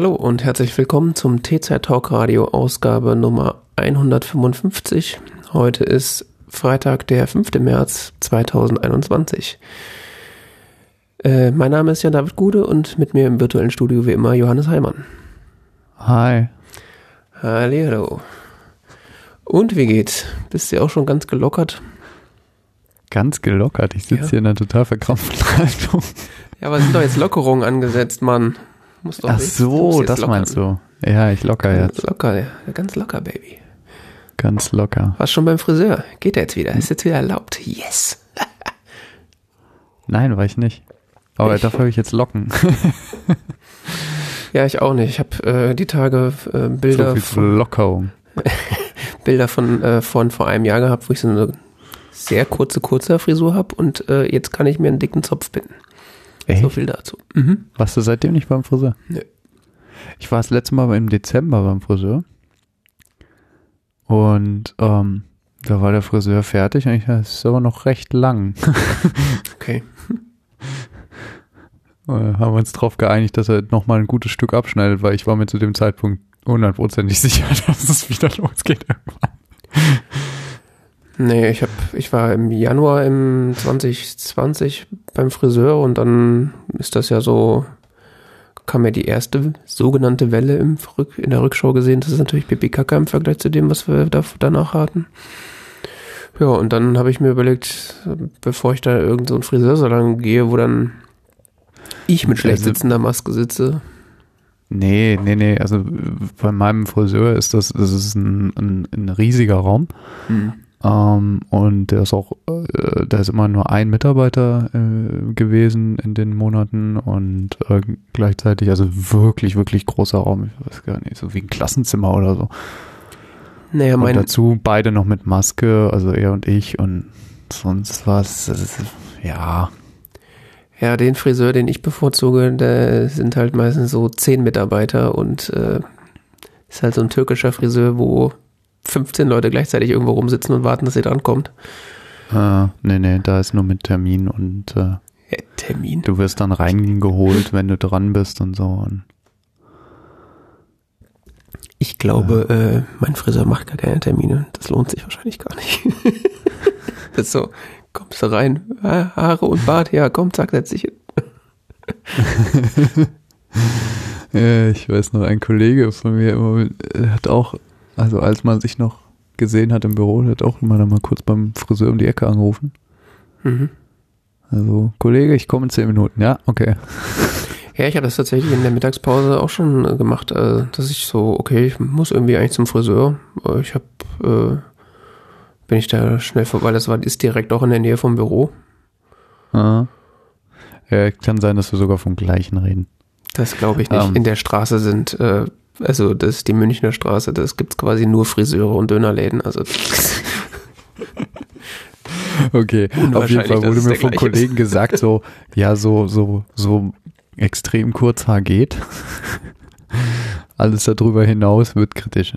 Hallo und herzlich willkommen zum TZ Talk Radio Ausgabe Nummer 155. Heute ist Freitag, der 5. März 2021. Äh, mein Name ist Jan David Gude und mit mir im virtuellen Studio wie immer Johannes Heimann. Hi. Hallo. Und wie geht's? Bist du auch schon ganz gelockert? Ganz gelockert. Ich sitze Ja. hier in einer total verkrampften Haltung. Ja, aber sind doch jetzt Lockerungen angesetzt, Mann. Muss doch Ach so, das meinst du. Ja, ich locker Ganz jetzt. locker, ja. Ganz locker, Baby. Ganz locker. Warst schon beim Friseur? Geht er jetzt wieder? Ist jetzt wieder erlaubt? Yes. Nein, war ich nicht. Aber Ich- dafür habe ich jetzt Locken. Ja, ich auch nicht. Ich habe äh, die Tage äh, Bilder, so viel von, Lockerung. Bilder von, äh, von vor einem Jahr gehabt, wo ich so eine sehr kurze, kurze Frisur habe und äh, jetzt kann ich mir einen dicken Zopf binden. Echt? So viel dazu. Mhm. Warst du seitdem nicht beim Friseur? Nö. Ich war das letzte Mal im Dezember beim Friseur. Und ähm, da war der Friseur fertig und ich dachte, das ist aber noch recht lang. Okay. Äh, haben wir uns darauf geeinigt, dass er nochmal ein gutes Stück abschneidet, weil ich war mir zu dem Zeitpunkt hundertprozentig sicher, dass es wieder losgeht irgendwann. Nee, ich hab, ich war im Januar im 2020 beim Friseur und dann ist das ja so, kam ja die erste sogenannte Welle im Rück, in der Rückschau gesehen. Das ist natürlich Pipi Kaka im Vergleich zu dem, was wir da, danach hatten. Ja, und dann habe ich mir überlegt, bevor ich da irgend so einen Friseursalon gehe, wo dann ich mit schlecht Also- sitzender Maske sitze. Nee, nee, nee. Also bei meinem Friseur ist das, das ist ein, ein, ein riesiger Raum. Ähm, und der ist auch, äh, da ist immer nur ein Mitarbeiter äh, gewesen in den Monaten und äh, gleichzeitig, also wirklich, wirklich großer Raum, ich weiß gar nicht, so wie ein Klassenzimmer oder so. Naja, und mein, dazu beide noch mit Maske, also er und ich und sonst was, ist, ja, ja, den Friseur, den ich bevorzuge, da sind halt meistens so zehn Mitarbeiter und äh, ist halt so ein türkischer Friseur, wo 15 Leute gleichzeitig irgendwo rumsitzen und warten, dass sie drankommt. äh, nee, nee, da ist nur mit Termin und äh, Ja, Termin. du wirst dann reingeholt, wenn du dran bist und so. Und Ich glaube, äh, mein Friseur macht gar keine Termine. Das lohnt sich wahrscheinlich gar nicht. das ist so, kommst du rein, Ha- Haare und Bart, ja, komm, zack, setz dich hin. Äh, ich weiß noch, ein Kollege von mir immer, äh, hat auch, also als man sich noch gesehen hat im Büro, hat auch immer dann mal kurz beim Friseur um die Ecke angerufen. Mhm. Also, Kollege, ich komme in zehn Minuten. Ja, okay. Ja, ich habe das tatsächlich in der Mittagspause auch schon äh, gemacht, äh, dass ich so, okay, ich muss irgendwie eigentlich zum Friseur. Äh, Ich habe, äh, bin ich da schnell vorbei, weil das war, ist direkt auch in der Nähe vom Büro. Ah. Ja, kann sein, dass wir sogar vom gleichen reden. Das glaube ich nicht. Ähm. in der Straße sind, äh, also das ist die Münchner Straße, das gibt's quasi nur Friseure und Dönerläden. Also Okay, auf jeden Fall wurde es mir vom gleiche ist. Kollegen gesagt, so, ja, so, so, so extrem kurz Haar geht. Alles darüber hinaus wird kritisch.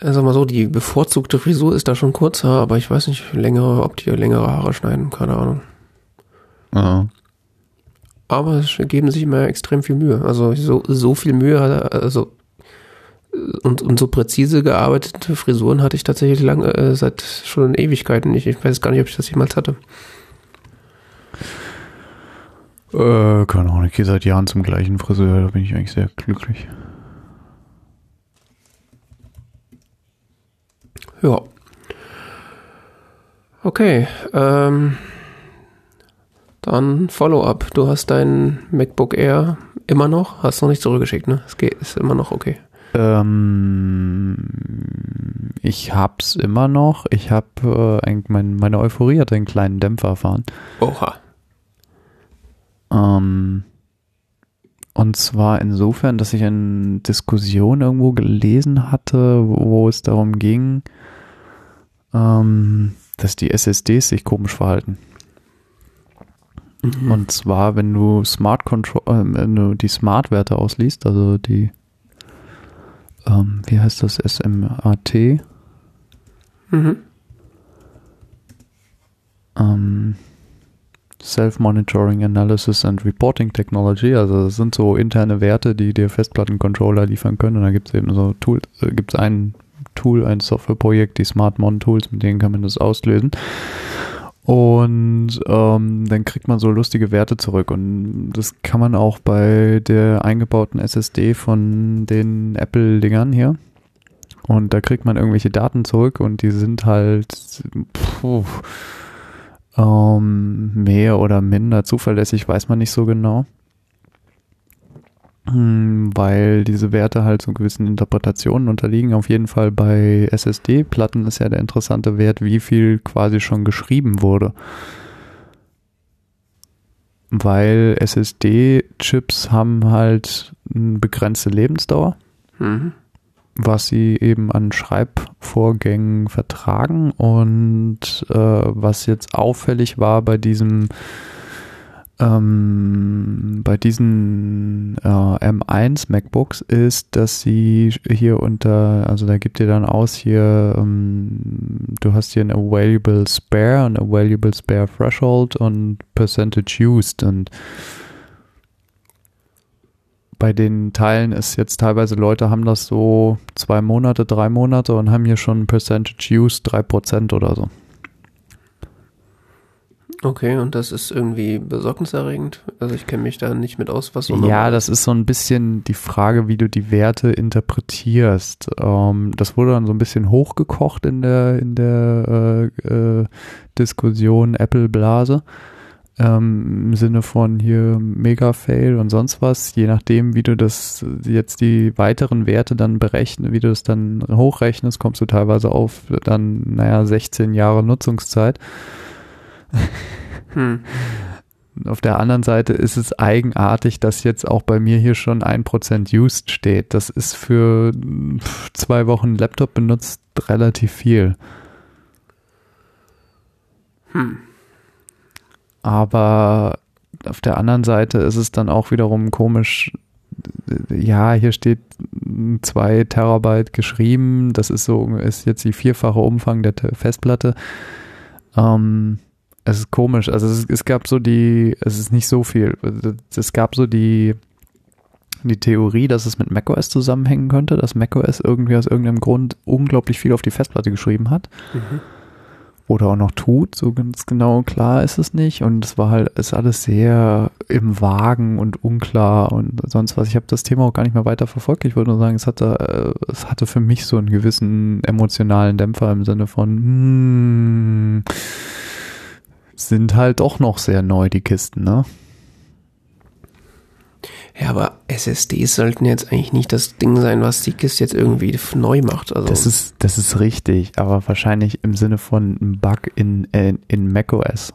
sag mal so, die bevorzugte Frisur ist da schon kurzer, aber ich weiß nicht, längere, ob die längere Haare schneiden, keine Ahnung. Ja. Aber es geben sich immer extrem viel Mühe. Also so, so viel Mühe, also und, und so präzise gearbeitete Frisuren hatte ich tatsächlich lange, äh, seit schon Ewigkeiten nicht. Ich weiß gar nicht, ob ich das jemals hatte. Äh, keine Ahnung, ich gehe seit Jahren zum gleichen Friseur, da bin ich eigentlich sehr glücklich. Ja. Okay, ähm, dann Follow-up. Du hast dein MacBook Air immer noch, hast noch nicht zurückgeschickt, ne? Es geht, ist immer noch okay. Ähm, ich hab's immer noch. Ich hab, äh, ein, mein, meine Euphorie hat einen kleinen Dämpfer erfahren. Oha. Ähm, und zwar insofern, dass ich eine Diskussion irgendwo gelesen hatte, wo es darum ging, ähm, dass die SSDs sich komisch verhalten. Mhm. Und zwar, wenn du Smart Control, äh, wenn du die Smart-Werte ausliest, also die, ähm, wie heißt das, SMAT, Mhm. ähm, Self-Monitoring Analysis and Reporting Technology. Also das sind so interne Werte, die dir Festplattencontroller liefern können. Und da gibt es eben so Tools, äh, gibt es ein Tool, ein Softwareprojekt, die SmartMon Tools, mit denen kann man das auslösen. Und ähm, dann kriegt man so lustige Werte zurück. Und das kann man auch bei der eingebauten SSD von den Apple-Dingern hier. Und da kriegt man irgendwelche Daten zurück und die sind halt puh, ähm, mehr oder minder zuverlässig, weiß man nicht so genau. Hm, weil diese Werte halt so gewissen Interpretationen unterliegen. Auf jeden Fall bei SSD-Platten ist ja der interessante Wert, wie viel quasi schon geschrieben wurde. Weil SSD-Chips haben halt eine begrenzte Lebensdauer, mhm. was sie eben an Schreibvorgängen vertragen. Und äh, was jetzt auffällig war bei diesem ähm, bei diesen äh, M1 MacBooks ist, dass sie hier unter, also da gibt ihr dann aus hier, ähm, du hast hier ein Available Spare, ein Available Spare Threshold und Percentage Used und bei den Teilen ist jetzt teilweise Leute haben das so zwei Monate, drei Monate und haben hier schon Percentage Used drei Prozent oder so. Okay, und das ist irgendwie besorgniserregend. Also ich kenne mich da nicht mit aus, was so. Ja, das ist so ein bisschen die Frage, wie du die Werte interpretierst. Ähm, das wurde dann so ein bisschen hochgekocht in der in der äh, äh, Diskussion Apple Blase. Ähm, Im Sinne von hier Mega-Fail und sonst was, je nachdem, wie du das jetzt die weiteren Werte dann berechnen, wie du das dann hochrechnest, kommst du teilweise auf dann, naja, 16 Jahre Nutzungszeit. Hm. Auf der anderen Seite ist es eigenartig, dass jetzt auch bei mir hier schon 1% used steht. Das ist für zwei Wochen Laptop benutzt relativ viel. Hm. Aber auf der anderen Seite ist es dann auch wiederum komisch. Ja, hier steht 2 Terabyte geschrieben. Das ist so, ist jetzt die vierfache Umfang der Festplatte. Ähm, es ist komisch. Also es, es, gab so die, es ist nicht so viel. Es gab so die, die Theorie, dass es mit macOS zusammenhängen könnte, dass macOS irgendwie aus irgendeinem Grund unglaublich viel auf die Festplatte geschrieben hat. Mhm. Oder auch noch tut, so ganz genau klar ist es nicht. Und es war halt, ist alles sehr im Wagen und unklar und sonst was. Ich habe das Thema auch gar nicht mehr weiter verfolgt. Ich würde nur sagen, es hatte, äh, es hatte für mich so einen gewissen emotionalen Dämpfer im Sinne von, hmm, sind halt doch noch sehr neu, die Kisten, ne? Ja, aber SSDs sollten jetzt eigentlich nicht das Ding sein, was die Kiste jetzt irgendwie neu macht. Also das ist, das ist richtig, aber wahrscheinlich im Sinne von einem Bug in, äh, in macOS,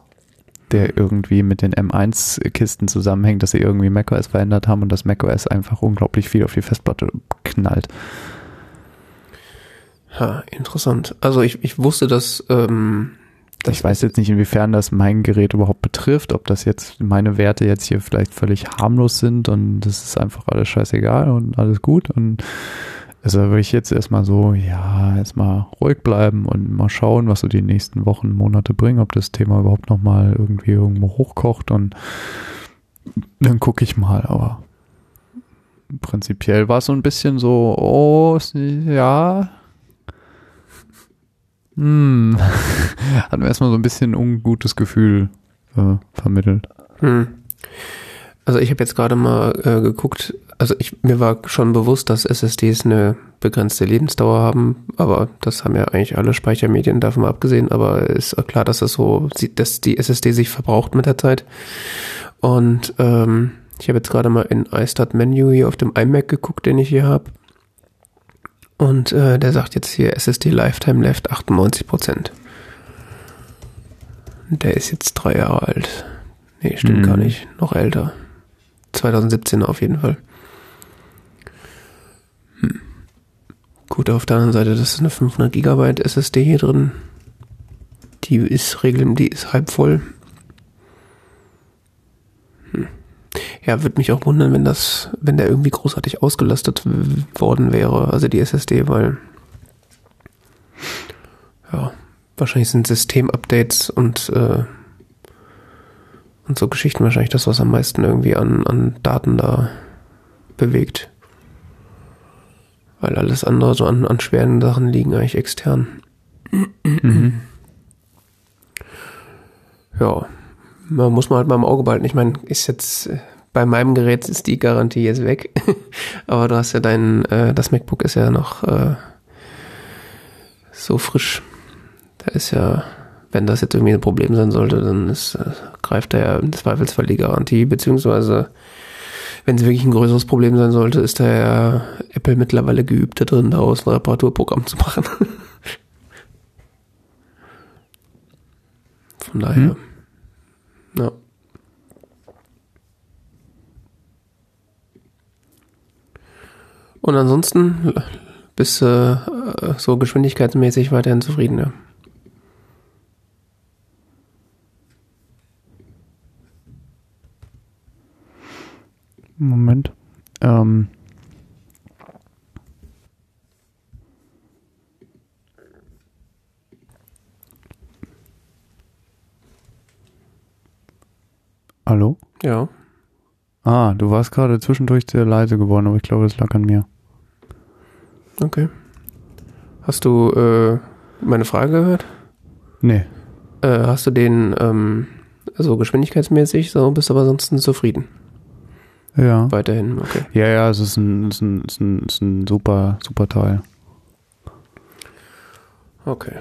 der irgendwie mit den M1-Kisten zusammenhängt, dass sie irgendwie macOS verändert haben und das macOS einfach unglaublich viel auf die Festplatte knallt. Ha, interessant. Also ich, ich wusste, dass ähm, das ich weiß jetzt nicht, inwiefern das mein Gerät überhaupt betrifft, ob das jetzt meine Werte jetzt hier vielleicht völlig harmlos sind und das ist einfach alles scheißegal und alles gut. Und also würde ich jetzt erstmal so, ja, erstmal ruhig bleiben und mal schauen, was so die nächsten Wochen, Monate bringen, ob das Thema überhaupt nochmal irgendwie irgendwo hochkocht und dann gucke ich mal, aber prinzipiell war es so ein bisschen so, oh, ja, hm. Hat mir erstmal so ein bisschen ungutes Gefühl äh, vermittelt. Hm. Also ich habe jetzt gerade mal äh, geguckt, also ich, mir war schon bewusst, dass SSDs eine begrenzte Lebensdauer haben, aber das haben ja eigentlich alle Speichermedien davon abgesehen, aber ist klar, dass das so, dass die SSD sich verbraucht mit der Zeit. Und ähm, ich habe jetzt gerade mal in iStart Menu hier auf dem iMac geguckt, den ich hier habe. Und äh, der sagt jetzt hier SSD Lifetime Left 98%. Der ist jetzt drei Jahre alt. Nee, stimmt mhm. gar nicht. Noch älter. 2017 auf jeden Fall. Hm. Gut, auf der anderen Seite, das ist eine 500 Gigabyte SSD hier drin. Die ist regeln, die ist halb voll. Ja, würde mich auch wundern, wenn das, wenn der irgendwie großartig ausgelastet worden wäre, also die SSD, weil ja, wahrscheinlich sind Systemupdates und, äh, und so Geschichten wahrscheinlich das, was am meisten irgendwie an, an Daten da bewegt. Weil alles andere so an, an schweren Sachen liegen eigentlich extern. Mhm. Ja, man muss man halt mal im Auge behalten. Ich meine, ist jetzt äh, bei meinem Gerät ist die Garantie jetzt weg, aber du hast ja dein, äh, das MacBook ist ja noch äh, so frisch. Da ist ja, wenn das jetzt irgendwie ein Problem sein sollte, dann ist, äh, greift da ja im Zweifelsfall die Garantie, beziehungsweise wenn es wirklich ein größeres Problem sein sollte, ist da ja Apple mittlerweile geübt da drin, daraus ein Reparaturprogramm zu machen. Von daher. Hm. Ja. Und ansonsten bist du äh, so geschwindigkeitsmäßig weiterhin zufrieden, ja. Moment. Ähm. Hallo? Ja. Ah, du warst gerade zwischendurch sehr leise geworden, aber ich glaube, es lag an mir. Okay. Hast du äh, meine Frage gehört? Nee. Äh, hast du den, ähm, also geschwindigkeitsmäßig, so bist du aber ansonsten zufrieden? Ja. Weiterhin, okay. Ja, ja, es ist ein, es ist ein, es ist ein, es ist ein super, super Teil. Okay.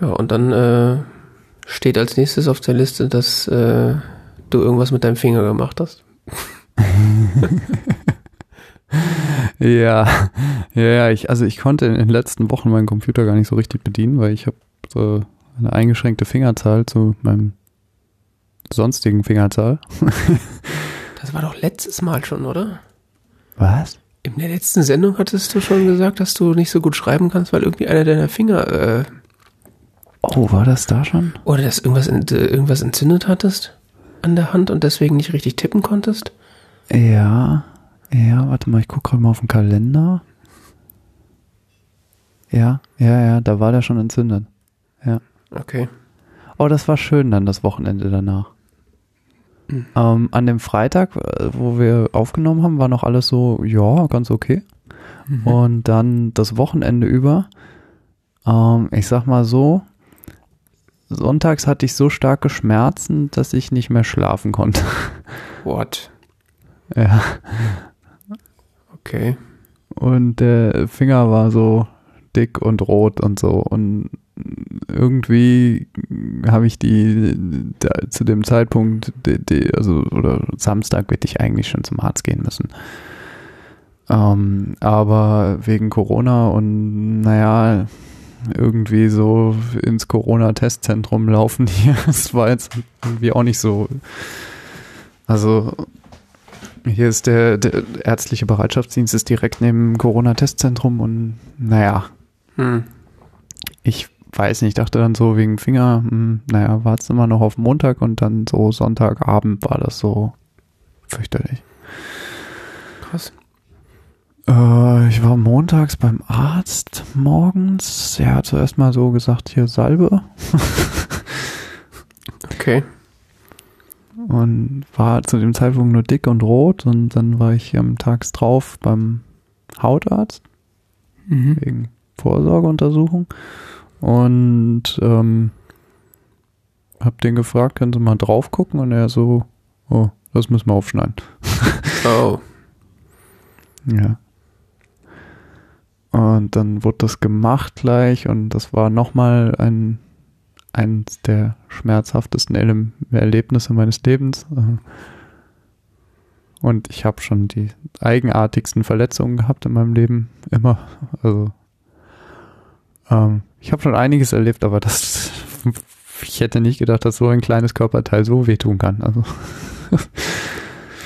Ja, und dann äh, steht als nächstes auf der Liste, dass äh, du irgendwas mit deinem Finger gemacht hast. Ja, ja, ich, also ich konnte in den letzten Wochen meinen Computer gar nicht so richtig bedienen, weil ich habe so eine eingeschränkte Fingerzahl zu meinem sonstigen Fingerzahl. das war doch letztes Mal schon, oder? Was? In der letzten Sendung hattest du schon gesagt, dass du nicht so gut schreiben kannst, weil irgendwie einer deiner Finger. Äh, oh, war das da schon? Oder dass irgendwas, irgendwas entzündet hattest an der Hand und deswegen nicht richtig tippen konntest? Ja, ja, warte mal, ich gucke gerade mal auf den Kalender. Ja, ja, ja, da war der schon entzündet. Ja. Okay. Oh, das war schön dann das Wochenende danach. Mhm. Ähm, an dem Freitag, äh, wo wir aufgenommen haben, war noch alles so, ja, ganz okay. Mhm. Und dann das Wochenende über, ähm, ich sag mal so, sonntags hatte ich so starke Schmerzen, dass ich nicht mehr schlafen konnte. What? Ja. Okay. Und der Finger war so dick und rot und so. Und irgendwie habe ich die da, zu dem Zeitpunkt, die, die, also oder Samstag hätte ich eigentlich schon zum Arzt gehen müssen. Ähm, aber wegen Corona und naja, irgendwie so ins Corona-Testzentrum laufen hier, das war jetzt irgendwie auch nicht so. Also hier ist der, der ärztliche Bereitschaftsdienst ist direkt neben dem Corona-Testzentrum und naja. Hm. Ich weiß nicht, dachte dann so wegen Finger, hm, naja, war es immer noch auf Montag und dann so Sonntagabend war das so fürchterlich. Krass. Äh, ich war montags beim Arzt morgens. Er hat zuerst mal so gesagt, hier Salbe. okay und war zu dem Zeitpunkt nur dick und rot und dann war ich am Tags drauf beim Hautarzt mhm. wegen Vorsorgeuntersuchung und ähm, hab den gefragt, können Sie mal drauf gucken und er so, oh, das müssen wir aufschneiden. Oh. ja. Und dann wurde das gemacht gleich und das war nochmal ein eines der schmerzhaftesten Erle Erlebnisse meines Lebens. Und ich habe schon die eigenartigsten Verletzungen gehabt in meinem Leben. Immer. Also ähm, ich habe schon einiges erlebt, aber das ich hätte nicht gedacht, dass so ein kleines Körperteil so wehtun kann. Also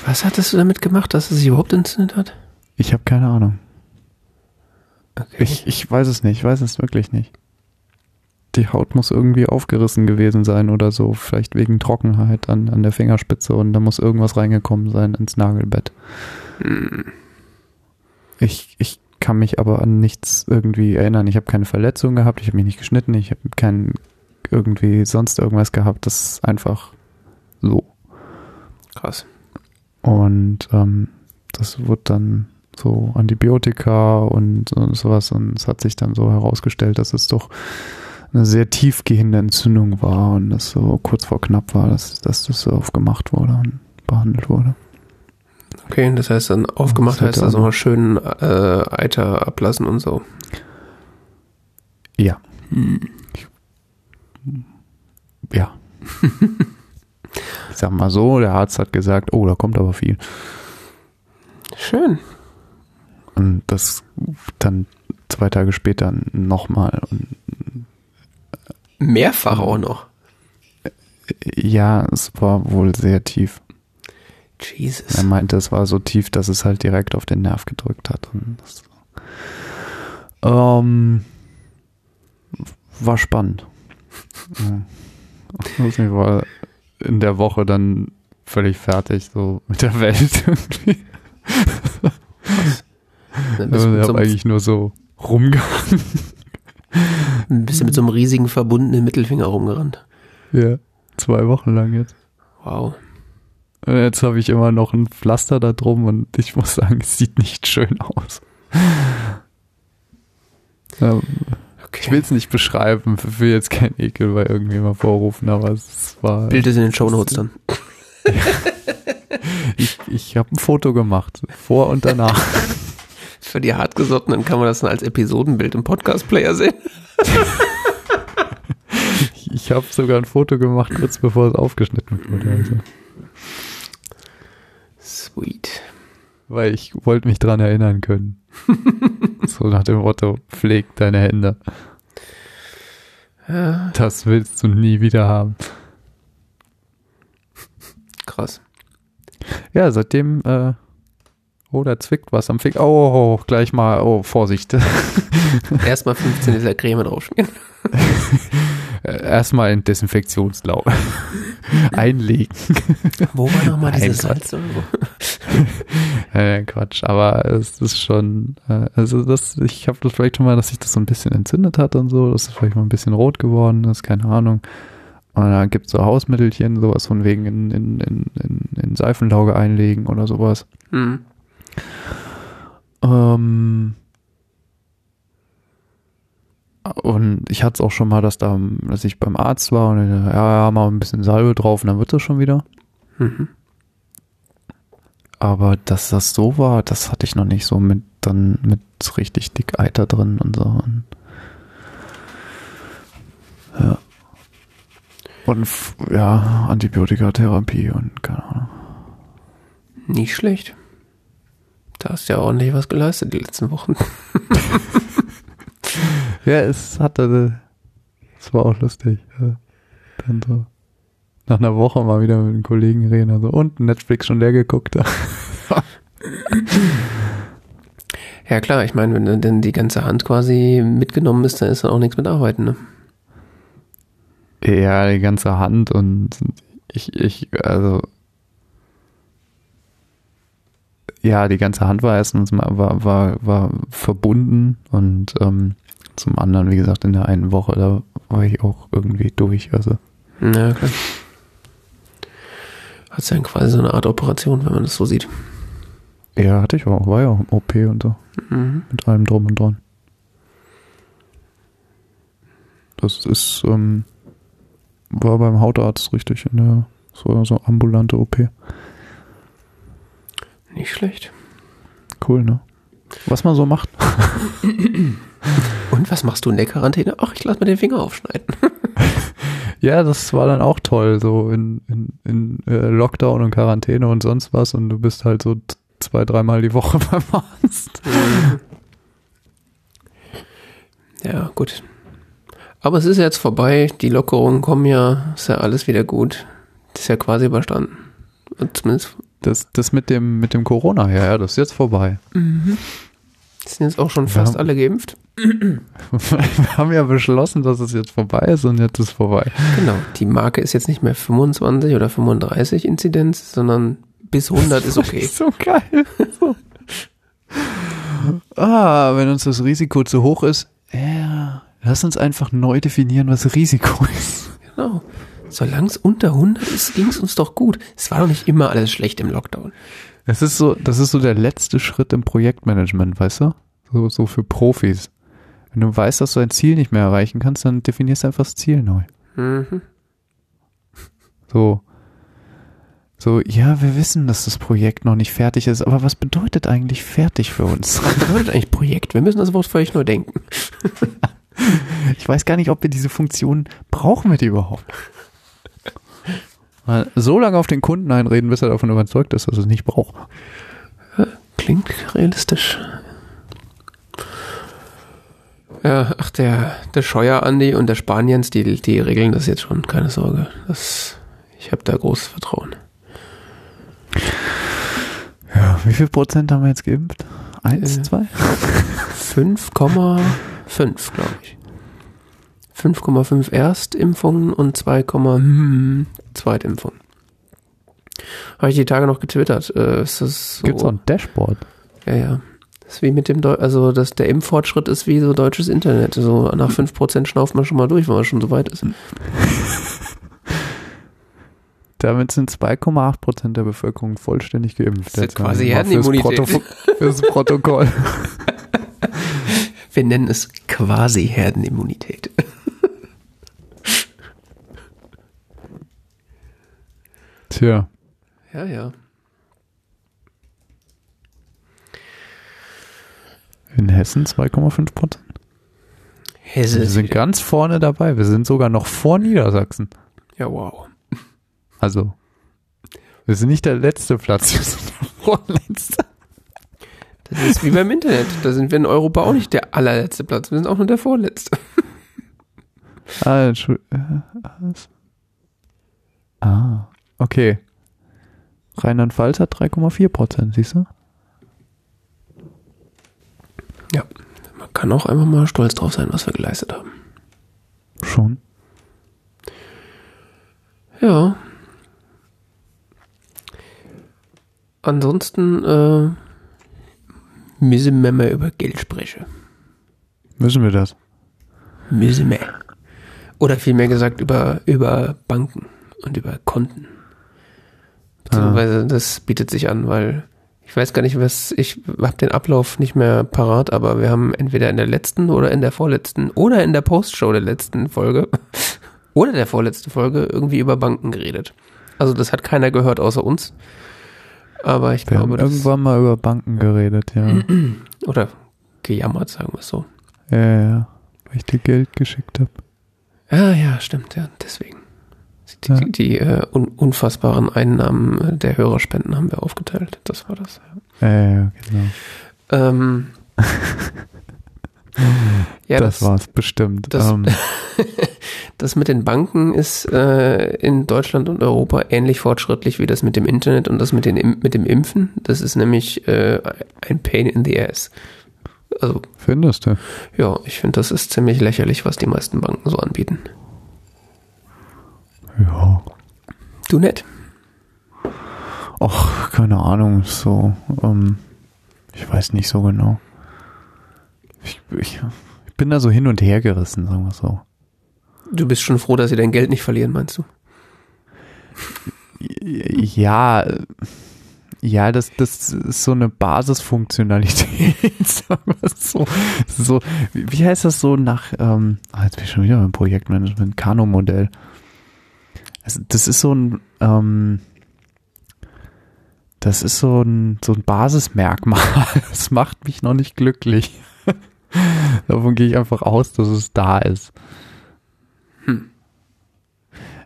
Was hattest du damit gemacht, dass es sich überhaupt entzündet hat? Ich habe keine Ahnung. Okay. Ich, ich weiß es nicht, ich weiß es wirklich nicht die Haut muss irgendwie aufgerissen gewesen sein oder so, vielleicht wegen Trockenheit an, an der Fingerspitze und da muss irgendwas reingekommen sein ins Nagelbett. Hm. Ich, ich kann mich aber an nichts irgendwie erinnern. Ich habe keine Verletzung gehabt, ich habe mich nicht geschnitten, ich habe keinen irgendwie sonst irgendwas gehabt. Das ist einfach so. Krass. Und ähm, das wird dann so Antibiotika und, und sowas. Und es hat sich dann so herausgestellt, dass es doch eine sehr tiefgehende Entzündung war und das so kurz vor knapp war, dass, dass das so aufgemacht wurde und behandelt wurde. Okay, das heißt dann aufgemacht Das heißt also aber- mal schön äh, Eiter ablassen und so. Ja. Ja. ich sag mal so, der Arzt hat gesagt, oh, da kommt aber viel. Schön. Und das dann zwei Tage später nochmal. Und Mehrfach auch noch. ja, es war wohl sehr tief. Jesus. Er meinte, es war so tief, dass es halt direkt auf den Nerv gedrückt hat. Ähm, war spannend. Ich war in der Woche dann völlig fertig, so mit der Welt irgendwie. Bist Also ich habe eigentlich nur so rumgehangen. Bist du mit so einem riesigen verbundenen Mittelfinger rumgerannt. Ja, zwei Wochen lang jetzt. Wow. Und jetzt habe ich immer noch ein Pflaster da drum und ich muss sagen, es sieht nicht schön aus. Ja, Okay. Ich will es nicht beschreiben, will jetzt keinen Ekel bei irgendjemand vorrufen, aber es war. Bild ist in den Shownotes dann. Ich, ich habe ein Foto gemacht, vor und danach. Für die Hartgesottenen kann man das dann als Episodenbild im Podcast-Player sehen. Ich, habe sogar ein Foto gemacht, kurz bevor es aufgeschnitten wurde. Also. Sweet. Weil ich wollte mich dran erinnern können. so nach dem Motto, pfleg deine Hände. Ja, Das willst du nie wieder haben. krass. Ja, seitdem, äh, oh, da zwickt was am Finger. Oh, oh, gleich mal, oh, Vorsicht. Erstmal 15 Liter Creme draufschmieren. Äh, Erstmal in Desinfektionslauf einlegen. Wo war nochmal Nein, dieses Quatsch. Salz irgendwo? Äh, Quatsch, aber es ist schon, äh, also das, ich habe das vielleicht schon mal, dass sich das so ein bisschen entzündet hat und so, dass es vielleicht mal ein bisschen rot geworden ist, keine Ahnung. Und dann gibt es so Hausmittelchen, sowas von wegen in, in, in, in, Seifenlauge einlegen oder sowas. Hm. Ähm, und ich hatte es auch schon mal, dass da, dass ich beim Arzt war und ja, ja, mal ein bisschen Salbe drauf und dann wird das schon wieder. Mhm. Aber dass das so war, das hatte ich noch nicht so mit dann mit richtig dick Eiter drin und so. Und ja. Und ja, Antibiotikatherapie und keine Ahnung. Nicht schlecht. Da hast du ja ordentlich was geleistet die letzten Wochen. Ja, es hatte, es war auch lustig. Dann so nach einer Woche mal wieder mit einem Kollegen reden, also und Netflix schon leer geguckt. Ja klar, ich meine, wenn dann denn die ganze Hand quasi mitgenommen ist, dann ist dann auch nichts mit Arbeiten, ne? Ja, die ganze Hand und ich, ich, also ja, die ganze Hand war erstens mal war, war, war verbunden und ähm, zum anderen, wie gesagt, in der einen Woche, da war ich auch irgendwie durch. Also Ja, klar. Hat ja quasi so eine Art Operation, wenn man das so sieht. ja, hatte ich auch, war ja auch im OP und so, Mhm. mit allem drum und dran. Das ist, ähm, war beim Hautarzt richtig in der, so, so ambulante OP. Nicht schlecht. Cool, ne? Was man so macht. Und was machst du in der Quarantäne? Ach, ich lass mir den Finger aufschneiden. Ja, das war dann auch toll, so in, in, in äh, Lockdown und Quarantäne und sonst was und du bist halt so zwei, dreimal die Woche beim Arzt. Ja, gut. Aber es ist jetzt vorbei, die Lockerungen kommen ja, ist ja alles wieder gut. Das ist ja quasi überstanden. Und zumindest Das, das mit dem, mit dem Corona, ja, ja, das ist jetzt vorbei. sind jetzt auch schon Wir fast haben- alle geimpft. Wir haben ja beschlossen, dass es jetzt vorbei ist und jetzt ist vorbei. Genau. Die Marke ist jetzt nicht mehr 25 oder 35 Inzidenz, sondern bis 100 ist okay. So geil. Ah, wenn uns das Risiko zu hoch ist, ja, Lass uns einfach neu definieren, was Risiko ist. Genau. Solange es unter 100 ist, ging es uns doch gut. Es war doch nicht immer alles schlecht im Lockdown. Das ist so, das ist so der letzte Schritt im Projektmanagement, weißt du? So, so für Profis. Wenn du weißt, dass du ein Ziel nicht mehr erreichen kannst, dann definierst du einfach das Ziel neu. Mhm. So, so, ja, wir wissen, dass das Projekt noch nicht fertig ist, aber was bedeutet eigentlich fertig für uns? Was bedeutet eigentlich Projekt? Wir müssen das Wort völlig neu denken. Ich weiß gar nicht, ob wir diese Funktion brauchen wir die überhaupt. Mal so lange auf den Kunden einreden, bis er davon überzeugt ist, dass er es nicht braucht. Klingt realistisch. Ja, ach, der, der Scheuer Andi und der Spaniens, die, die regeln das jetzt schon, keine Sorge. Das, ich habe da großes Vertrauen. Ja, wie viel Prozent haben wir jetzt geimpft? Eins, Äh. zwei? 5,5, glaube ich. 5,5 Erstimpfungen und 2, Zweitimpfungen. Habe ich die Tage noch getwittert. Äh, ist das so, Gibt's auch ein Dashboard? Ja, ja. Das ist wie mit dem, Deu also das, der Impffortschritt ist wie so deutsches Internet. So nach 5% schnauft man schon mal durch, wenn man schon so weit ist. Damit sind 2,8 Prozent der Bevölkerung vollständig geimpft. Das ist quasi mal fürs Herdenimmunität. Protokoll- Fürs Protokoll. Wir nennen es quasi Herdenimmunität. Tja, Ja, ja. in Hessen 2,5 Prozent. Hesse. Wir sind ganz vorne dabei. Wir sind sogar noch vor Niedersachsen. Ja, wow. Also, wir sind nicht der letzte Platz, wir sind der vorletzte. Das ist wie beim Internet. Da sind wir in Europa auch nicht der allerletzte Platz. Wir sind auch nur der vorletzte. Ah, Entschuldigung. Ah, okay. Rheinland-Pfalz hat 3,4 Prozent, siehst du? Ja. Man kann auch einfach mal stolz drauf sein, was wir geleistet haben. Schon. Ja. Ansonsten äh, müssen wir mal über Geld sprechen. Müssen wir das? Müssen wir. Oder vielmehr gesagt über, über Banken und über Konten. Beziehungsweise das bietet sich an, weil ich weiß gar nicht, was, ich habe den Ablauf nicht mehr parat, aber wir haben entweder in der letzten oder in der vorletzten oder in der Postshow der letzten Folge oder der vorletzten Folge irgendwie über Banken geredet. Also das hat keiner gehört außer uns. Aber ich Wir glaube, haben irgendwann mal über Banken geredet, ja. oder gejammert, sagen wir es so. ja, ja, ja. Weil ich dir Geld geschickt habe. Ja, ja, stimmt, ja, deswegen. Die, Ja. die, die äh, un unfassbaren Einnahmen äh, der Hörerspenden haben wir aufgeteilt. Das war das. Ja, ja, ja, genau. Ähm, ja das, war's bestimmt. das- ähm, Das mit den Banken ist äh, in Deutschland und Europa ähnlich fortschrittlich wie das mit dem Internet und das mit, den, mit dem Impfen. Das ist nämlich äh, ein Pain in the ass. Also, findest du? ja, ich finde, das ist ziemlich lächerlich, was die meisten Banken so anbieten. Ja. Du nett. Och, keine Ahnung, so, ähm, ich weiß nicht so genau. Ich, ich, ich bin da so hin und her gerissen, sagen wir so. Du bist schon froh, dass sie dein Geld nicht verlieren, meinst du? Ja, ja, das, das ist so eine Basisfunktionalität, sagen wir so. so wie, wie heißt das so nach, ähm, ah, jetzt bin ich schon wieder beim Projektmanagement, Kano-Modell. Also, das ist so ein, ähm, das ist so ein, so ein Basismerkmal. Das macht mich noch nicht glücklich. Davon gehe ich einfach aus, dass es da ist. Hm.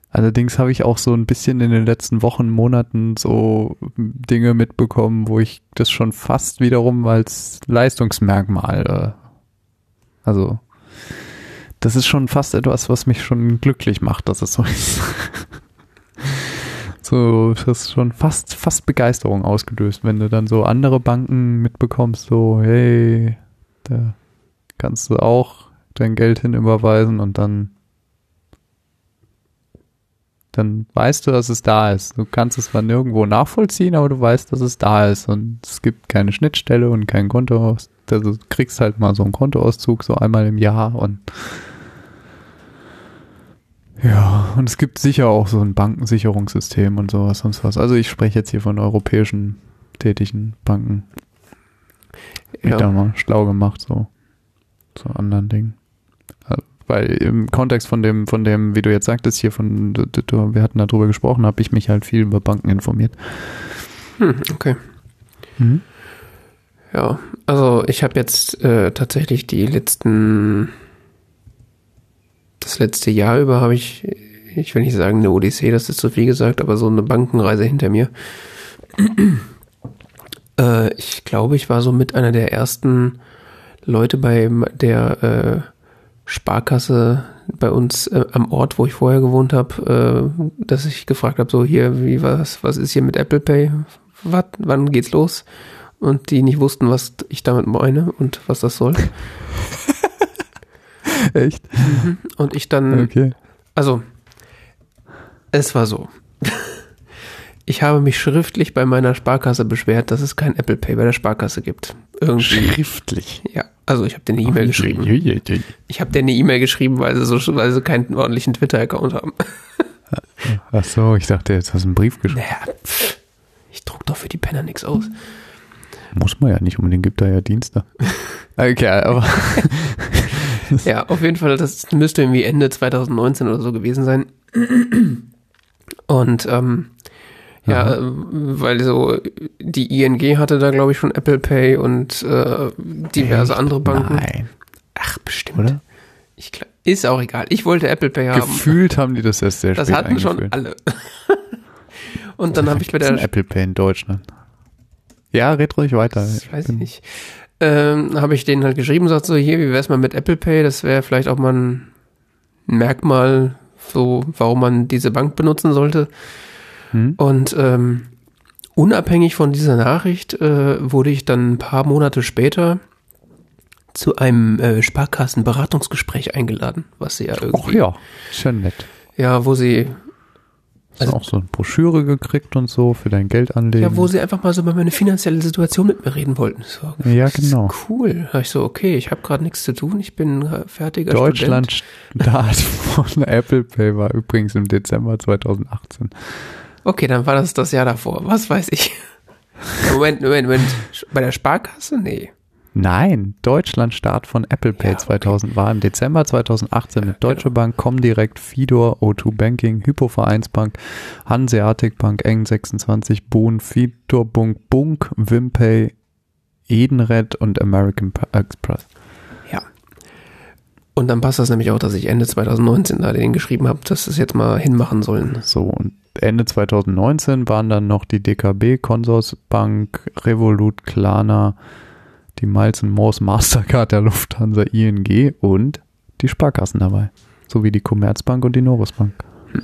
Allerdings habe ich auch so ein bisschen in den letzten Wochen, Monaten so Dinge mitbekommen, wo ich das schon fast wiederum als Leistungsmerkmal, äh, also das ist schon fast etwas, was mich schon glücklich macht, dass es so ist. so, das ist schon fast, fast Begeisterung ausgelöst, wenn du dann so andere Banken mitbekommst, so, hey, da kannst du auch dein Geld hin überweisen und dann dann weißt du, dass es da ist. Du kannst es zwar nirgendwo nachvollziehen, aber du weißt, dass es da ist und es gibt keine Schnittstelle und kein Konto, also du kriegst halt mal so einen Kontoauszug so einmal im Jahr und ja, und es gibt sicher auch so ein Bankensicherungssystem und sowas sonst was. Also ich spreche jetzt hier von europäischen tätigen Banken. Ja. da mal schlau gemacht, so zu anderen Dingen. Äh, weil im Kontext von dem, von dem, wie du jetzt sagtest, hier von, wir hatten darüber gesprochen, habe ich mich halt viel über Banken informiert. Hm, okay. Mhm. Ja, also ich habe jetzt äh, tatsächlich die letzten, das letzte Jahr über habe ich, ich will nicht sagen eine Odyssee, das ist zu viel gesagt, aber so eine Bankenreise hinter mir. äh, ich glaube, ich war so mit einer der ersten Leute bei der äh, Sparkasse bei uns äh, am Ort, wo ich vorher gewohnt habe, äh, dass ich gefragt habe, so hier, wie was, was ist hier mit Apple Pay? wat, wann geht's los? Und die nicht wussten, was ich damit meine und was das soll. Echt? Mhm. Und ich dann, okay. also, es war so. Ich habe mich schriftlich bei meiner Sparkasse beschwert, dass es kein Apple Pay bei der Sparkasse gibt. Irgendwie. Schriftlich? Ja. Also ich habe dir eine E-Mail geschrieben. Ich habe dir eine E-Mail geschrieben, weil sie so, weil sie keinen ordentlichen Twitter-Account haben. Ach so, ich dachte, jetzt hast du einen Brief geschrieben. Naja, ich druck doch für die Penner nichts aus. Muss man ja nicht unbedingt, gibt da ja Dienste. okay, aber. ja, auf jeden Fall, das müsste irgendwie Ende 2019 oder so gewesen sein. Und ähm, ja, Aha. weil so die ING hatte da, glaube ich, schon Apple Pay und äh, diverse Echt? andere Banken. Nein. Ach, bestimmt. Oder? Ich, ist auch egal. Ich wollte Apple Pay haben. Gefühlt haben die das erst sehr das spät Das hatten schon alle. und dann habe ich bei der Apple Pay in Deutschland. Ja, red ruhig weiter. Das weiß ich nicht. Ähm, habe ich denen halt geschrieben, sagt so, hier, wie wär's mal mit Apple Pay? Das wäre vielleicht auch mal ein Merkmal, so, warum man diese Bank benutzen sollte. Hm. Und ähm, unabhängig von dieser Nachricht äh, wurde ich dann ein paar Monate später zu einem äh, Sparkassenberatungsgespräch eingeladen, was sie ja irgendwie. Ach ja, schön nett. Ja, wo sie also, auch so eine Broschüre gekriegt und so für dein Geld anlegen. Ja, wo sie einfach mal so über meine finanzielle Situation mit mir reden wollten. So, ja, genau. Cool. Da ich so, okay, ich habe gerade nichts zu tun, ich bin fertiger Deutschland Start von Apple Pay war übrigens im Dezember 2018. Okay, dann war das das Jahr davor. Was weiß ich. Moment, Moment, Moment. Bei der Sparkasse? Nee. Nein, Deutschland-Start von Apple Pay ja, okay. 2000 war im Dezember 2018 mit Deutsche genau. Bank, Comdirect, Fidor, O2 Banking, Hypovereinsbank, Hanseatic Bank, Eng26, Boon, Fidor, Bunk, Bunk, Wimpay, Edenred und American Express. Ja. Und dann passt das nämlich auch, dass ich Ende 2019 da den geschrieben habe, dass es jetzt mal hinmachen sollen. So, und Ende 2019 waren dann noch die DKB, Consorsbank, Revolut, Klarna, die Miles Moors Mastercard der Lufthansa ING und die Sparkassen dabei. Sowie die Commerzbank und die Norrisbank. Hm.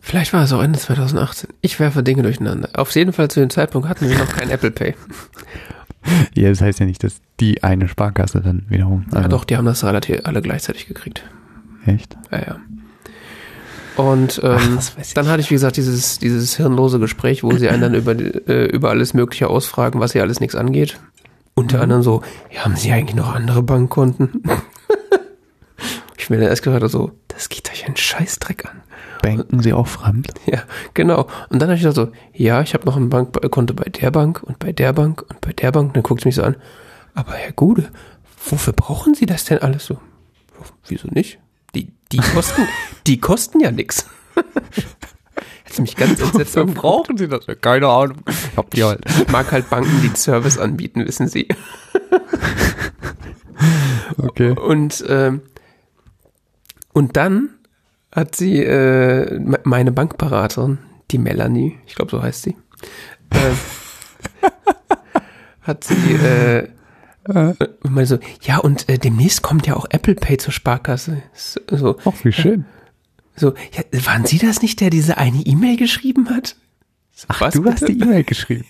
Vielleicht war es auch Ende 2018. Ich werfe Dinge durcheinander. Auf jeden Fall zu dem Zeitpunkt hatten wir noch kein Apple Pay. Ja, das heißt ja nicht, dass die eine Sparkasse dann wiederum. Also ja, doch, die haben das relativ alle gleichzeitig gekriegt. Echt? Ja, ja. Und ähm, Ach, dann hatte ich, wie gesagt, dieses, dieses hirnlose Gespräch, wo sie einen dann über, äh, über alles Mögliche ausfragen, was ihr alles nichts angeht. Unter mhm. anderem so, ja, haben Sie eigentlich noch andere Bankkonten? ich mir dann erst gesagt, so, das geht euch einen Scheißdreck an. Banken Sie auch fremd? Ja, genau. Und dann habe ich gesagt so, ja, ich habe noch ein Bankkonto bei der Bank und bei der Bank und bei der Bank. Und dann guckt sie mich so an, aber Herr Gude, wofür brauchen Sie das denn alles so? Wieso nicht? Die, kosten, die kosten ja nix. Hätte mich ganz entsetzt. Warum brauchen Sie das? Keine Ahnung. Ich, hab die halt. ich mag halt Banken, die Service anbieten, wissen Sie. okay. Und, ähm, und dann hat sie, äh, meine Bankberaterin, die Melanie, ich glaube, so heißt sie, äh, hat sie äh, äh. Mal so, ja, und äh, demnächst kommt ja auch Apple Pay zur Sparkasse. So, Ach, wie schön. So, ja, waren Sie das nicht, der diese eine E-Mail geschrieben hat? So, Ach, was du bitte? hast die E-Mail geschrieben.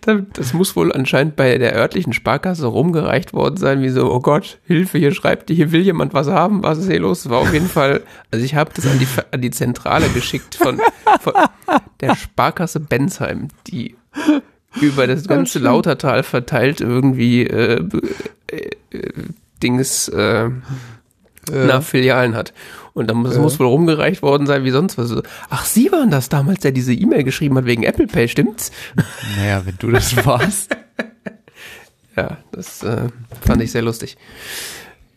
das muss wohl anscheinend bei der örtlichen Sparkasse rumgereicht worden sein, wie so, oh Gott, Hilfe, hier schreibt, hier will jemand was haben, was ist hier los? War auf jeden Fall, also ich habe das an die, an die Zentrale geschickt von, von der Sparkasse Bensheim, die über das ganze Lautertal verteilt irgendwie äh, äh, Dings äh, nach Filialen hat. Und dann muss, Ja. muss wohl rumgereicht worden sein wie sonst was. Ach, Sie waren das damals, der diese E-Mail geschrieben hat wegen Apple Pay, stimmt's? Naja, wenn du das warst. Ja, das äh, fand ich sehr lustig.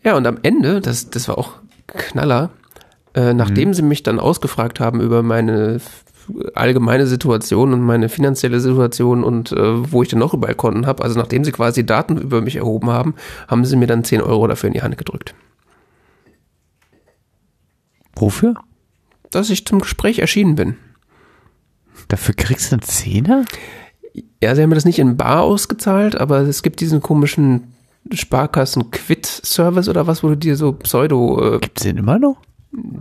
Ja, und am Ende, das, das war auch Knaller, äh, nachdem sie mich dann ausgefragt haben über meine allgemeine Situation und meine finanzielle Situation und äh, wo ich denn noch überall Konten habe, also nachdem sie quasi Daten über mich erhoben haben, haben sie mir dann 10 Euro dafür in die Hand gedrückt. Wofür? Dass ich zum Gespräch erschienen bin. Dafür kriegst du einen Zehner? Ja, sie haben mir das nicht in Bar ausgezahlt, aber es gibt diesen komischen Sparkassen-Quit-Service oder was, wo du dir so Pseudo äh, Gibt's den immer noch?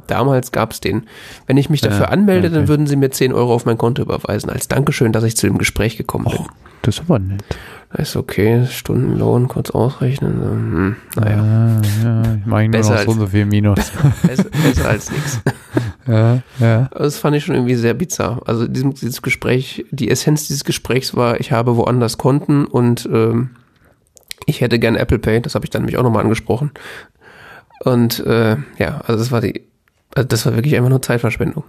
Damals gab's den. Wenn ich mich dafür Ja, anmelde, dann okay. würden sie mir 10 Euro auf mein Konto überweisen, als Dankeschön, dass ich zu dem Gespräch gekommen bin. Oh, das ist aber nett. Ist okay, Stundenlohn kurz ausrechnen. Hm, naja, Ah, ja, ich mache nur noch als- so und so viel Minus. besser, besser als nichts. ja, ja. Das fand ich schon irgendwie sehr bizarr. Also diesem, dieses Gespräch, die Essenz dieses Gesprächs war, ich habe woanders Konten und ähm, ich hätte gern Apple Pay. Das habe ich dann nämlich auch nochmal angesprochen. Und äh, ja, also das war die, also das war wirklich einfach nur Zeitverschwendung.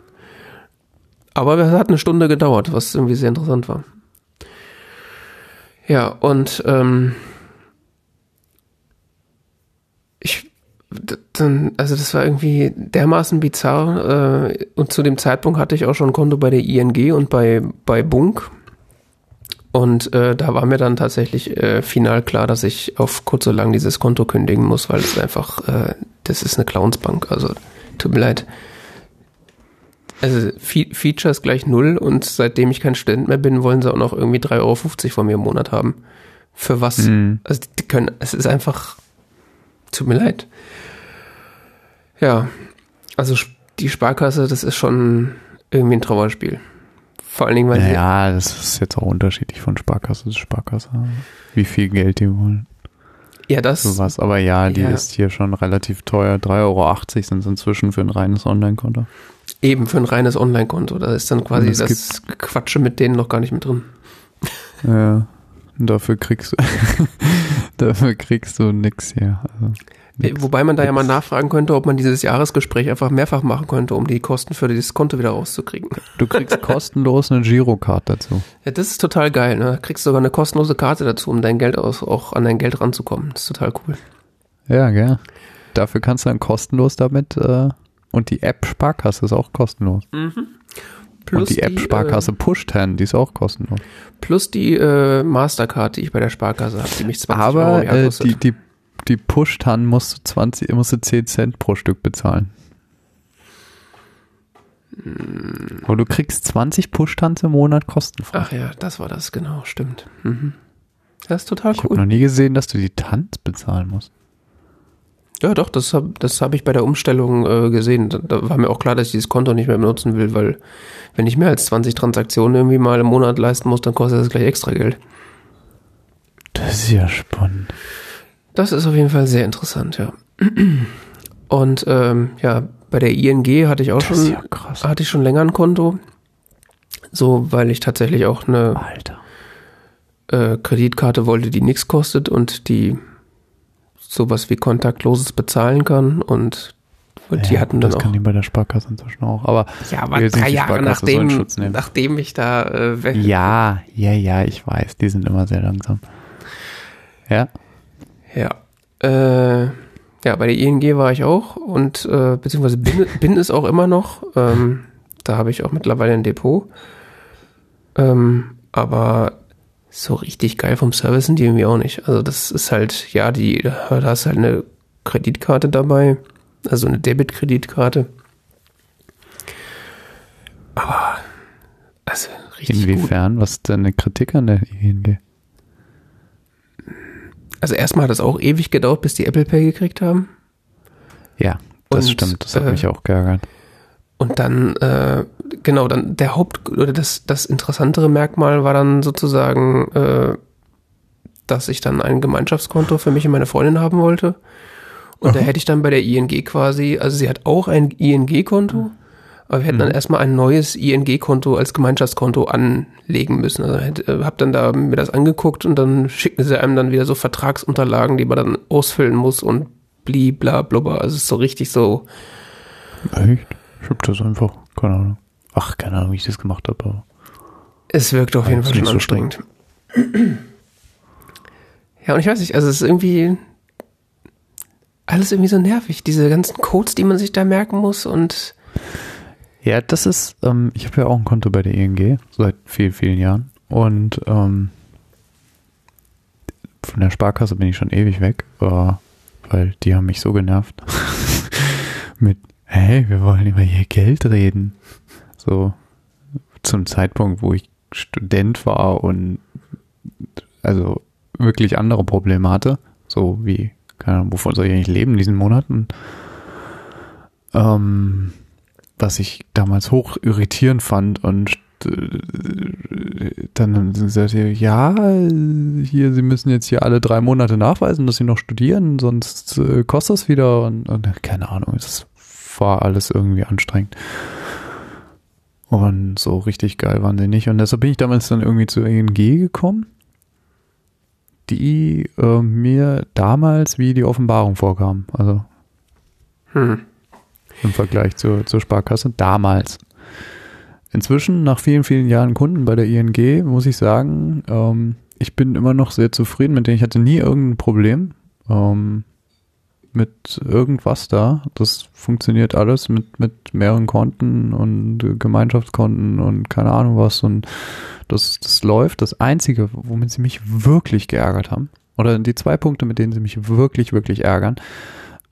Aber es hat eine Stunde gedauert, was irgendwie sehr interessant war. Ja, und ähm, ich dann, also das war irgendwie dermaßen bizarr äh, und zu dem Zeitpunkt hatte ich auch schon ein Konto bei der ING und bei, bei Bunk und äh, da war mir dann tatsächlich äh, final klar, dass ich auf kurz oder lang dieses Konto kündigen muss, weil es einfach, äh, das ist eine Clownsbank, also tut mir leid. Also Fe Features gleich null und seitdem ich kein Student mehr bin, wollen sie auch noch irgendwie 3,50 Euro von mir im Monat haben. Für was? Mhm. Also die können, es ist einfach, tut mir leid. Ja, also die Sparkasse, das ist schon irgendwie ein Trauerspiel. Vor allen Dingen, weil Ja, das ist jetzt auch unterschiedlich von Sparkasse zu Sparkasse. Wie viel Geld die wollen. ja das, Sowas. Aber ja, die Ja. ist hier schon relativ teuer. 3,80 Euro sind es inzwischen für ein reines Online-Konto. eben für ein reines Online-Konto, da ist dann quasi es das Quatsche mit denen noch gar nicht mit drin. Ja. Dafür kriegst du, dafür kriegst du nix hier. Also. Wobei man da ja mal nachfragen könnte, ob man dieses Jahresgespräch einfach mehrfach machen könnte, um die Kosten für dieses Konto wieder rauszukriegen. Du kriegst kostenlos eine Girocard dazu. Ja, das ist total geil, ne? Da kriegst du sogar eine kostenlose Karte dazu, um dein Geld aus, auch an dein Geld ranzukommen. Das ist total cool. Ja, gell. Dafür kannst du dann kostenlos damit, äh, und die App Sparkasse ist auch kostenlos. und die App Sparkasse Äh, Push10, die ist auch kostenlos. plus die äh, Mastercard, die ich bei der Sparkasse habe, die mich 20 Euro Aber im Jahr äh, die, die, die Push-Tan musst du 20, musst du 10 Cent pro Stück bezahlen. Aber du kriegst 20 Push-Tans im Monat kostenfrei. Ach ja, das war das, genau, stimmt. Mhm. Das ist total ich habe cool. noch nie gesehen, dass du die Tanz bezahlen musst. Ja, doch, das habe das hab ich bei der Umstellung äh, gesehen. Da, da war mir auch klar, dass ich dieses Konto nicht mehr benutzen will, weil wenn ich mehr als 20 Transaktionen irgendwie mal im Monat leisten muss, dann kostet das gleich extra Geld. Das ist ja spannend. Das ist auf jeden Fall sehr interessant, ja. Und ähm, ja, bei der ING hatte ich auch schon, ja hatte ich schon länger ein Konto. So, weil ich tatsächlich auch eine äh, Kreditkarte wollte, die nichts kostet und die sowas wie kontaktloses bezahlen kann. Und die Ja, hatten gut, dann das auch. kann die bei der Sparkasse inzwischen auch. Aber Ja, aber drei die Jahre nachdem, Schutz nehmen. nachdem ich da äh, ja, ja, ja, ich weiß, die sind immer sehr langsam. Ja. Ja. Äh, ja, bei der ING war ich auch und äh, beziehungsweise bin, bin es auch immer noch. Ähm, da habe ich auch mittlerweile ein Depot. Ähm, aber so richtig geil vom Service sind die irgendwie auch nicht. Also das ist halt, ja, die, da hast halt eine Kreditkarte dabei, also eine Debitkreditkarte. Aber also richtig gut. Inwiefern? Was ist deine Kritik an der ING? Also erstmal hat es auch ewig gedauert, bis die Apple Pay gekriegt haben. Ja, das Und, stimmt. Das hat äh, mich auch geärgert. Und dann, äh, genau, dann der Haupt- oder das, das interessantere Merkmal war dann sozusagen, äh, dass ich dann ein Gemeinschaftskonto für mich und meine Freundin haben wollte. Und da hätte ich dann bei der ING quasi, also sie hat auch ein ING-Konto, Aber wir hätten Mhm. dann erstmal ein neues ING-Konto als Gemeinschaftskonto anlegen müssen. Also hätte, äh, hab dann da mir das angeguckt und dann schicken sie einem dann wieder so Vertragsunterlagen, die man dann ausfüllen muss und bli bla blubber. Also es ist so richtig so, Echt? Ich hab das einfach, keine Ahnung. Ach, keine Ahnung, wie ich das gemacht habe. aber- es wirkt auf jeden Fall schon nicht so schlimm. anstrengend. Ja, und ich weiß nicht, also es ist irgendwie alles irgendwie so nervig. Diese ganzen Codes, die man sich da merken muss und Ja, das ist, ähm, ich habe ja auch ein Konto bei der ING seit vielen, vielen Jahren. Und ähm, von der Sparkasse bin ich schon ewig weg, äh, weil die haben mich so genervt. Mit, hey, wir wollen über ihr Geld reden. So zum Zeitpunkt, wo ich Student war und also wirklich andere Probleme hatte. So wie, keine Ahnung, wovon soll ich eigentlich leben in diesen Monaten? Ähm, was ich damals hoch irritierend fand und äh, dann haben sie gesagt, ja, hier, sie müssen jetzt hier alle drei Monate nachweisen, dass sie noch studieren, sonst äh, kostet das wieder und, und keine Ahnung, es war alles irgendwie anstrengend. Und so richtig geil waren sie nicht. Und deshalb bin ich damals dann irgendwie zur ING gekommen, die äh, mir damals wie die Offenbarung vorkam. Also hm, im Vergleich zur, zur Sparkasse damals. Inzwischen, nach vielen, vielen Jahren Kunden bei der ING, muss ich sagen, ähm, ich bin immer noch sehr zufrieden mit denen. Ich hatte nie irgendein Problem ähm, mit irgendwas da. Das funktioniert alles mit, mit mehreren Konten und Gemeinschaftskonten und keine Ahnung was. Und das, das läuft. Das Einzige, womit sie mich wirklich geärgert haben, oder die zwei Punkte, mit denen sie mich wirklich, wirklich ärgern,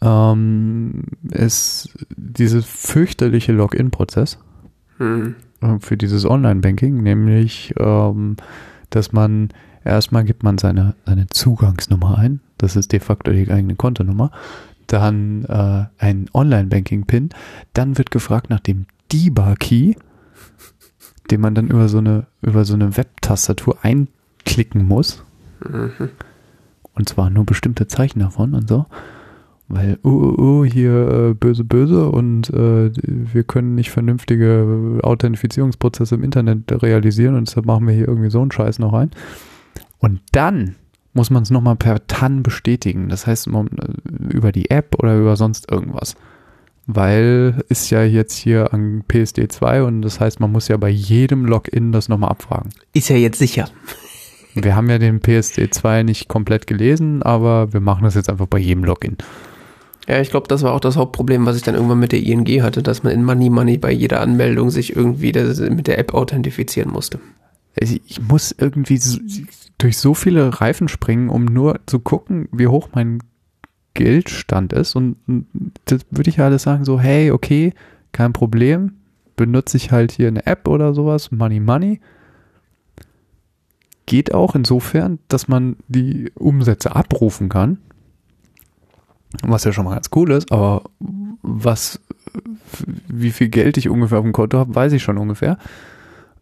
ähm, ist dieser fürchterliche Login-Prozess hm, äh, für dieses Online-Banking, nämlich, ähm, dass man erstmal gibt man seine, seine Zugangsnummer ein, das ist de facto die eigene Kontonummer, dann äh, ein Online-Banking-Pin, dann wird gefragt nach dem DIBA-Key, den man dann über so eine, über so eine Web-Tastatur einklicken muss. mhm. Und zwar nur bestimmte Zeichen davon und so. Weil, oh, oh, oh, hier äh, böse, böse und äh, wir können nicht vernünftige Authentifizierungsprozesse im Internet realisieren und deshalb machen wir hier irgendwie so einen Scheiß noch rein. Und dann muss man es nochmal per TAN bestätigen. Das heißt, äh, über die App oder über sonst irgendwas. Weil ist ja jetzt hier an PSD 2 und das heißt, man muss ja bei jedem Login das nochmal abfragen. ist ja jetzt sicher. Wir haben ja den PSD 2 nicht komplett gelesen, aber wir machen das jetzt einfach bei jedem Login. Ja, ich glaube, das war auch das Hauptproblem, was ich dann irgendwann mit der ING hatte, dass man in Money Money bei jeder Anmeldung sich irgendwie das, mit der App authentifizieren musste. Ich muss irgendwie so, durch so viele Reifen springen, um nur zu gucken, wie hoch mein Geldstand ist. Und das würde ich alles sagen, so, hey, okay, kein Problem. Benutze ich halt hier eine App oder sowas, Money Money. Geht auch insofern, dass man die Umsätze abrufen kann. Was ja schon mal ganz cool ist, aber was, wie viel Geld ich ungefähr auf dem Konto habe, weiß ich schon ungefähr.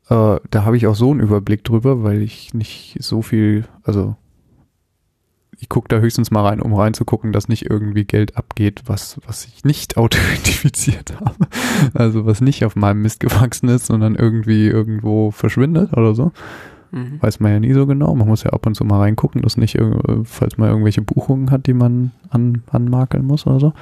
Äh, da habe ich auch so einen Überblick drüber, weil ich nicht so viel, also ich gucke da höchstens mal rein, um reinzugucken, dass nicht irgendwie Geld abgeht, was, was ich nicht authentifiziert habe. Also was nicht auf meinem Mist gewachsen ist, sondern irgendwie irgendwo verschwindet oder so. Mhm. Weiß man ja nie so genau. Man muss ja ab und zu mal reingucken, dass nicht, falls man irgendwelche Buchungen hat, die man an, anmakeln muss oder so.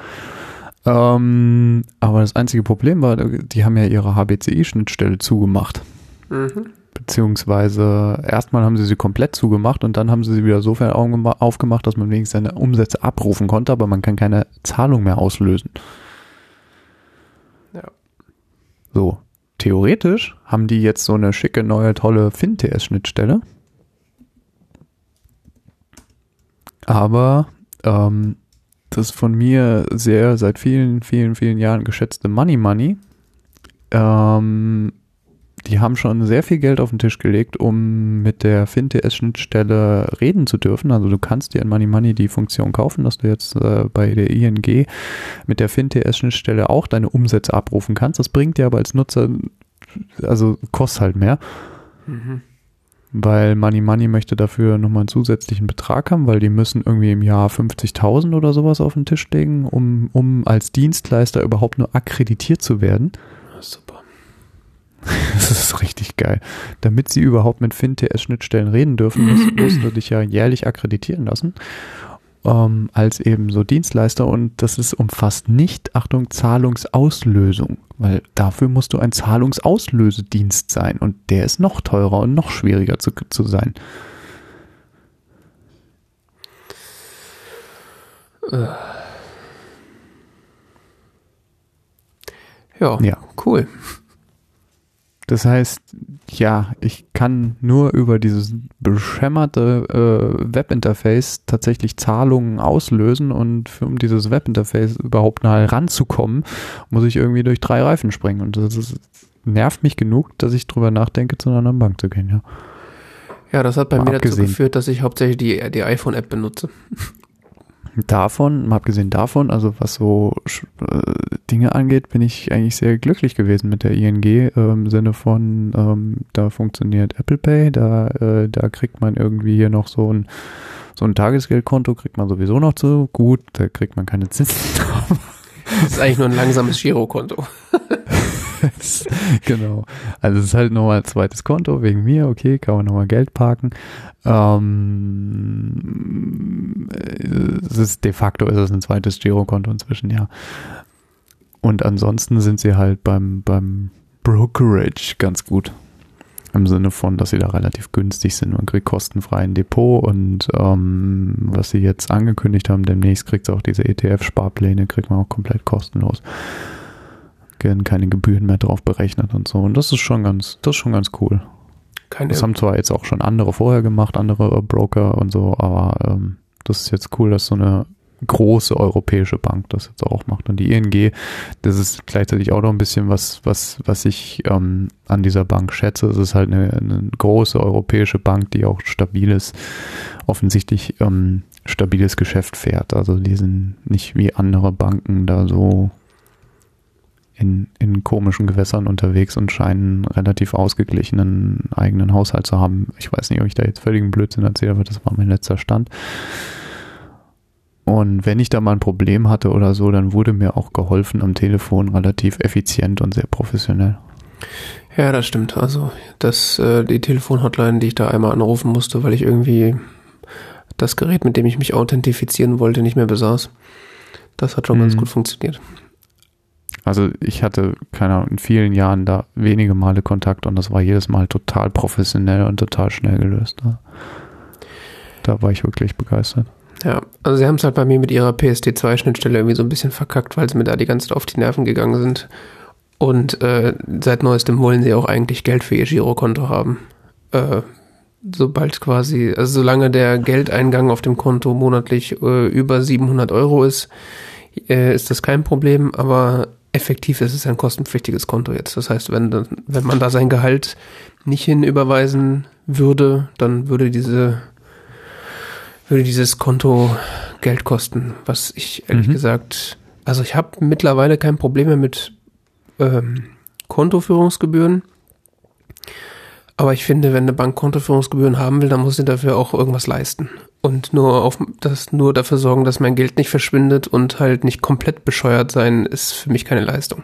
Ähm, aber das einzige Problem war, die haben ja ihre HBCI-Schnittstelle zugemacht. Mhm. Beziehungsweise erstmal haben sie sie komplett zugemacht und dann haben sie sie wieder sofern aufgema- aufgemacht, dass man wenigstens seine Umsätze abrufen konnte, aber man kann keine Zahlung mehr auslösen. Ja. So, theoretisch haben die jetzt so eine schicke, neue, tolle FinTS-Schnittstelle. Aber ähm, das von mir sehr seit vielen, vielen, vielen Jahren geschätzte Money Money, ähm, die haben schon sehr viel Geld auf den Tisch gelegt, um mit der FinTS-Schnittstelle reden zu dürfen. Also du kannst dir in Money Money die Funktion kaufen, dass du jetzt äh, bei der ING mit der FinTS-Schnittstelle auch deine Umsätze abrufen kannst. Das bringt dir aber als Nutzer, also kostet halt mehr, Mhm. weil Money Money möchte dafür nochmal einen zusätzlichen Betrag haben, weil die müssen irgendwie im Jahr 50.000 oder sowas auf den Tisch legen, um, um als Dienstleister überhaupt nur akkreditiert zu werden. super. Das ist richtig geil. Damit sie überhaupt mit FinTS-Schnittstellen reden dürfen, musst, musst du dich ja jährlich akkreditieren lassen ähm, als eben so Dienstleister und das ist umfasst nicht, Achtung, Zahlungsauslösung, weil dafür musst du ein Zahlungsauslösedienst sein und der ist noch teurer und noch schwieriger zu, zu sein. Ja, ja, cool. Das heißt, ja, ich kann nur über dieses beschämmerte äh, Webinterface tatsächlich Zahlungen auslösen und für, um dieses Webinterface überhaupt mal ranzukommen, muss ich irgendwie durch drei Reifen springen und das ist, nervt mich genug, dass ich drüber nachdenke, zu einer anderen Bank zu gehen, ja. Ja, das hat bei mal mir abgesehen. dazu geführt, dass ich hauptsächlich die, die iPhone-App benutze davon, mal abgesehen davon, also was so äh, Dinge angeht, bin ich eigentlich sehr glücklich gewesen mit der ING äh, im Sinne von, ähm, da funktioniert Apple Pay, da, äh, da kriegt man irgendwie hier noch so ein, so ein Tagesgeldkonto, kriegt man sowieso noch zu. Gut, da kriegt man keine Zinsen. das ist eigentlich nur ein langsames Girokonto. genau. Also es ist halt nochmal ein zweites Konto wegen mir, okay, kann man nochmal Geld parken. Ähm, es ist de facto ist es ein zweites Girokonto inzwischen, ja. Und ansonsten sind sie halt beim, beim Brokerage ganz gut. Im Sinne von, dass sie da relativ günstig sind. Man kriegt kostenfrei ein Depot und ähm, was sie jetzt angekündigt haben, demnächst kriegt es auch diese ETF-Sparpläne, kriegt man auch komplett kostenlos werden keine Gebühren mehr drauf berechnet und so. Und das ist schon ganz, das ist schon ganz cool. Keine das haben zwar jetzt auch schon andere vorher gemacht, andere Broker und so, aber ähm, das ist jetzt cool, dass so eine große europäische Bank das jetzt auch macht. Und die ING, das ist gleichzeitig auch noch ein bisschen was, was, was ich ähm, an dieser Bank schätze. Es ist halt eine, eine große europäische Bank, die auch stabiles, offensichtlich ähm, stabiles Geschäft fährt. Also die sind nicht wie andere Banken da so in, in komischen Gewässern unterwegs und scheinen relativ ausgeglichenen eigenen Haushalt zu haben. Ich weiß nicht, ob ich da jetzt völligen Blödsinn erzähle, aber das war mein letzter Stand. Und wenn ich da mal ein Problem hatte oder so, dann wurde mir auch geholfen am Telefon relativ effizient und sehr professionell. Ja, das stimmt. Also das, äh, die Telefonhotline, die ich da einmal anrufen musste, weil ich irgendwie das Gerät, mit dem ich mich authentifizieren wollte, nicht mehr besaß. Das hat schon mhm. ganz gut funktioniert. Also ich hatte, keine Ahnung, in vielen Jahren da wenige Male Kontakt und das war jedes Mal total professionell und total schnell gelöst. Ne? Da war ich wirklich begeistert. Ja, also sie haben es halt bei mir mit ihrer PSD2-Schnittstelle irgendwie so ein bisschen verkackt, weil sie mir da die ganze Zeit auf die Nerven gegangen sind. Und äh, seit neuestem wollen sie auch eigentlich Geld für ihr Girokonto haben. Äh, sobald quasi, also solange der Geldeingang auf dem Konto monatlich äh, über 700 Euro ist, äh, ist das kein Problem, aber effektiv ist es ein kostenpflichtiges Konto jetzt. Das heißt, wenn, wenn man da sein Gehalt nicht hinüberweisen würde, dann würde diese würde dieses Konto Geld kosten, was ich ehrlich mhm. gesagt, also ich habe mittlerweile kein Problem mehr mit ähm, Kontoführungsgebühren. Aber ich finde, wenn eine Bank Kontoführungsgebühren haben will, dann muss sie dafür auch irgendwas leisten. Und nur auf das nur dafür sorgen, dass mein Geld nicht verschwindet und halt nicht komplett bescheuert sein, ist für mich keine Leistung.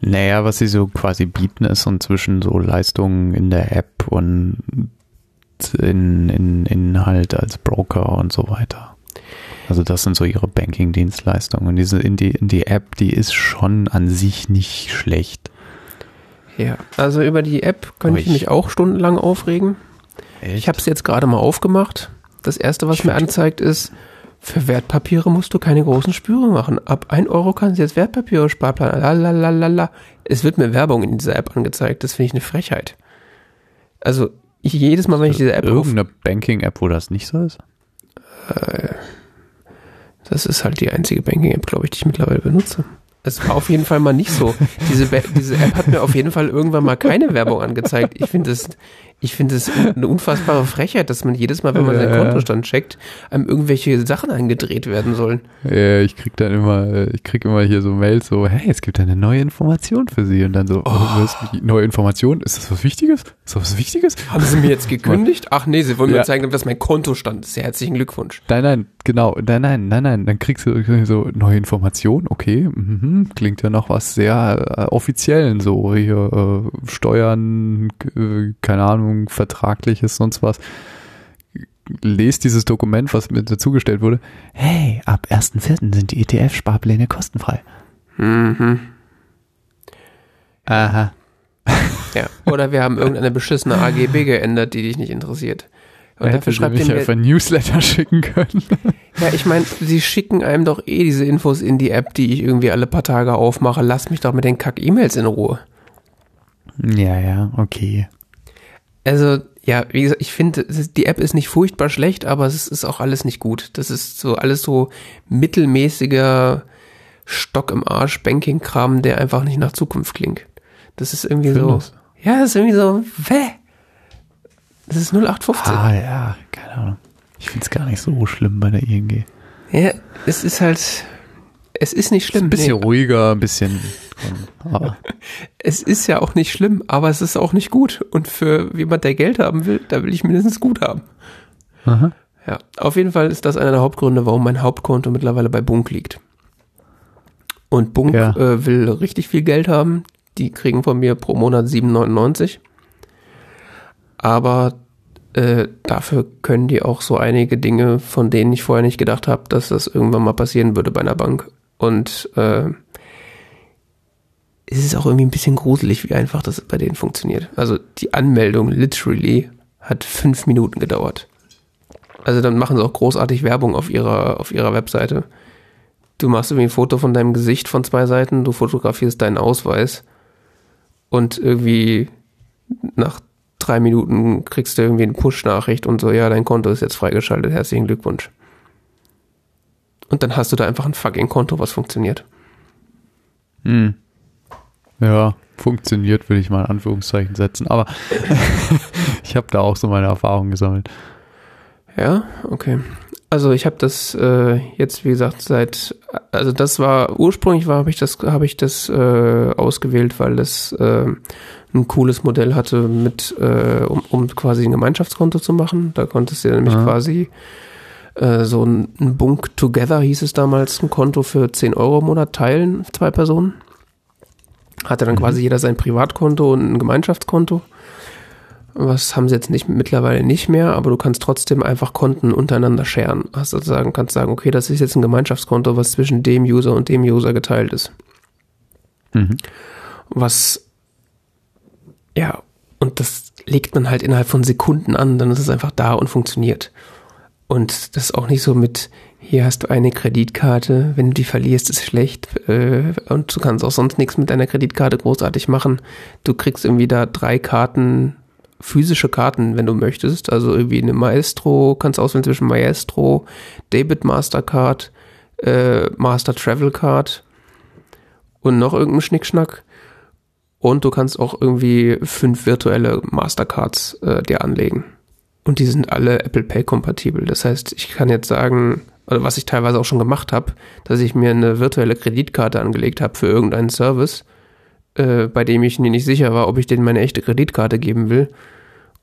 Naja, was sie so quasi bieten, ist inzwischen so Leistungen in der App und in, in, in halt als Broker und so weiter. Also das sind so ihre Banking-Dienstleistungen. Und diese in die, in die App, die ist schon an sich nicht schlecht. Ja, also über die App könnte ich mich auch stundenlang aufregen. Echt? Ich habe es jetzt gerade mal aufgemacht. Das erste, was ich mir anzeigt, ist, für Wertpapiere musst du keine großen Spüre machen. Ab 1 Euro kannst du jetzt Wertpapiere Sparplan. Lalalala. Es wird mir Werbung in dieser App angezeigt. Das finde ich eine Frechheit. Also ich, jedes Mal, wenn ich diese App Irgendeine Banking-App, wo das nicht so ist? Äh, das ist halt die einzige Banking-App, glaube ich, die ich mittlerweile benutze. Es war auf jeden Fall mal nicht so. Diese, diese App hat mir auf jeden Fall irgendwann mal keine Werbung angezeigt. Ich finde es, Ich finde es eine unfassbare Frechheit, dass man jedes Mal, wenn man seinen Kontostand checkt, einem irgendwelche Sachen angedreht werden sollen. Ja, ich krieg dann immer, ich krieg immer hier so Mails so, hey, es gibt eine neue Information für Sie. Und dann so, oh. neue Information? Ist das was Wichtiges? Ist das was Wichtiges? Haben Sie mir jetzt gekündigt? Ach nee, Sie wollen mir ja. zeigen, dass mein Kontostand ist. Herzlichen Glückwunsch. Nein, nein, genau. Nein, nein, nein, nein. Dann kriegst du so neue Information. Okay, mhm. klingt ja noch was sehr äh, offiziellen so hier äh, Steuern, äh, keine Ahnung Ahnung, vertragliches, sonst was. Lest dieses Dokument, was mir dazugestellt wurde. Hey, ab 1.4. sind die ETF-Sparpläne kostenfrei. Mhm. Aha. Ja, oder wir haben irgendeine beschissene AGB geändert, die dich nicht interessiert. Und dafür schreibt ihr einfach Newsletter schicken können. Ja, ich meine, sie schicken einem doch eh diese Infos in die App, die ich irgendwie alle paar Tage aufmache. Lass mich doch mit den Kack-E-Mails in Ruhe. Ja, ja, okay. Also, ja, wie gesagt, ich finde, die App ist nicht furchtbar schlecht, aber es ist auch alles nicht gut. Das ist so alles so mittelmäßiger Stock im Arsch Banking-Kram, der einfach nicht nach Zukunft klingt. Das ist irgendwie Findest. so. Ja, das ist irgendwie so, weh. Das ist 0815. Ah, ja, keine Ahnung. Ich finde es gar nicht so schlimm bei der ING. Ja, es ist halt, es ist nicht schlimm. Ist ein bisschen nee. ruhiger, ein bisschen. Aber. Es ist ja auch nicht schlimm, aber es ist auch nicht gut. Und für jemand, der Geld haben will, da will ich mindestens gut haben. Aha. Ja, auf jeden Fall ist das einer der Hauptgründe, warum mein Hauptkonto mittlerweile bei Bunk liegt. Und Bunk ja. äh, will richtig viel Geld haben. Die kriegen von mir pro Monat 7,99. Aber äh, dafür können die auch so einige Dinge, von denen ich vorher nicht gedacht habe, dass das irgendwann mal passieren würde bei einer Bank. Und äh, es ist auch irgendwie ein bisschen gruselig, wie einfach das bei denen funktioniert. Also die Anmeldung literally hat fünf Minuten gedauert. Also dann machen sie auch großartig Werbung auf ihrer, auf ihrer Webseite. Du machst irgendwie ein Foto von deinem Gesicht von zwei Seiten, du fotografierst deinen Ausweis und irgendwie nach drei Minuten kriegst du irgendwie eine Push-Nachricht und so, ja, dein Konto ist jetzt freigeschaltet, herzlichen Glückwunsch. Und dann hast du da einfach ein fucking Konto, was funktioniert. Hm. Ja, funktioniert, würde ich mal in Anführungszeichen setzen. Aber ich habe da auch so meine Erfahrungen gesammelt. Ja, okay. Also ich habe das äh, jetzt, wie gesagt, seit, also das war, ursprünglich war, habe ich das, habe ich das äh, ausgewählt, weil das äh, ein cooles Modell hatte mit, äh, um, um quasi ein Gemeinschaftskonto zu machen. Da konntest du nämlich Aha. quasi äh, so ein, ein Bunk Together hieß es damals, ein Konto für 10 Euro im Monat teilen, zwei Personen. Hatte dann mhm. quasi jeder sein Privatkonto und ein Gemeinschaftskonto. Was haben sie jetzt nicht mittlerweile nicht mehr, aber du kannst trotzdem einfach Konten untereinander scheren. Hast also sagen, kannst sagen, okay, das ist jetzt ein Gemeinschaftskonto, was zwischen dem User und dem User geteilt ist. Mhm. Was ja, und das legt man halt innerhalb von Sekunden an, dann ist es einfach da und funktioniert. Und das ist auch nicht so mit, hier hast du eine Kreditkarte, wenn du die verlierst, ist schlecht äh, und du kannst auch sonst nichts mit deiner Kreditkarte großartig machen. Du kriegst irgendwie da drei Karten, physische Karten, wenn du möchtest. Also irgendwie eine Maestro, kannst auswählen zwischen Maestro, Debit Mastercard, äh, Master Travel Card und noch irgendein Schnickschnack. Und du kannst auch irgendwie fünf virtuelle Mastercards äh, dir anlegen. Und die sind alle Apple Pay kompatibel. Das heißt, ich kann jetzt sagen, oder was ich teilweise auch schon gemacht habe, dass ich mir eine virtuelle Kreditkarte angelegt habe für irgendeinen Service, äh, bei dem ich mir nicht sicher war, ob ich denen meine echte Kreditkarte geben will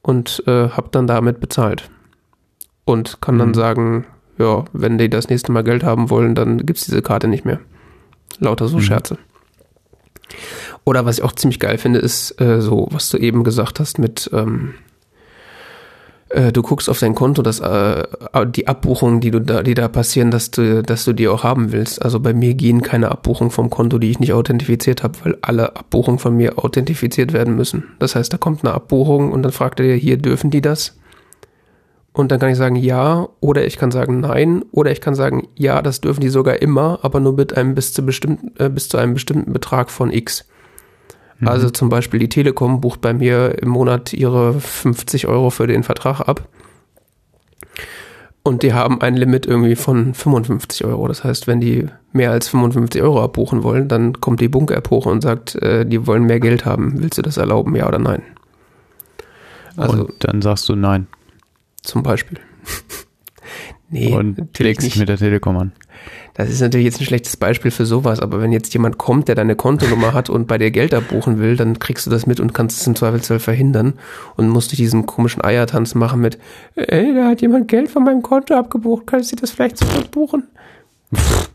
und äh, habe dann damit bezahlt. Und kann dann mhm. sagen, ja, wenn die das nächste Mal Geld haben wollen, dann gibt's diese Karte nicht mehr. Lauter so mhm. Scherze. Oder was ich auch ziemlich geil finde, ist äh, so, was du eben gesagt hast mit, ähm, äh, du guckst auf dein Konto, dass äh, die Abbuchungen, die du da, die da passieren, dass du, dass du die auch haben willst. Also bei mir gehen keine Abbuchungen vom Konto, die ich nicht authentifiziert habe, weil alle Abbuchungen von mir authentifiziert werden müssen. Das heißt, da kommt eine Abbuchung und dann fragt er dir, hier dürfen die das? Und dann kann ich sagen ja, oder ich kann sagen nein, oder ich kann sagen ja, das dürfen die sogar immer, aber nur mit einem bis zu bestimmten, äh, bis zu einem bestimmten Betrag von X. Mhm. Also zum Beispiel die Telekom bucht bei mir im Monat ihre 50 Euro für den Vertrag ab. Und die haben ein Limit irgendwie von 55 Euro. Das heißt, wenn die mehr als 55 Euro abbuchen wollen, dann kommt die Bunker-App hoch und sagt, äh, die wollen mehr Geld haben. Willst du das erlauben, ja oder nein? Also und dann sagst du nein. zum Beispiel. Nee, und legst dich mit der Telekom an. Das ist natürlich jetzt ein schlechtes Beispiel für sowas, aber wenn jetzt jemand kommt, der deine Kontonummer hat und bei dir Geld abbuchen will, dann kriegst du das mit und kannst es im Zweifelsfall verhindern und musst dich diesen komischen Eiertanz machen mit, ey, da hat jemand Geld von meinem Konto abgebucht, kannst du das vielleicht zurückbuchen? Hast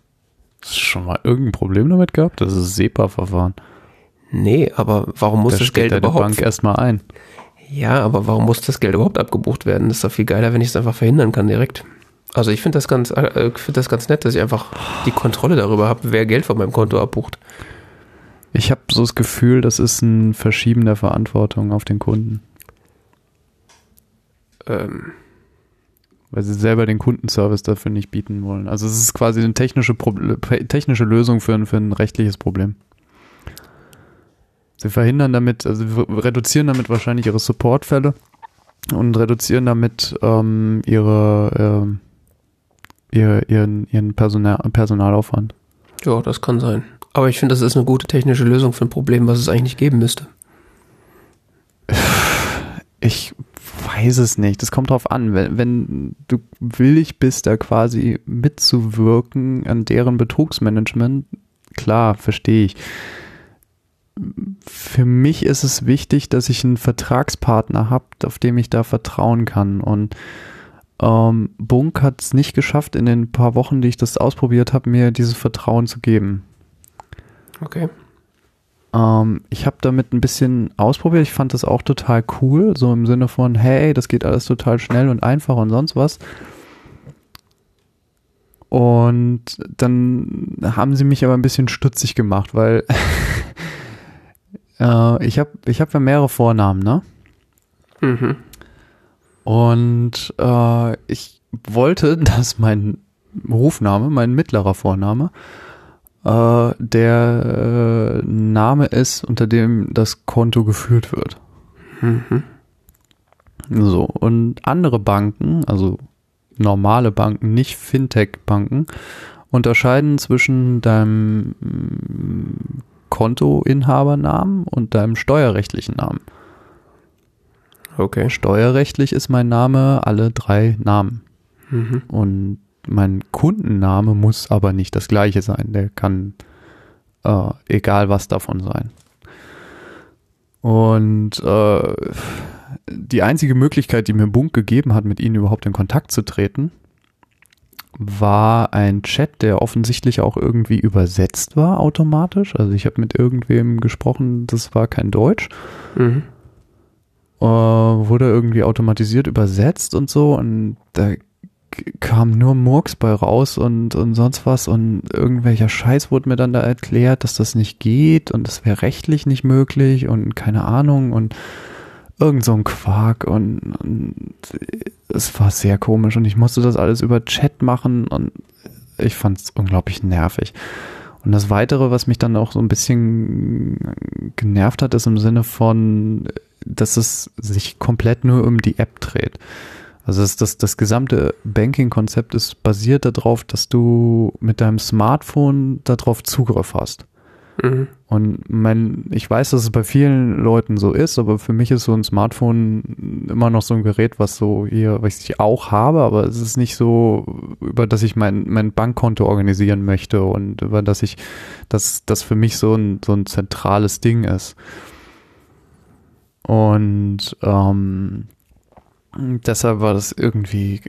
du schon mal irgendein Problem damit gehabt? Das ist SEPA-Verfahren. Nee, aber warum muss Da das steht Geld überhaupt? Bank erstmal ein. Ja, aber warum muss das Geld überhaupt abgebucht werden? Das ist doch viel geiler, wenn ich es einfach verhindern kann direkt. Also ich finde das ganz, äh, ich finde das ganz nett, dass ich einfach die Kontrolle darüber habe, wer Geld von meinem Konto abbucht. Ich habe so das Gefühl, das ist ein Verschieben der Verantwortung auf den Kunden. Ähm, Weil sie selber den Kundenservice dafür nicht bieten wollen. Also es ist quasi eine technische, Proble- technische Lösung für ein, für ein rechtliches Problem. Sie verhindern damit, also reduzieren damit wahrscheinlich ihre Supportfälle und reduzieren damit ähm, ihre, ähm, ihr, ihren, ihren Personal, Personalaufwand. ja, das kann sein. Aber ich finde, das ist eine gute technische Lösung für ein Problem, was es eigentlich nicht geben müsste. Ich weiß es nicht. Das kommt drauf an. Wenn, wenn du willig bist, da quasi mitzuwirken an deren Betrugsmanagement, klar, verstehe ich. Für mich ist es wichtig, dass ich einen Vertragspartner habe, auf dem ich da vertrauen kann. Und ähm, Bunk hat es nicht geschafft, in den paar Wochen, die ich das ausprobiert habe, mir dieses Vertrauen zu geben. Okay. Ähm, ich habe damit ein bisschen ausprobiert. Ich fand das auch total cool, so im Sinne von, hey, das geht alles total schnell und einfach und sonst was. Und dann haben sie mich aber ein bisschen stutzig gemacht, weil äh, ich habe ich hab ja mehrere Vornamen, ne? Mhm. Und äh, ich wollte, dass mein Rufname, mein mittlerer Vorname, äh, der äh, Name ist, unter dem das Konto geführt wird. Mhm. So, und andere Banken, also normale Banken, nicht Fintech-Banken, unterscheiden zwischen deinem mm, Kontoinhabernamen und deinem steuerrechtlichen Namen. Okay. Steuerrechtlich ist mein Name alle drei Namen. Mhm. Und mein Kundenname muss aber nicht das gleiche sein. Der kann äh, egal was davon sein. Und äh, die einzige Möglichkeit, die mir Bunk gegeben hat, mit ihnen überhaupt in Kontakt zu treten, war ein Chat, der offensichtlich auch irgendwie übersetzt war automatisch. Also ich habe mit irgendwem gesprochen, das war kein Deutsch Mhm. Äh, wurde irgendwie automatisiert übersetzt und so und da kam nur Murks bei raus und, und sonst was und irgendwelcher Scheiß wurde mir dann da erklärt, dass das nicht geht und das wäre rechtlich nicht möglich und keine Ahnung und irgend so ein Quark und, und es war sehr komisch und ich musste das alles über Chat machen und ich fand es unglaublich nervig. Und das Weitere, was mich dann auch so ein bisschen genervt hat, ist im Sinne von, dass es sich komplett nur um die App dreht. Also das, das, das gesamte Banking-Konzept ist basiert darauf, dass du mit deinem Smartphone darauf Zugriff hast. Mhm. Und mein, ich weiß, dass es bei vielen Leuten so ist, aber für mich ist so ein Smartphone immer noch so ein Gerät, was so hier, was ich auch habe, aber es ist nicht so, über das ich mein, mein Bankkonto organisieren möchte und über das ich, dass das für mich so ein, so ein zentrales Ding ist. Und ähm, deshalb war das irgendwie,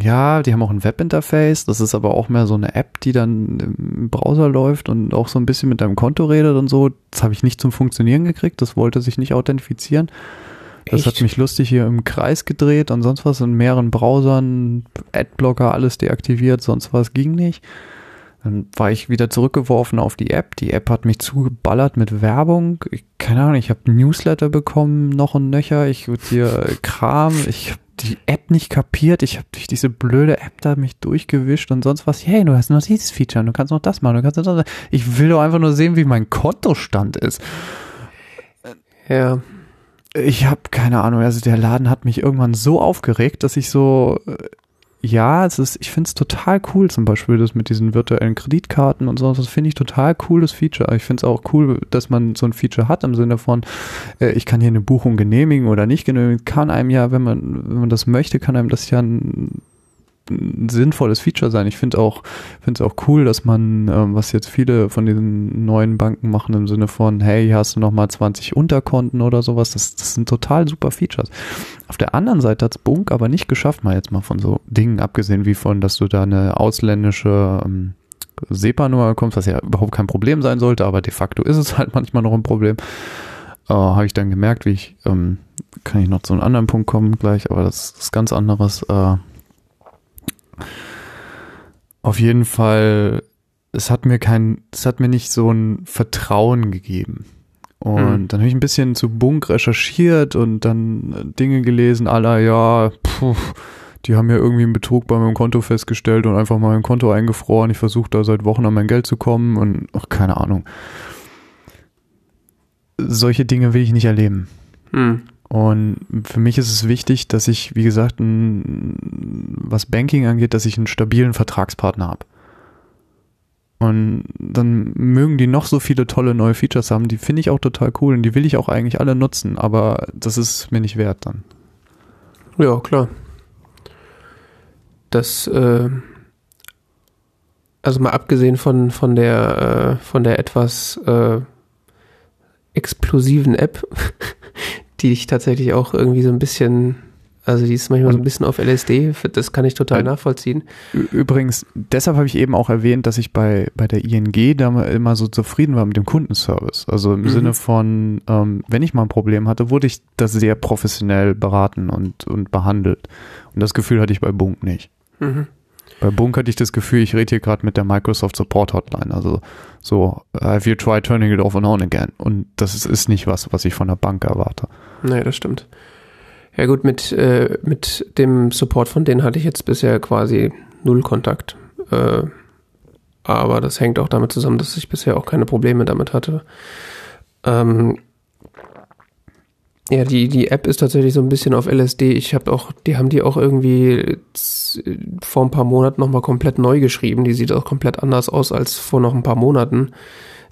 ja, die haben auch ein Webinterface, das ist aber auch mehr so eine App, die dann im Browser läuft und auch so ein bisschen mit deinem Konto redet und so. Das habe ich nicht zum Funktionieren gekriegt, das wollte sich nicht authentifizieren. Das hat Echt? mich lustig hier im Kreis gedreht und sonst was in mehreren Browsern, Adblocker, alles deaktiviert, sonst was ging nicht. Dann war ich wieder zurückgeworfen auf die App. Die App hat mich zugeballert mit Werbung. Ich, keine Ahnung, ich habe Newsletter bekommen, noch und nöcher. Ich wurde hier Kram. Ich habe die App nicht kapiert. Ich habe durch diese blöde App da mich durchgewischt und sonst was. Hey, du hast noch dieses Feature, du kannst noch das machen, du kannst noch das. Ich will doch einfach nur sehen, wie mein Kontostand ist. Ja. Ich habe keine Ahnung. Also der Laden hat mich irgendwann so aufgeregt, dass ich so, äh, ja, es ist, ich finde es total cool, zum Beispiel das mit diesen virtuellen Kreditkarten und so. Das finde ich total cooles Feature. Ich finde es auch cool, dass man so ein Feature hat im Sinne von, äh, ich kann hier eine Buchung genehmigen oder nicht genehmigen. Kann einem ja, wenn man, wenn man das möchte, kann einem das ja ein ein sinnvolles Feature sein. Ich finde auch, finde es auch cool, dass man, ähm, was jetzt viele von diesen neuen Banken machen im Sinne von, hey, hier hast du nochmal 20 Unterkonten oder sowas. Das, das sind total super Features. Auf der anderen Seite hat es Bunk aber nicht geschafft, mal jetzt mal von so Dingen abgesehen wie von, dass du da eine ausländische ähm, SEPA-Nummer bekommst, was ja überhaupt kein Problem sein sollte, aber de facto ist es halt manchmal noch ein Problem. Äh, Habe ich dann gemerkt, wie ich, ähm, kann ich noch zu einem anderen Punkt kommen gleich, aber das ist ganz anderes. Äh, auf jeden Fall, es hat mir kein, es hat mir nicht so ein Vertrauen gegeben. Und hm. dann habe ich ein bisschen zu Bunk recherchiert und dann Dinge gelesen, aller ja, puh, die haben ja irgendwie einen Betrug bei meinem Konto festgestellt und einfach mal mein Konto eingefroren. Ich versuche da seit Wochen an mein Geld zu kommen und ach, keine Ahnung. Solche Dinge will ich nicht erleben. Hm. Und für mich ist es wichtig, dass ich, wie gesagt, ein, was Banking angeht, dass ich einen stabilen Vertragspartner habe. Und dann mögen die noch so viele tolle neue Features haben, die finde ich auch total cool und die will ich auch eigentlich alle nutzen, aber das ist mir nicht wert dann. Ja, klar. Das, äh, also mal abgesehen von, von der, äh, von der etwas äh, explosiven App, die ich tatsächlich auch irgendwie so ein bisschen, also die ist manchmal so ein bisschen auf LSD, das kann ich total nachvollziehen. Übrigens, deshalb habe ich eben auch erwähnt, dass ich bei, bei der ING da immer so zufrieden war mit dem Kundenservice. Also im mhm. Sinne von, ähm, wenn ich mal ein Problem hatte, wurde ich da sehr professionell beraten und, und behandelt. Und das Gefühl hatte ich bei Bunk nicht. Mhm. Bei Bunk hatte ich das Gefühl, ich rede hier gerade mit der Microsoft Support Hotline. Also so, have you tried turning it off and on again? Und das ist, ist nicht was, was ich von der Bank erwarte. Nee, das stimmt. Ja gut, mit, äh, mit dem Support von denen hatte ich jetzt bisher quasi null Kontakt. Äh, aber das hängt auch damit zusammen, dass ich bisher auch keine Probleme damit hatte. Ähm, ja, die, die App ist tatsächlich so ein bisschen auf LSD. Ich habe auch, die haben die auch irgendwie vor ein paar Monaten nochmal komplett neu geschrieben. Die sieht auch komplett anders aus als vor noch ein paar Monaten.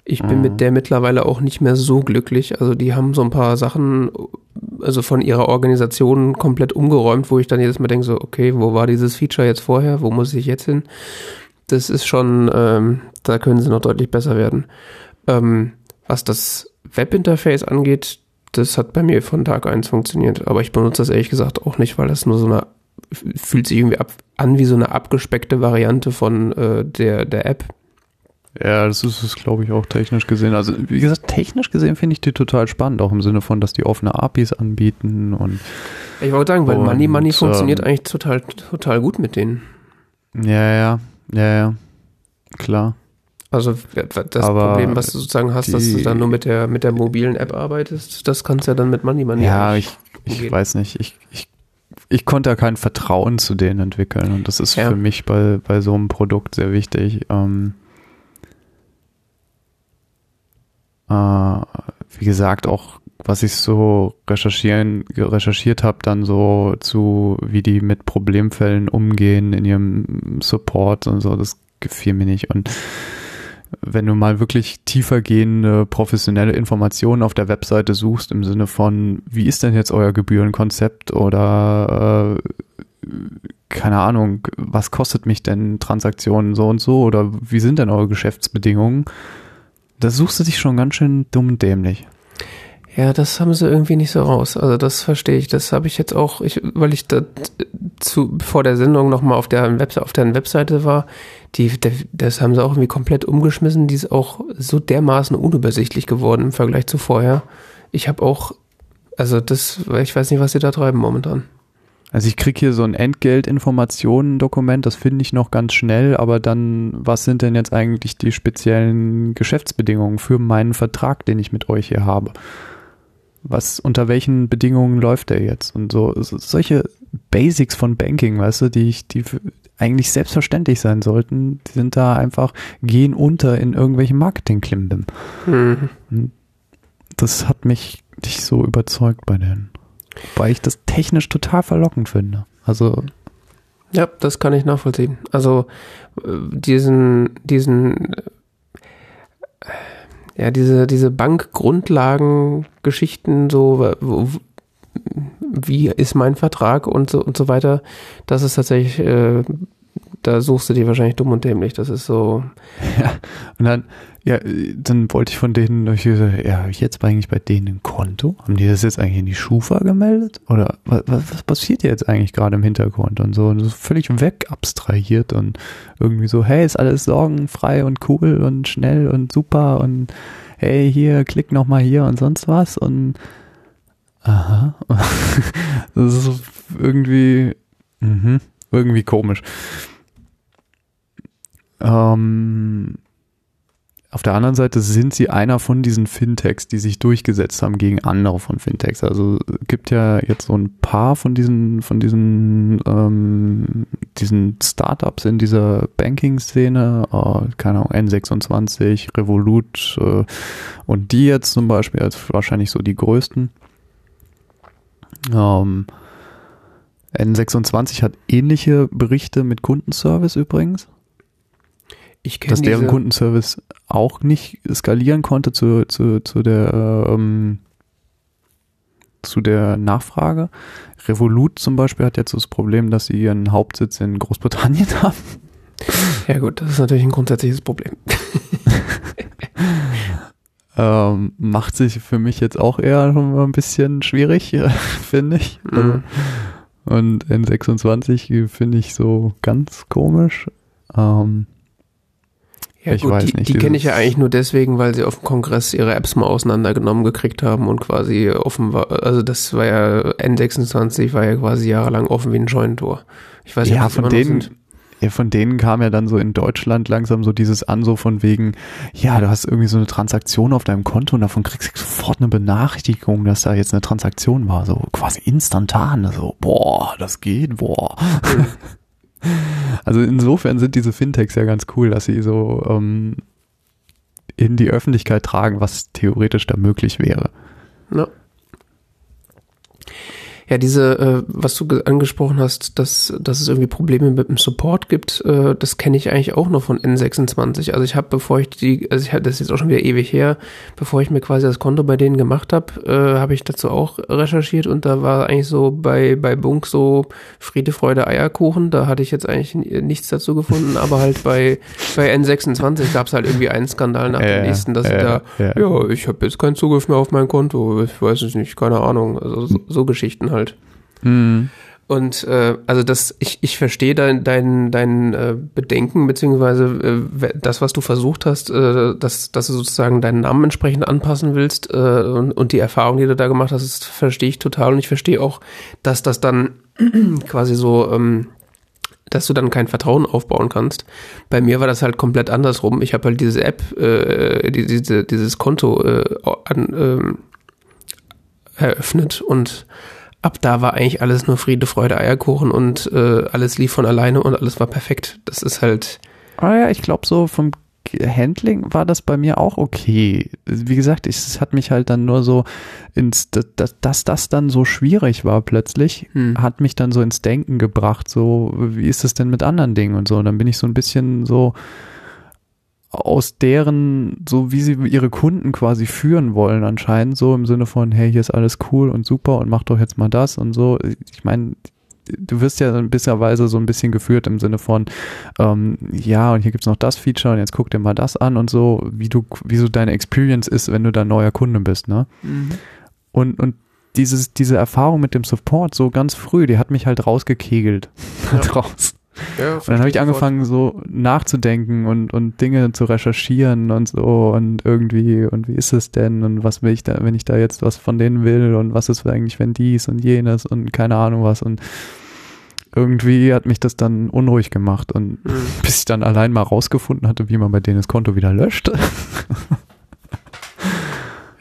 Ich bin mhm. mit der mittlerweile auch nicht mehr so glücklich. Also die haben so ein paar Sachen, also von ihrer Organisation komplett umgeräumt, wo ich dann jedes Mal denke so, okay, wo war dieses Feature jetzt vorher? Wo muss ich jetzt hin? Das ist schon, ähm, da können sie noch deutlich besser werden. Ähm, was das Webinterface angeht, das hat bei mir von Tag 1 funktioniert. Aber ich benutze das ehrlich gesagt auch nicht, weil das nur so eine, fühlt sich irgendwie ab, an wie so eine abgespeckte Variante von äh, der, der App. Ja, das ist es, glaube ich, auch technisch gesehen. Also, wie gesagt, technisch gesehen finde ich die total spannend, auch im Sinne von, dass die offene APIs anbieten und. Ich wollte sagen, weil und, Money Money funktioniert ähm, eigentlich total, total gut mit denen. Ja, ja, ja, ja. Klar. Also das Aber Problem, was du sozusagen hast, die, dass du dann nur mit der mit der mobilen App arbeitest, das kannst du ja dann mit Money Money. Ja, ich, ich weiß nicht. Ich, ich, ich konnte ja kein Vertrauen zu denen entwickeln und das ist ja. für mich bei, bei so einem Produkt sehr wichtig. Ähm, äh, wie gesagt, auch was ich so recherchieren, recherchiert habe, dann so zu, wie die mit Problemfällen umgehen in ihrem Support und so, das gefiel mir nicht. Und wenn du mal wirklich tiefergehende professionelle Informationen auf der Webseite suchst, im Sinne von, wie ist denn jetzt euer Gebührenkonzept oder äh, keine Ahnung, was kostet mich denn Transaktionen so und so oder wie sind denn eure Geschäftsbedingungen, da suchst du dich schon ganz schön dumm dämlich. Ja, das haben sie irgendwie nicht so raus. Also das verstehe ich. Das habe ich jetzt auch, ich, weil ich da zu, vor der Sendung nochmal auf auf deren Webseite war, die, das haben sie auch irgendwie komplett umgeschmissen. Die ist auch so dermaßen unübersichtlich geworden im Vergleich zu vorher. Ich habe auch, also das, ich weiß nicht, was sie da treiben momentan. Also ich krieg hier so ein Entgeltinformationen-Dokument, das finde ich noch ganz schnell, aber dann, was sind denn jetzt eigentlich die speziellen Geschäftsbedingungen für meinen Vertrag, den ich mit euch hier habe? Was, unter welchen Bedingungen läuft der jetzt? Und so, solche Basics von Banking, weißt du, die ich, die eigentlich selbstverständlich sein sollten, die sind da einfach, gehen unter in irgendwelchen Marketing-Klimbim. Mhm. Das hat mich nicht so überzeugt bei denen. Weil ich das technisch total verlockend finde. Also. Ja, das kann ich nachvollziehen. Also äh, diesen, diesen, äh, ja, diese, diese Bankgrundlagengeschichten, so, wie ist mein Vertrag und so und so weiter, das ist tatsächlich, äh, da suchst du dir wahrscheinlich dumm und dämlich. Das ist so. Ja, und dann, ja, dann wollte ich von denen, ich gesagt, ja, habe ich jetzt eigentlich bei denen ein Konto? Haben die das jetzt eigentlich in die Schufa gemeldet? Oder was, was passiert jetzt eigentlich gerade im Hintergrund und so? Und so völlig weg abstrahiert und irgendwie so, hey, ist alles sorgenfrei und cool und schnell und super und hey, hier, klick nochmal hier und sonst was und aha. das ist irgendwie, mh, irgendwie komisch. Ähm, auf der anderen Seite sind sie einer von diesen Fintechs, die sich durchgesetzt haben gegen andere von Fintechs. Also gibt ja jetzt so ein paar von diesen, von diesen, ähm, diesen Startups in dieser Banking-Szene, äh, keine Ahnung, N26, Revolut äh, und die jetzt zum Beispiel als wahrscheinlich so die größten. Ähm, N26 hat ähnliche Berichte mit Kundenservice übrigens. Ich dass deren Kundenservice auch nicht skalieren konnte zu, zu, zu der ähm, zu der Nachfrage. Revolut zum Beispiel hat jetzt das Problem, dass sie ihren Hauptsitz in Großbritannien haben. Ja gut, das ist natürlich ein grundsätzliches Problem. ähm, macht sich für mich jetzt auch eher ein bisschen schwierig, finde ich. Mhm. Also, und N26 finde ich so ganz komisch. Ähm, ja, ich gut, weiß die, nicht. Die kenne ich ja eigentlich nur deswegen, weil sie auf dem Kongress ihre Apps mal auseinandergenommen gekriegt haben und quasi offen war. Also das war ja N26 war ja quasi jahrelang offen wie ein Joint-Tor. Ich weiß ja, von denen, ja, von denen kam ja dann so in Deutschland langsam so dieses an, so von wegen, ja, du hast irgendwie so eine Transaktion auf deinem Konto und davon kriegst du sofort eine Benachrichtigung, dass da jetzt eine Transaktion war, so quasi instantan, so, boah, das geht, boah. Also insofern sind diese Fintechs ja ganz cool, dass sie so ähm, in die Öffentlichkeit tragen, was theoretisch da möglich wäre. Ja. Ja, diese, äh, was du angesprochen hast, dass, dass es irgendwie Probleme mit dem Support gibt, äh, das kenne ich eigentlich auch noch von N26. Also ich habe, bevor ich die, also ich hatte das ist jetzt auch schon wieder ewig her, bevor ich mir quasi das Konto bei denen gemacht habe, äh, habe ich dazu auch recherchiert und da war eigentlich so bei, bei Bunk so Friede, Freude, Eierkuchen. Da hatte ich jetzt eigentlich nichts dazu gefunden, aber halt bei, bei N26 gab es halt irgendwie einen Skandal nach dem nächsten, dass sie da, ja, ja ich habe jetzt keinen Zugriff mehr auf mein Konto, ich weiß es nicht, keine Ahnung. Also so, so Geschichten halt halt. Mhm. Und äh, also das, ich, ich verstehe dein, dein, dein äh, Bedenken, beziehungsweise äh, das, was du versucht hast, äh, dass, dass du sozusagen deinen Namen entsprechend anpassen willst äh, und, und die Erfahrung, die du da gemacht hast, das verstehe ich total. Und ich verstehe auch, dass das dann quasi so, ähm, dass du dann kein Vertrauen aufbauen kannst. Bei mir war das halt komplett andersrum. Ich habe halt diese App, äh, diese, dieses Konto äh, an, äh, eröffnet und ab da war eigentlich alles nur Friede, Freude, Eierkuchen und äh, alles lief von alleine und alles war perfekt. Das ist halt. Ah ja, ich glaube so vom Handling war das bei mir auch okay. Wie gesagt, es hat mich halt dann nur so ins, dass, dass das dann so schwierig war plötzlich, hm. hat mich dann so ins Denken gebracht, so, wie ist es denn mit anderen Dingen und so. Und dann bin ich so ein bisschen so, aus deren, so wie sie ihre Kunden quasi führen wollen, anscheinend so im Sinne von, hey, hier ist alles cool und super und mach doch jetzt mal das und so. Ich meine, du wirst ja in gewisser Weise so ein bisschen geführt im Sinne von, ähm, ja, und hier gibt's noch das Feature und jetzt guck dir mal das an und so, wie du, wie so deine Experience ist, wenn du da neuer Kunde bist, ne? Mhm. Und, und dieses, diese Erfahrung mit dem Support so ganz früh, die hat mich halt rausgekegelt ja. draus. Ja, und dann habe ich angefangen so nachzudenken und, und Dinge zu recherchieren und so und irgendwie und wie ist es denn und was will ich da, wenn ich da jetzt was von denen will und was ist eigentlich, wenn dies und jenes und keine Ahnung was und irgendwie hat mich das dann unruhig gemacht und mhm. bis ich dann allein mal rausgefunden hatte, wie man bei denen das Konto wieder löscht.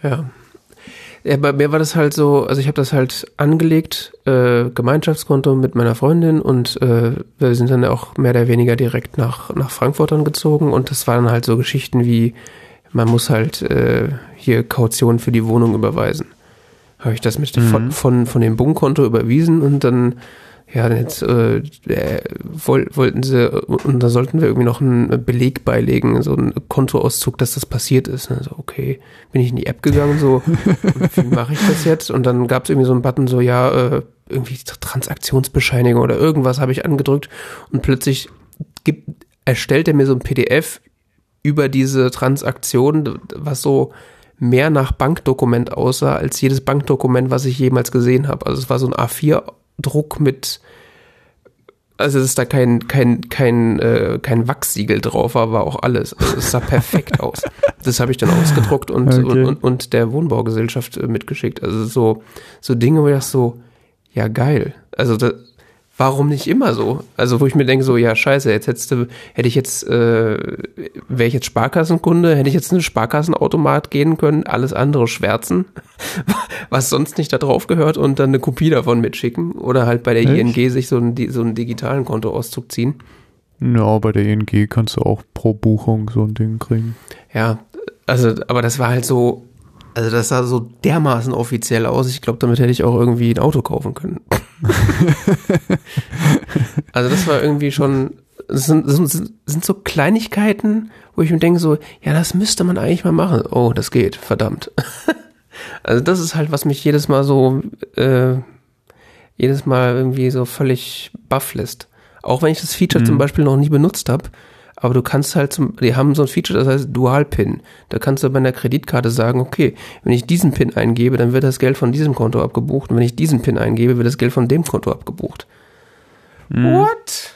ja. Ja, bei mir war das halt so, also ich habe das halt angelegt, äh, Gemeinschaftskonto mit meiner Freundin und äh, wir sind dann auch mehr oder weniger direkt nach, nach Frankfurt dann gezogen und das waren halt so Geschichten wie, man muss halt äh, hier Kaution für die Wohnung überweisen. Habe ich das mit mhm. von, von, von dem Bunkkonto überwiesen und dann ja, jetzt äh, äh, woll, wollten sie, und da sollten wir irgendwie noch einen Beleg beilegen, so einen Kontoauszug, dass das passiert ist. Also, okay, bin ich in die App gegangen, so, wie mache ich das jetzt? Und dann gab es irgendwie so einen Button, so, ja, äh, irgendwie Transaktionsbescheinigung oder irgendwas habe ich angedrückt und plötzlich gibt, erstellt er mir so ein PDF über diese Transaktion, was so mehr nach Bankdokument aussah als jedes Bankdokument, was ich jemals gesehen habe. Also es war so ein A4-Druck mit, also es ist da kein kein kein äh, kein Wachssiegel drauf, aber auch alles. Also es sah perfekt aus. Das habe ich dann ausgedruckt und, okay. und, und und der Wohnbaugesellschaft äh, mitgeschickt. Also so so Dinge, wo ich das so ja geil. Also da, warum nicht immer so? Also wo ich mir denke so, ja scheiße, jetzt hättest du, hätte ich jetzt, äh, wäre ich jetzt Sparkassenkunde, hätte ich jetzt einen Sparkassenautomat gehen können, alles andere schwärzen, was sonst nicht da drauf gehört und dann eine Kopie davon mitschicken oder halt bei der Echt? ING sich so einen, so einen digitalen Kontoauszug ziehen. Ja, bei der ING kannst du auch pro Buchung so ein Ding kriegen. Ja, also, aber das war halt so, also das sah so dermaßen offiziell aus. Ich glaube, damit hätte ich auch irgendwie ein Auto kaufen können. also das war irgendwie schon, das sind, das sind so Kleinigkeiten, wo ich mir denke so, ja, das müsste man eigentlich mal machen. Oh, das geht, verdammt. also das ist halt, was mich jedes Mal so, äh, jedes Mal irgendwie so völlig baff lässt. Auch wenn ich das Feature mhm. zum Beispiel noch nie benutzt habe, aber du kannst halt zum, die haben so ein Feature, das heißt Dual-Pin. Da kannst du bei einer Kreditkarte sagen, okay, wenn ich diesen Pin eingebe, dann wird das Geld von diesem Konto abgebucht. Und wenn ich diesen Pin eingebe, wird das Geld von dem Konto abgebucht. Mhm. What?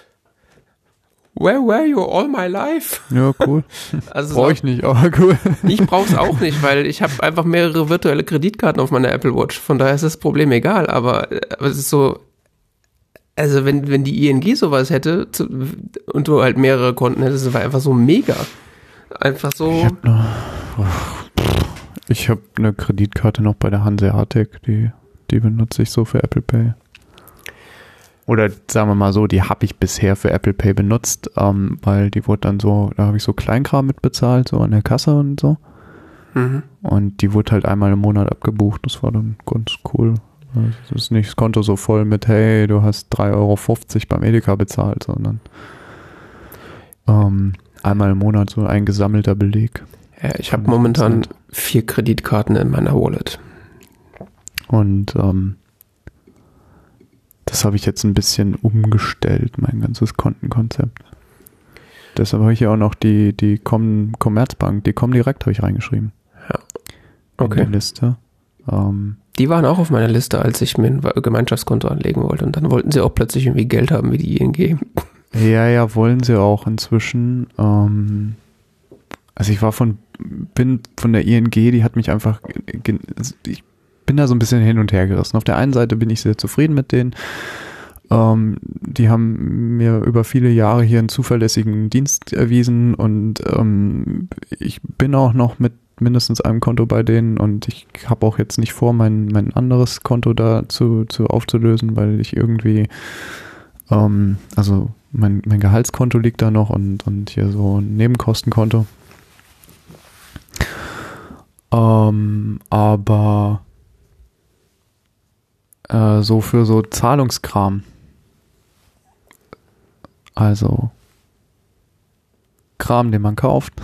Where were you all my life? Ja, cool. Also Brauche ich nicht, aber cool. Ich brauch's auch nicht, weil ich habe einfach mehrere virtuelle Kreditkarten auf meiner Apple Watch. Von daher ist das Problem egal. Aber, aber es ist so, also wenn, wenn die ING sowas hätte zu, und du halt mehrere Konten hättest, das war einfach so mega. Einfach so. Ich habe hab eine Kreditkarte noch bei der Hanseatic, die, die benutze ich so für Apple Pay. Oder sagen wir mal so, die habe ich bisher für Apple Pay benutzt, ähm, weil die wurde dann so, da habe ich so Kleinkram mitbezahlt, so an der Kasse und so. Mhm. Und die wurde halt einmal im Monat abgebucht, das war dann ganz cool. Es ist nicht das Konto so voll mit, hey, du hast 3,50 Euro beim Edeka bezahlt, sondern ähm, einmal im Monat so ein gesammelter Beleg. Ja, ich habe momentan vier Kreditkarten in meiner Wallet. Und ähm, das habe ich jetzt ein bisschen umgestellt, mein ganzes Kontenkonzept. Deshalb habe ich ja auch noch die, die Com Commerzbank, die Comdirect habe ich reingeschrieben. Ja. Okay. In die Liste. Ähm, die waren auch auf meiner Liste, als ich mir ein Gemeinschaftskonto anlegen wollte. Und dann wollten sie auch plötzlich irgendwie Geld haben wie die ING. Ja, ja, wollen sie auch inzwischen. Ähm, also ich war von, bin von der ING, die hat mich einfach, ich bin da so ein bisschen hin und her gerissen. Auf der einen Seite bin ich sehr zufrieden mit denen. Ähm, die haben mir über viele Jahre hier einen zuverlässigen Dienst erwiesen und ähm, ich bin auch noch mit mindestens einem Konto bei denen und ich habe auch jetzt nicht vor, mein, mein anderes Konto da zu, zu aufzulösen, weil ich irgendwie, ähm, also mein, mein Gehaltskonto liegt da noch und, und hier so ein Nebenkostenkonto. Ähm, aber äh, so für so Zahlungskram. Also Kram, den man kauft.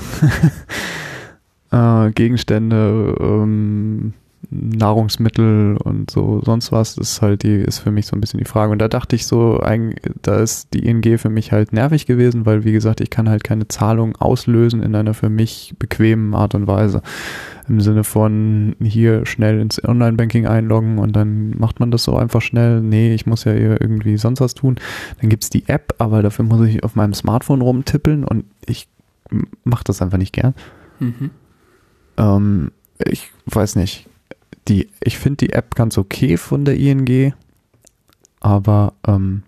äh, Gegenstände, ähm, Nahrungsmittel und so sonst was ist halt die ist für mich so ein bisschen die Frage. Und da dachte ich so da ist die ING für mich halt nervig gewesen weil wie gesagt ich kann halt keine Zahlung auslösen in einer für mich bequemen Art und Weise. Im Sinne von hier schnell ins Online-Banking einloggen und dann macht man das so einfach schnell. Nee ich muss ja irgendwie sonst was tun. Dann gibt's die App aber dafür muss ich auf meinem Smartphone rumtippeln und ich mache das einfach nicht gern. Mhm. Ähm, ich weiß nicht. Die, ich finde die App ganz okay von der ING, aber ähm,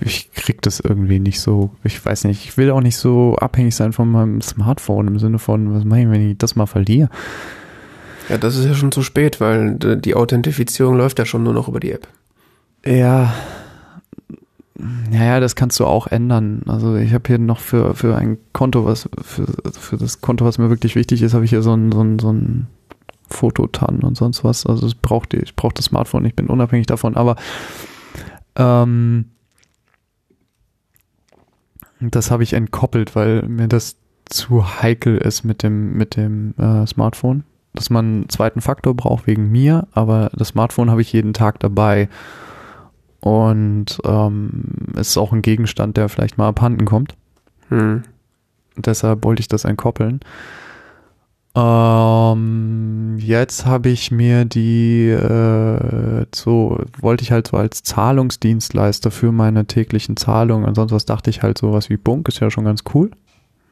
ich krieg das irgendwie nicht so, ich weiß nicht, ich will auch nicht so abhängig sein von meinem Smartphone im Sinne von, was mache ich, wenn ich das mal verliere? Ja, das ist ja schon zu spät, weil die Authentifizierung läuft ja schon nur noch über die App. Ja, naja, das kannst du auch ändern. Also ich habe hier noch für, für ein Konto, was für, für das Konto, was mir wirklich wichtig ist, habe ich hier so ein, so ein, so ein Fototan und sonst was. Also es braucht die, ich brauche das Smartphone, ich bin unabhängig davon, aber ähm, das habe ich entkoppelt, weil mir das zu heikel ist mit dem, mit dem äh, Smartphone. Dass man einen zweiten Faktor braucht wegen mir, aber das Smartphone habe ich jeden Tag dabei. Und ähm, ist auch ein Gegenstand, der vielleicht mal abhanden kommt. Hm. Deshalb wollte ich das entkoppeln. Ähm, jetzt habe ich mir die äh, so, wollte ich halt so als Zahlungsdienstleister für meine täglichen Zahlungen und sonst was dachte ich halt sowas wie Bunk, ist ja schon ganz cool.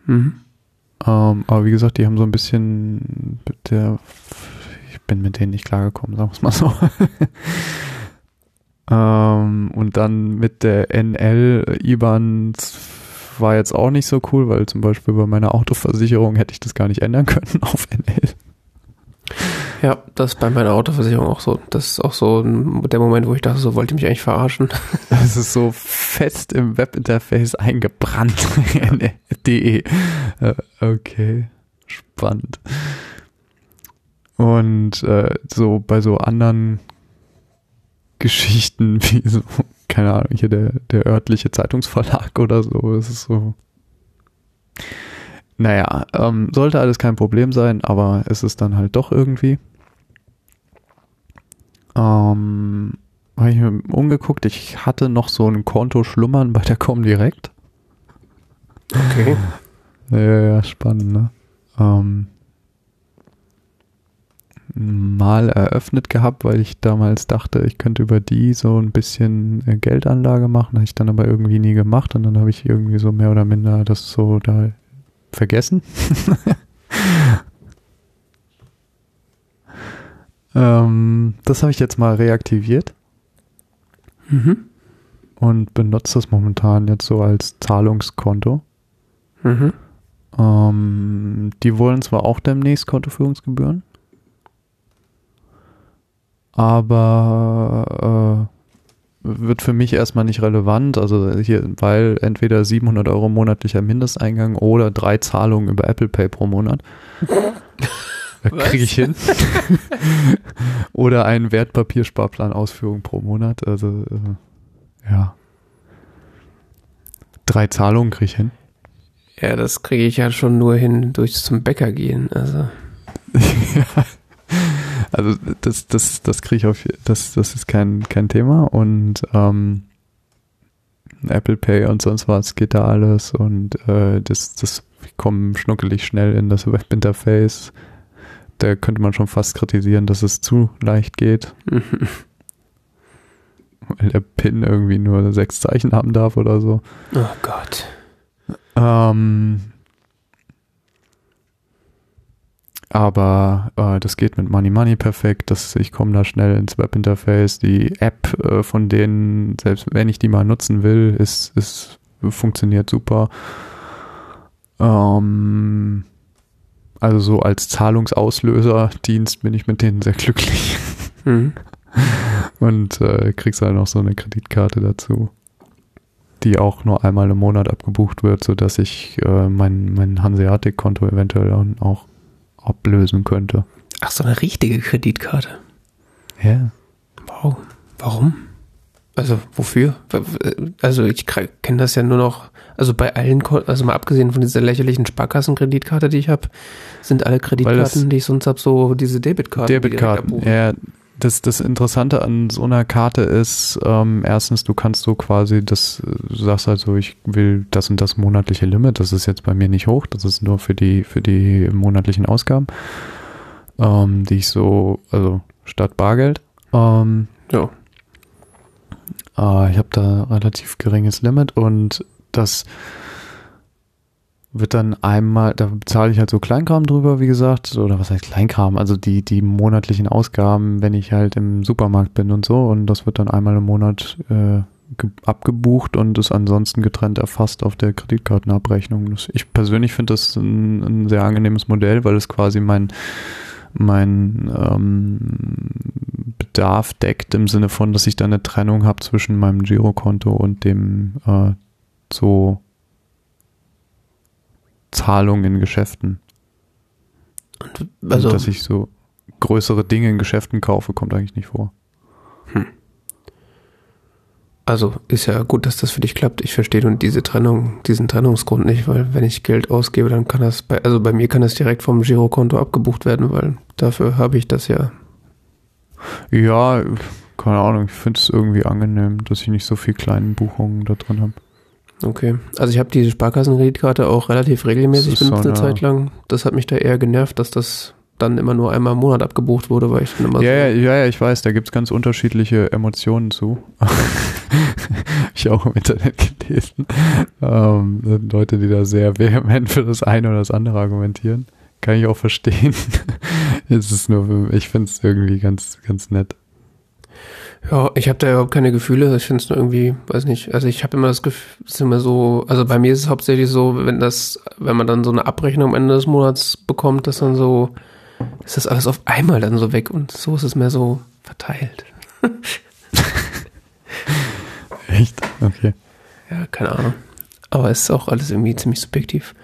Mhm. Ähm, aber wie gesagt, die haben so ein bisschen, der, ich bin mit denen nicht klargekommen, sagen wir es mal so. ähm, und dann mit der NL IBAN war jetzt auch nicht so cool, weil zum Beispiel bei meiner Autoversicherung hätte ich das gar nicht ändern können auf NL. Ja, das ist bei meiner Autoversicherung auch so. Das ist auch so der Moment, wo ich dachte, so wollte ich mich eigentlich verarschen. Das ist so fest im Webinterface eingebrannt. De. Äh, okay, spannend. Und äh, so bei so anderen Geschichten wie so keine Ahnung, hier der, der örtliche Zeitungsverlag oder so. Es ist so. Naja, ähm, sollte alles kein Problem sein, aber es ist dann halt doch irgendwie. Ähm, habe ich mir umgeguckt, ich hatte noch so ein Konto schlummern bei der Comdirect. Okay. Ja, ja, spannend, ne? Ähm, mal eröffnet gehabt, weil ich damals dachte, ich könnte über die so ein bisschen äh, Geldanlage machen. Habe ich dann aber irgendwie nie gemacht und dann habe ich irgendwie so mehr oder minder das so da vergessen. ähm, das habe ich jetzt mal reaktiviert. Mhm. Und benutze das momentan jetzt so als Zahlungskonto. Mhm. Ähm, die wollen zwar auch demnächst Kontoführungsgebühren aber äh, wird für mich erstmal nicht relevant. Also hier, weil entweder 700 Euro monatlicher Mindesteingang oder drei Zahlungen über Apple Pay pro Monat. Kriege ich hin. oder einen Wertpapiersparplan Ausführung pro Monat. Also äh, ja. Drei Zahlungen kriege ich hin. Ja, das kriege ich ja schon nur hin durch zum Bäcker gehen. Also. ja. Also das, das, das kriege ich auf, das, das ist kein, kein Thema und ähm, Apple Pay und sonst was geht da alles und äh, das, das kommt schnuckelig schnell in das Webinterface. Da könnte man schon fast kritisieren, dass es zu leicht geht. Weil der Pin irgendwie nur sechs Zeichen haben darf oder so. Oh Gott. Ähm, aber äh, das geht mit Money Money perfekt. Das, ich komme da schnell ins Webinterface. Die App äh, von denen, selbst wenn ich die mal nutzen will, ist, ist funktioniert super. Ähm, also so als Zahlungsauslöser-Dienst bin ich mit denen sehr glücklich. Mhm. Und äh, kriegst halt noch so eine Kreditkarte dazu, die auch nur einmal im Monat abgebucht wird, sodass ich äh, mein, mein Hanseatic-Konto eventuell auch ablösen könnte. Ach, so eine richtige Kreditkarte. Ja. Wow. Warum? Also wofür? Also ich kenne das ja nur noch, also bei allen, also mal abgesehen von dieser lächerlichen Sparkassenkreditkarte, die ich habe, sind alle Kreditkarten, die ich sonst habe, so diese Debitkarten. Debitkarten, ja. Das, das Interessante an so einer Karte ist, ähm, erstens, du kannst so quasi, das, du sagst also, ich will das und das monatliche Limit, das ist jetzt bei mir nicht hoch, das ist nur für die, für die monatlichen Ausgaben, ähm, die ich so, also statt Bargeld. Ähm, ja. Äh, ich habe da relativ geringes Limit und das wird dann einmal, da bezahle ich halt so Kleinkram drüber, wie gesagt, oder was heißt Kleinkram, also die, die monatlichen Ausgaben, wenn ich halt im Supermarkt bin und so und das wird dann einmal im Monat äh, abgebucht und ist ansonsten getrennt erfasst auf der Kreditkartenabrechnung. Ich persönlich finde das ein, ein, sehr angenehmes Modell, weil es quasi mein, mein ähm, Bedarf deckt im Sinne von, dass ich da eine Trennung habe zwischen meinem Girokonto und dem äh, so Zahlung in Geschäften. also, dass ich so. größere Dinge in Geschäften kaufe, kommt eigentlich nicht vor. Also ist ja gut, dass das für dich klappt. Ich verstehe nun diese Trennung, diesen Trennungsgrund nicht, weil wenn ich Geld ausgebe, dann kann das bei, also bei mir kann das direkt vom Girokonto abgebucht werden, weil dafür habe ich das ja. Ja, keine Ahnung, ich finde es irgendwie angenehm, dass ich nicht so viel kleinen Buchungen da drin habe. Okay. Also ich habe diese Sparkassenkreditkarte auch relativ regelmäßig benutzt so eine Zeit lang. Das hat mich da eher genervt, dass das dann immer nur einmal im Monat abgebucht wurde, weil ich dann immer Ja, ja, so, ja, ja, ich weiß, da gibt's ganz unterschiedliche Emotionen zu. Hab ich auch im Internet gelesen. Ähm, Leute, die da sehr vehement für das eine oder das andere argumentieren. Kann ich auch verstehen. es ist nur, ich finde es irgendwie ganz, ganz nett. Ja, ich habe da überhaupt keine Gefühle. Ich finde es nur irgendwie, weiß nicht. Also ich habe immer das Gefühl, es ist immer so, also bei mir ist es hauptsächlich so, wenn das, wenn man dann so eine Abrechnung am Ende des Monats bekommt, dass dann so, ist das alles auf einmal dann so weg und so ist es mehr so verteilt. Echt? Okay. Ja, keine Ahnung. Aber es ist auch alles irgendwie ziemlich subjektiv.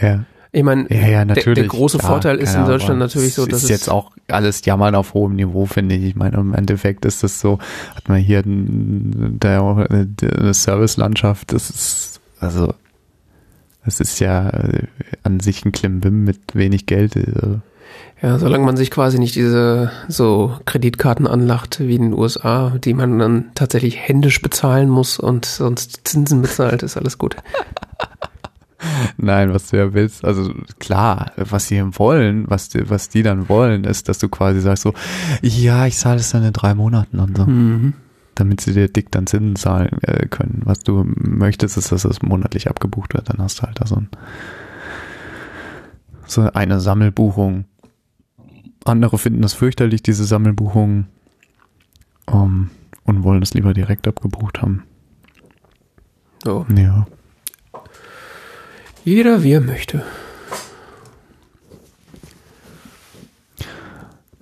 Ja. Ich meine, Ja, ja, der, der große klar, Vorteil ist in Deutschland natürlich so, Es dass ist jetzt auch alles Jammern auf hohem Niveau, finde ich. Ich meine, im Endeffekt ist das so, hat man hier der eine Servicelandschaft, das ist, also, das ist ja äh, an sich ein Klimbim mit wenig Geld. Also, ja, solange man sich quasi nicht diese so Kreditkarten anlacht wie in den USA, die man dann tatsächlich händisch bezahlen muss und sonst Zinsen bezahlt, ist alles gut. Nein, was du ja willst, also klar, was sie wollen, was die, was die dann wollen, ist, dass du quasi sagst so, ja, ich zahle es dann in drei Monaten und so. Mhm. damit sie dir dick dann Zinsen zahlen äh, können. Was du möchtest, ist, dass es monatlich abgebucht wird. Dann hast du halt da so, ein, so eine Sammelbuchung. Andere finden das fürchterlich, diese Sammelbuchungen, ähm, und wollen es lieber direkt abgebucht haben. So, Ja. Jeder wie er möchte.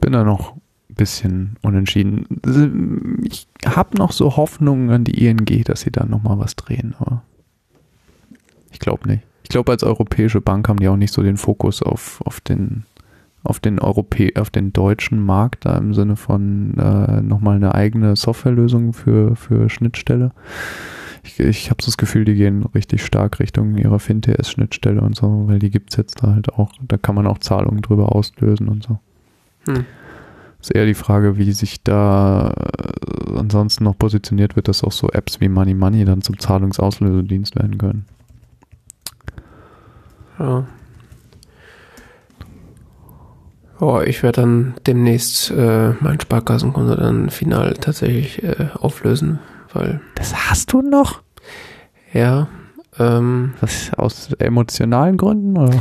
Bin da noch ein bisschen unentschieden. Ich habe noch so Hoffnungen an die ING, dass sie da nochmal was drehen, aber ich glaube nicht. Ich glaube, als europäische Bank haben die auch nicht so den Fokus auf, auf den auf den Europä auf den deutschen Markt da im Sinne von äh, nochmal eine eigene Softwarelösung für, für Schnittstelle. Ich, ich habe so das Gefühl, die gehen richtig stark Richtung ihrer FinTS-Schnittstelle und so, weil die gibt's jetzt da halt auch. Da kann man auch Zahlungen drüber auslösen und so. Hm. Ist eher die Frage, wie sich da äh, ansonsten noch positioniert wird, dass auch so Apps wie Money Money dann zum Zahlungsauslösedienst werden können. Ja. Ja, ich werde dann demnächst äh, mein Sparkassenkonto dann final tatsächlich äh, auflösen, weil Das hast du noch? ja, ähm, Was aus emotionalen Gründen oder?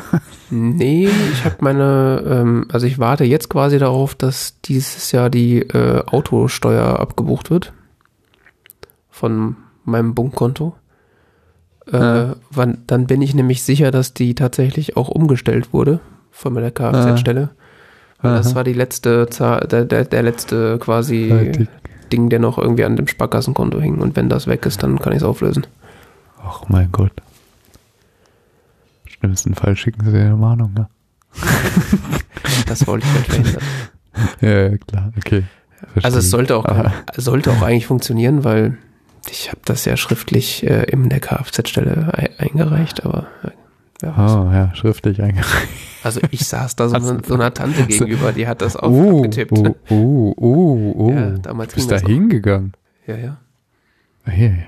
nee, ich habe meine, ähm, also ich warte jetzt quasi darauf, dass dieses Jahr die äh, Autosteuer abgebucht wird von meinem Bunkkonto. Äh, Ja. wann, dann bin ich nämlich sicher, dass die tatsächlich auch umgestellt wurde von meiner Kfz-Stelle. Weil Das war die letzte Zahl, der, der, der letzte quasi Ja, die- Ding, der noch irgendwie an dem Sparkassenkonto hing. Und wenn das weg ist, dann kann ich es auflösen. Ach mein Gott. Im schlimmsten Fall schicken sie dir eine Warnung, ne? Das wollte ich halt verhindern. Ja, ja, klar, okay. Also es Verstehe. sollte auch, Aber- sollte auch eigentlich funktionieren, weil ich habe das ja schriftlich äh, in der Kfz-Stelle ei- eingereicht, aber äh, wer weiß. Oh, ja, schriftlich eingereicht. Also ich saß da so, du- so einer Tante gegenüber, die hat das auf, Oh, abgetippt. oh, oh, oh, oh. Ja, damals Bist ging da hingegangen? Ja, ja. Hey,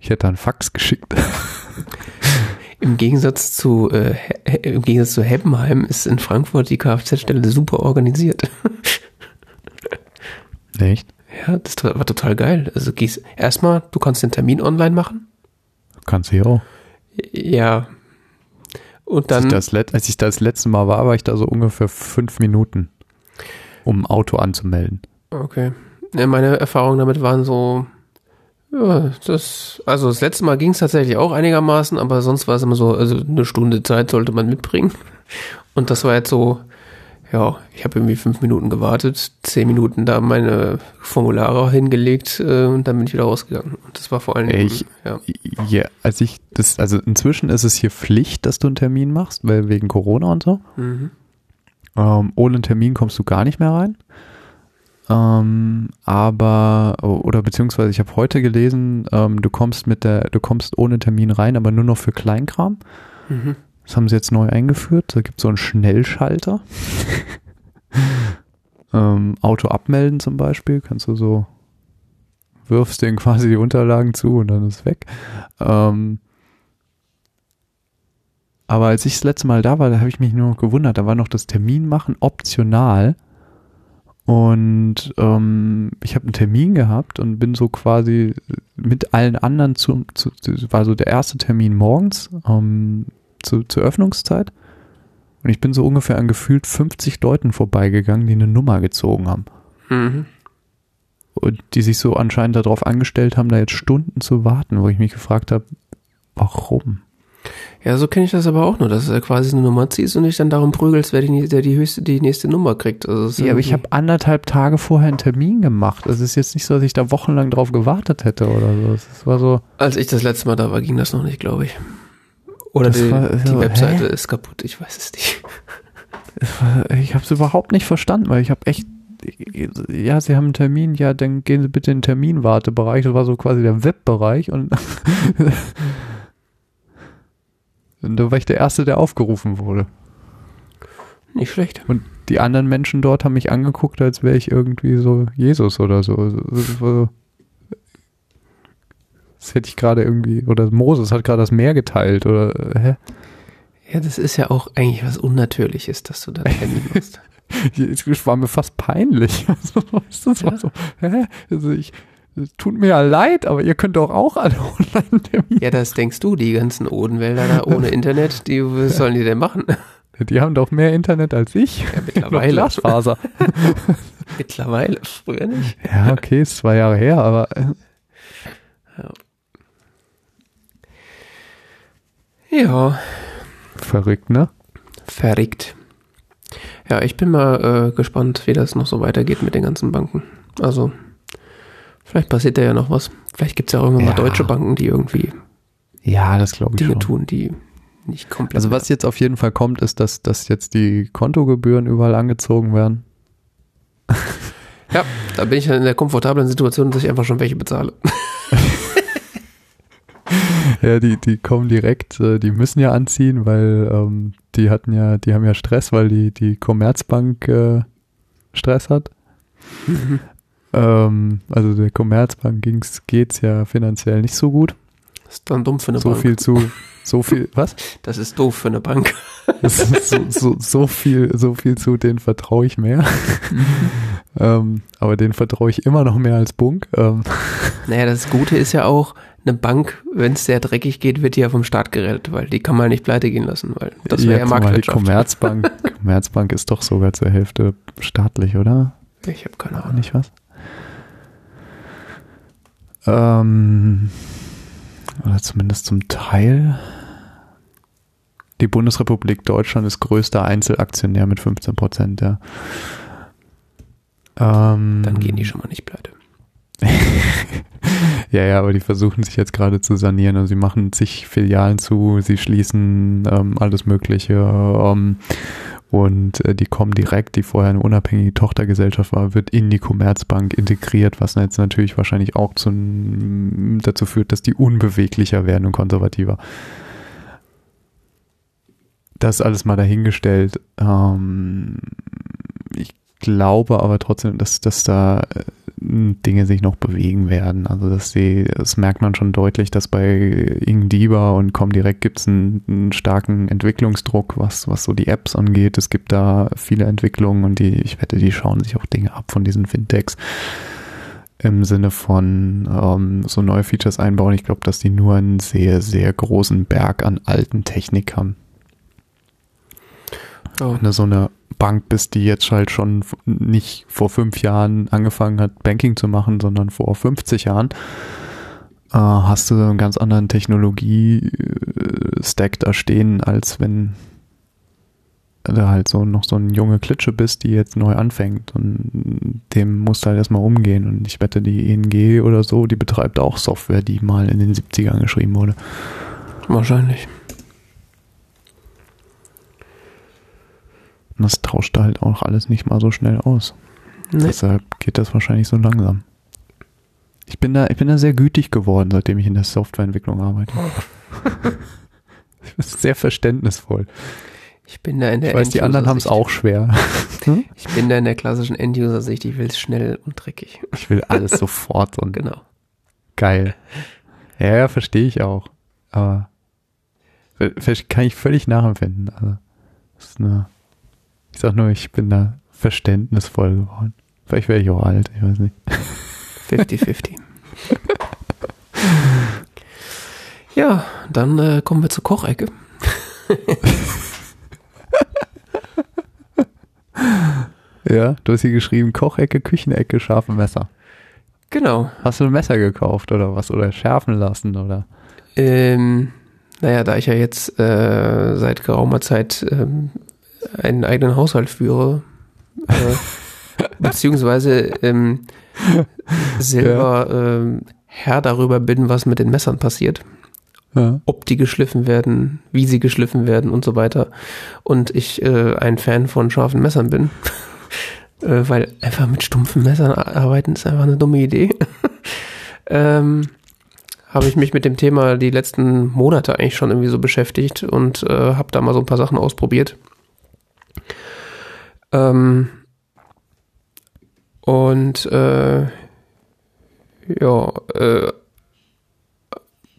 ich hätte einen Fax geschickt. Im Gegensatz zu äh, im Gegensatz zu Heppenheim ist in Frankfurt die Kfz-Stelle super organisiert. Echt? Ja, das war total geil. Also gehst erstmal, du kannst den Termin online machen. Kannst du ja auch. Ja. Und Als ich, dann das als ich das letzte Mal war, war ich da so ungefähr fünf Minuten, um ein Auto anzumelden. Okay. Ja, meine Erfahrungen damit waren so, ja, das, also das letzte Mal ging es tatsächlich auch einigermaßen, aber sonst war es immer so, also eine Stunde Zeit sollte man mitbringen. Und das war jetzt so, ja, ich habe irgendwie fünf Minuten gewartet, zehn Minuten da meine Formulare hingelegt äh, und dann bin ich wieder rausgegangen. Und das war vor allen Dingen, Ich- ja. Ja, als ich das, also inzwischen ist es hier Pflicht, dass du einen Termin machst, weil wegen Corona und so. Mhm. Ähm, ohne einen Termin kommst du gar nicht mehr rein. Ähm, aber, oder beziehungsweise ich habe heute gelesen, ähm, du kommst mit der, du kommst ohne Termin rein, aber nur noch für Kleinkram. Mhm. Das haben sie jetzt neu eingeführt. Da gibt es so einen Schnellschalter. ähm, Auto abmelden zum Beispiel, kannst du so, wirfst den quasi die Unterlagen zu und dann ist es weg. Ähm, aber als ich das letzte Mal da war, da habe ich mich nur noch gewundert, da war noch das Termin machen optional. Und ähm, ich habe einen Termin gehabt und bin so quasi mit allen anderen zu, zu war so der erste Termin morgens ähm, zu, zur Öffnungszeit. Und ich bin so ungefähr an gefühlt 50 Leuten vorbeigegangen, die eine Nummer gezogen haben. Mhm. Und die sich so anscheinend darauf angestellt haben, da jetzt Stunden zu warten, wo ich mich gefragt habe, warum? Ja, so kenne ich das aber auch nur, dass du quasi eine Nummer ziehst und dich dann darum prügelst, wer die, der die höchste, die nächste Nummer kriegt. Also ja, aber ich habe anderthalb Tage vorher einen Termin gemacht. Es ist jetzt nicht so, dass ich da wochenlang drauf gewartet hätte oder so. Es war so. Als ich das letzte Mal da war, ging das noch nicht, glaube ich. Oder die, war, die Webseite hä? ist kaputt, ich weiß es nicht. Ich habe es überhaupt nicht verstanden, weil ich habe echt ja, Sie haben einen Termin, ja, dann gehen Sie bitte in den Terminwartebereich. Das war so quasi der Webbereich und Und da war ich der Erste, der aufgerufen wurde. Nicht schlecht. Und die anderen Menschen dort haben mich angeguckt, als wäre ich irgendwie so Jesus oder so. Das, das hätte ich gerade irgendwie, oder Moses hat gerade das Meer geteilt, oder hä? Ja, das ist ja auch eigentlich was Unnatürliches, dass du da Handy machst. Es war mir fast peinlich. Also, das ja. war so, hä? Also ich, tut mir ja leid, aber ihr könnt doch auch alle Online-Termine. Ja, das denkst du, die ganzen Odenwälder da ohne Internet, die, was sollen die denn machen? Die haben doch mehr Internet als ich. Ja, mittlerweile. Glasfaser. mittlerweile, früher nicht. Ja, okay, ist zwei Jahre her, aber. Ja. Ja. Verrückt, ne? Verrückt. Ja, ich bin mal äh, gespannt, wie das noch so weitergeht mit den ganzen Banken. Also, Vielleicht passiert da ja noch was. Vielleicht gibt es ja irgendwann ja. mal deutsche Banken, die irgendwie ja, das glaube ich Dinge schon. tun, die nicht komplett. Also was jetzt auf jeden Fall kommt, ist, dass, dass jetzt die Kontogebühren überall angezogen werden. Ja, da bin ich in der komfortablen Situation, dass ich einfach schon welche bezahle. ja, die, die kommen direkt, äh, die müssen ja anziehen, weil ähm, die hatten ja, die haben ja Stress, weil die, die Commerzbank äh, Stress hat. Mhm. Ähm, also der Commerzbank ging's, geht's ja finanziell nicht so gut. Das ist dann dumm für eine so Bank. So viel zu, so viel, was? Das ist doof für eine Bank. so, so, so, viel, so viel zu, denen vertraue ich mehr. Mhm. ähm, aber denen vertraue ich immer noch mehr als Bunk. Ähm. Naja, das Gute ist ja auch, eine Bank, wenn es sehr dreckig geht, wird die ja vom Staat gerettet, weil die kann man nicht pleite gehen lassen, weil das wäre ja, ja Marktwirtschaft. Die Commerzbank, Commerzbank ist doch sogar zur Hälfte staatlich, oder? Ich habe keine Ahnung. Nicht was? Ähm, oder zumindest zum Teil. Die Bundesrepublik Deutschland ist größter Einzelaktionär mit 15 Prozent, ja. Ähm, Dann gehen die schon mal nicht pleite. ja, ja, aber die versuchen sich jetzt gerade zu sanieren. Also sie machen zig Filialen zu, sie schließen ähm, alles Mögliche. Ähm, und äh, die kommen direkt, die vorher eine unabhängige Tochtergesellschaft war, wird in die Commerzbank integriert, was jetzt natürlich wahrscheinlich auch zu, dazu führt, dass die unbeweglicher werden und konservativer. Das alles mal dahingestellt. Ähm, ich glaube aber trotzdem, dass, dass da äh, Dinge sich noch bewegen werden. Also dass sie, das merkt man schon deutlich, dass bei Ingdiba und Comdirect gibt es einen, einen, starken Entwicklungsdruck, was, was so die Apps angeht. Es gibt da viele Entwicklungen und die, ich wette, die schauen sich auch Dinge ab von diesen Fintechs im Sinne von ähm, so neue Features einbauen. Ich glaube, dass die nur einen sehr, sehr großen Berg an alten Technik haben. Oh. Wenn du so eine Bank bist, die jetzt halt schon nicht vor fünf Jahren angefangen hat, Banking zu machen, sondern vor 50 Jahren, äh, hast du einen ganz anderen Technologie-Stack da stehen, als wenn du halt so noch so eine junge Klitsche bist, die jetzt neu anfängt und dem musst du halt erstmal umgehen und ich wette, die ENG oder so, die betreibt auch Software, die mal in den 70ern geschrieben wurde. Wahrscheinlich. Und das tauscht halt auch alles nicht mal so schnell aus. Nee. Deshalb geht das wahrscheinlich so langsam. Ich bin da, ich bin da sehr gütig geworden, seitdem ich in der Softwareentwicklung arbeite. ich bin sehr verständnisvoll. Ich bin da in der Ich weiß, die anderen haben es auch schwer. Ich bin da in der klassischen End-User-Sicht. Ich will es schnell und dreckig. Ich will alles sofort und Genau. geil. Ja, ja, verstehe ich auch. Aber kann ich völlig nachempfinden. Also, das ist eine, ich sag nur, ich bin da verständnisvoll geworden. Vielleicht wäre ich auch alt, ich weiß nicht. 50-50. ja, dann äh, kommen wir zur Kochecke. Ja, du hast hier geschrieben, Kochecke, Küchenecke, scharfe Messer. Genau. Hast du ein Messer gekauft oder was? Oder schärfen lassen oder? Ähm, naja, da ich ja jetzt äh, seit geraumer Zeit ähm, einen eigenen Haushalt führe, äh, beziehungsweise ähm, selber ähm, Herr darüber bin, was mit den Messern passiert, Ja. ob die geschliffen werden, wie sie geschliffen werden und so weiter. Und ich äh, ein Fan von scharfen Messern bin, äh, weil einfach mit stumpfen Messern arbeiten ist einfach eine dumme Idee. ähm, habe ich mich mit dem Thema die letzten Monate eigentlich schon irgendwie so beschäftigt und äh, habe da mal so ein paar Sachen ausprobiert. Ähm, und äh, ja, äh,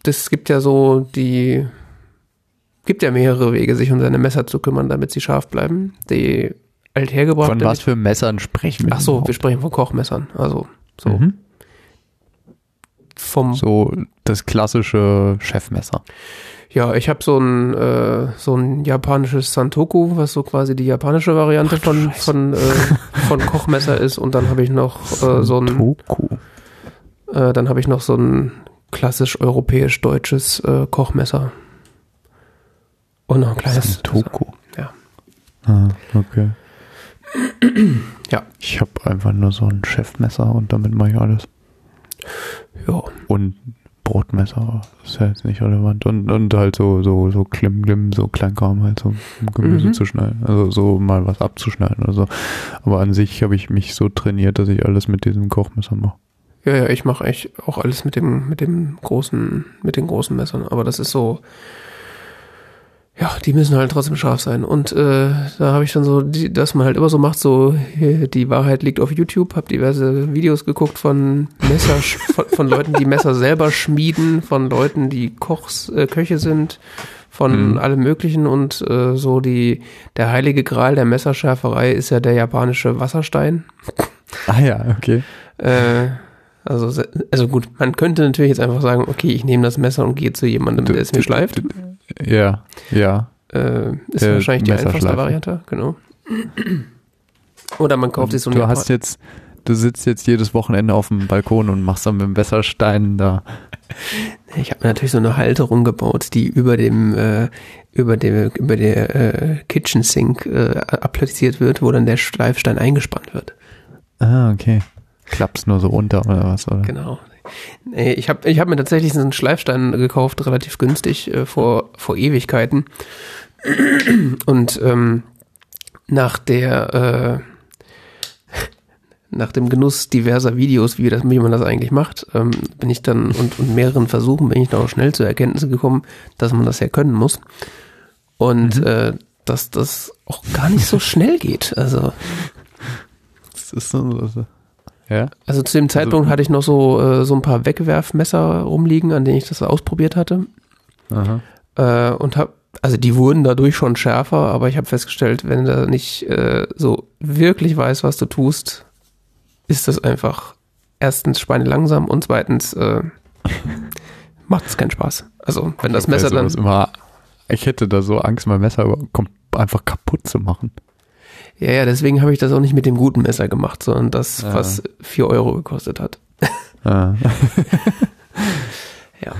das gibt ja so die, gibt ja mehrere Wege, sich um seine Messer zu kümmern, damit sie scharf bleiben. Die althergebrachte. Von was für Messern sprechen wir? Ach so, wir sprechen von Kochmessern. Also so Mhm. vom So das klassische Chefmesser. Ja, ich habe so ein äh, so ein japanisches Santoku, was so quasi die japanische Variante Ach von Scheiße. von äh, von Kochmesser ist und dann habe ich noch äh, so ein Toku. äh, dann habe ich noch so ein klassisch europäisch deutsches äh, Kochmesser und noch ein kleines Toku. Ja. Ah, okay. Ja. Ich habe einfach nur so ein Chefmesser und damit mache ich alles. Ja, Und Brotmesser ist ja jetzt nicht relevant. Und, und halt so, so, so Klimm, Klimm, so Kleinkram halt so um Gemüse Mhm. zu schneiden. Also so mal was abzuschneiden oder so. Aber an sich habe ich mich so trainiert, dass ich alles mit diesem Kochmesser mache. ja, ja, ich mache eigentlich auch alles mit dem mit dem großen mit den großen Messern, aber das ist so ja, die müssen halt trotzdem scharf sein. Und äh, da habe ich dann so, die, dass man halt immer so macht, so die Wahrheit liegt auf YouTube, habe diverse Videos geguckt von Messer, von, von Leuten, die Messer selber schmieden, von Leuten, die Kochs, äh, Köche sind, von Mhm. allem Möglichen und äh, so die der heilige Gral der Messerschärferei ist ja der japanische Wasserstein. Ah ja, okay. Äh, also, also gut, man könnte natürlich jetzt einfach sagen, okay, ich nehme das Messer und gehe zu jemandem, der es mir schleift. Ja, ja. Äh, ist Der wahrscheinlich die einfachste. Variante, genau. Oder man kauft sich so du eine hast jetzt, du sitzt jetzt jedes Wochenende auf dem Balkon und machst dann mit dem Messerstein da. Ich habe mir natürlich so eine Halterung gebaut, die über dem äh, über dem über der äh, Kitchen Sink äh, appliziert wird, wo dann der Schleifstein eingespannt wird. Ah, okay. Klappst nur so runter oder was, oder? Genau. Nee, ich habe ich hab mir tatsächlich so einen Schleifstein gekauft, relativ günstig, äh, vor, vor Ewigkeiten. Und ähm, nach der äh, nach dem Genuss diverser Videos, wie, das, wie man das eigentlich macht, ähm, bin ich dann und, und mehreren Versuchen bin ich dann auch schnell zur Erkenntnis gekommen, dass man das ja können muss. Und äh, dass das auch gar nicht so schnell geht. Also Das ist so, so. Ja? Also zu dem Zeitpunkt hatte ich noch so, äh, so ein paar Wegwerfmesser rumliegen, an denen ich das ausprobiert hatte. Aha. Äh, und hab, also die wurden dadurch schon schärfer, aber ich habe festgestellt, wenn du nicht äh, so wirklich weißt, was du tust, ist das einfach erstens schweinelangsam und zweitens äh, macht es keinen Spaß. Also wenn das Messer dann. Immer, ich hätte da so Angst, mein Messer einfach kaputt zu machen. Ja, ja, deswegen habe ich das auch nicht mit dem guten Messer gemacht, sondern das, Ja. was 4 Euro gekostet hat. Ah. Ja.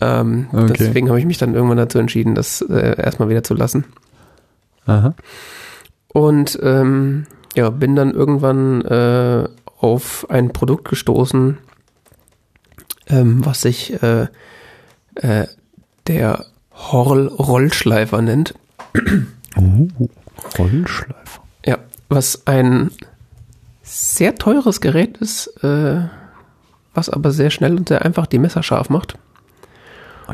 Ähm, Okay. Deswegen habe ich mich dann irgendwann dazu entschieden, das äh, erstmal wieder zu lassen. Aha. Und ähm, ja, bin dann irgendwann äh, auf ein Produkt gestoßen, ähm, was sich äh, äh, der Horl Rollschleifer nennt. Uh, Rollschleifer. Ja, was ein sehr teures Gerät ist, äh, was aber sehr schnell und sehr einfach die Messer scharf macht.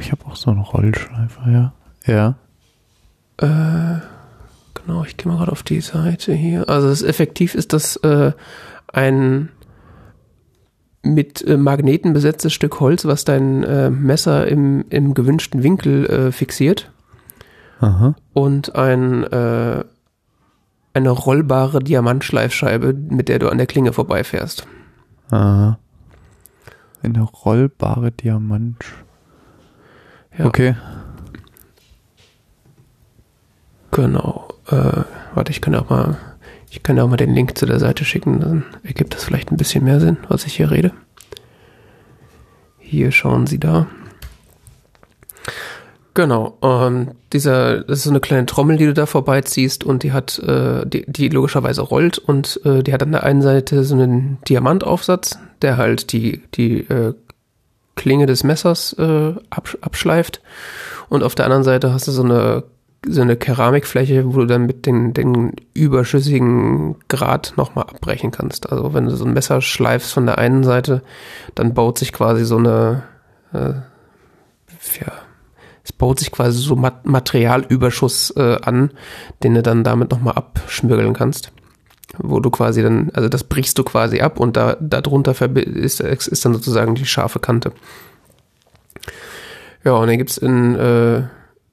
Ich habe auch so einen Rollschleifer, ja. Ja. Äh, genau, ich gehe mal gerade auf die Seite hier. Also das effektiv ist das äh, ein mit äh, Magneten besetztes Stück Holz, was dein äh, Messer im, im gewünschten Winkel äh, fixiert. Aha. Und ein, äh, eine rollbare Diamantschleifscheibe, mit der du an der Klinge vorbeifährst. Aha. Eine rollbare Diamant. Ja. Okay. Genau. Äh, warte, ich kann auch mal, ich kann auch mal den Link zu der Seite schicken, dann ergibt das vielleicht ein bisschen mehr Sinn, was ich hier rede. Hier schauen Sie da. Genau, ähm, dieser, das ist so eine kleine Trommel, die du da vorbeiziehst und die hat, äh, die, die logischerweise rollt und äh, die hat an der einen Seite so einen Diamantaufsatz, der halt die, die äh, Klinge des Messers äh, absch abschleift und auf der anderen Seite hast du so eine so eine Keramikfläche, wo du dann mit den, den überschüssigen Grad nochmal abbrechen kannst. Also wenn du so ein Messer schleifst von der einen Seite, dann baut sich quasi so eine, äh, ja, es baut sich quasi so Mat Materialüberschuss äh, an, den du dann damit nochmal abschmirgeln kannst. Wo du quasi dann, also das brichst du quasi ab und da darunter ist, ist dann sozusagen die scharfe Kante. Ja, und dann gibt's in äh,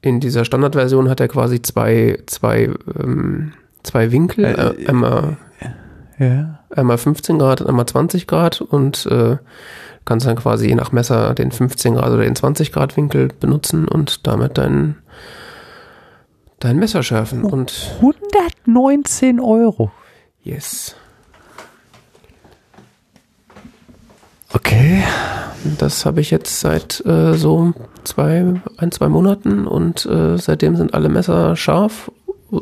in dieser Standardversion hat er quasi zwei, zwei, ähm, zwei Winkel, äh, einmal, Ja. einmal 15 Grad und einmal 20 Grad und äh, kannst dann quasi je nach Messer den 15 Grad oder den 20 Grad Winkel benutzen und damit dein, dein Messer schärfen. Und 119 Euro. yes. Okay. Das habe ich jetzt seit äh, so zwei, ein, zwei Monaten und äh, seitdem sind alle Messer scharf.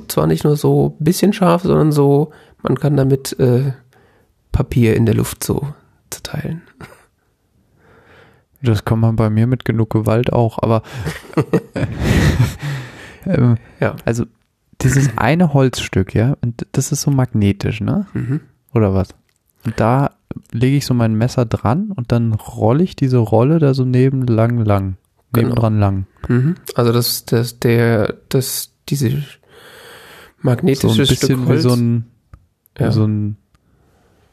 Zwar nicht nur so bisschen scharf, sondern so, man kann damit äh, Papier in der Luft so zerteilen. Das kann man bei mir mit genug Gewalt auch, aber ähm, Ja. also dieses eine Holzstück, ja, und das ist so magnetisch, ne? Mhm. Oder was? Und da lege ich so mein Messer dran und dann rolle ich diese Rolle da so neben lang lang. Genau. Nebendran lang. Mhm. Also das, das, der, das, diese So magnetische ein Stück bisschen wie Holz. so ein, ja, wie so ein,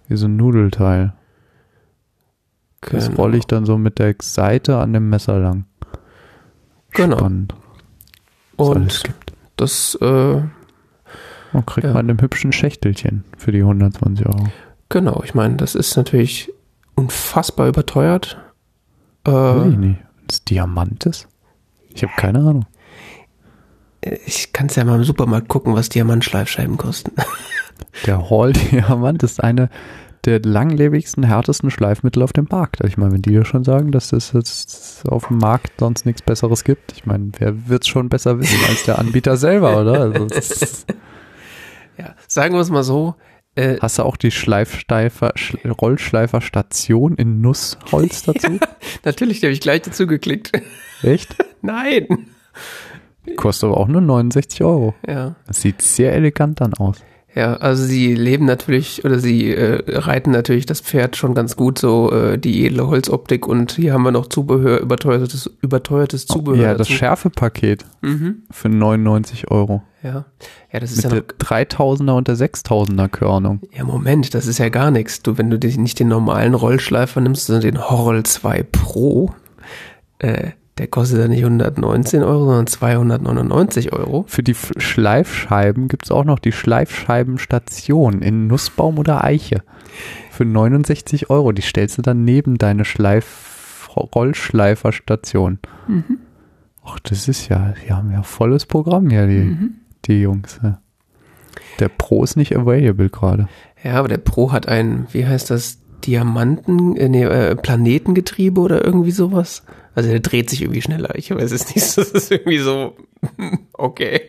wie so ein Nudelteil. Das genau. rolle ich dann so mit der Seite an dem Messer lang. Genau. Spannend. Und das, äh, Und kriegt ja. man in einem hübschen Schächtelchen für die 120 Euro. genau, ich meine, das ist natürlich unfassbar überteuert. Weiß ich Äh, nicht. Das Diamant ist? Ich habe keine Ahnung. ich kann es ja mal im Supermarkt gucken, was Diamantschleifscheiben kosten. Der Hall-Diamant ist eine der langlebigsten, härtesten Schleifmittel auf dem Markt. Also ich meine, wenn die ja schon sagen, dass es jetzt auf dem Markt sonst nichts Besseres gibt, ich meine, wer wird es schon besser wissen als der Anbieter selber, oder? Also, Ja, sagen wir es mal so. Äh, hast du auch die Schleifsteifer, Sch Rollschleiferstation in Nussholz dazu? natürlich, die habe ich gleich dazu geklickt. Echt? Nein. Kostet aber auch nur 69 Euro. Ja. Das sieht sehr elegant dann aus. Ja, also sie leben natürlich oder sie äh, reiten natürlich das Pferd schon ganz gut, so äh, die edle Holzoptik und hier haben wir noch Zubehör, überteuertes, überteuertes Zubehör. ja, das. Schärfepaket Mhm. für 99 Euro. Ja. Ja, das ist Mit ja der noch, 3000er und der 6000er Körnung. ja Moment, das ist ja gar nichts. Du, wenn du dich nicht den normalen Rollschleifer nimmst, sondern den Horrell 2 Pro, äh, der kostet ja nicht 119 Euro, sondern 299 Euro. Für die Schleifscheiben gibt es auch noch die Schleifscheibenstation in Nussbaum oder Eiche. Für 69 Euro. Die stellst du dann neben deine Schleif Rollschleiferstation. Ach, das ist ja, die haben ja volles Programm hier, die, die Jungs. Der Pro ist nicht available gerade. Ja, aber der Pro hat ein, wie heißt das, Diamanten, äh, nee, äh, Planetengetriebe oder irgendwie sowas. Also der dreht sich irgendwie schneller. Ich weiß es nicht. Das ist irgendwie so, okay.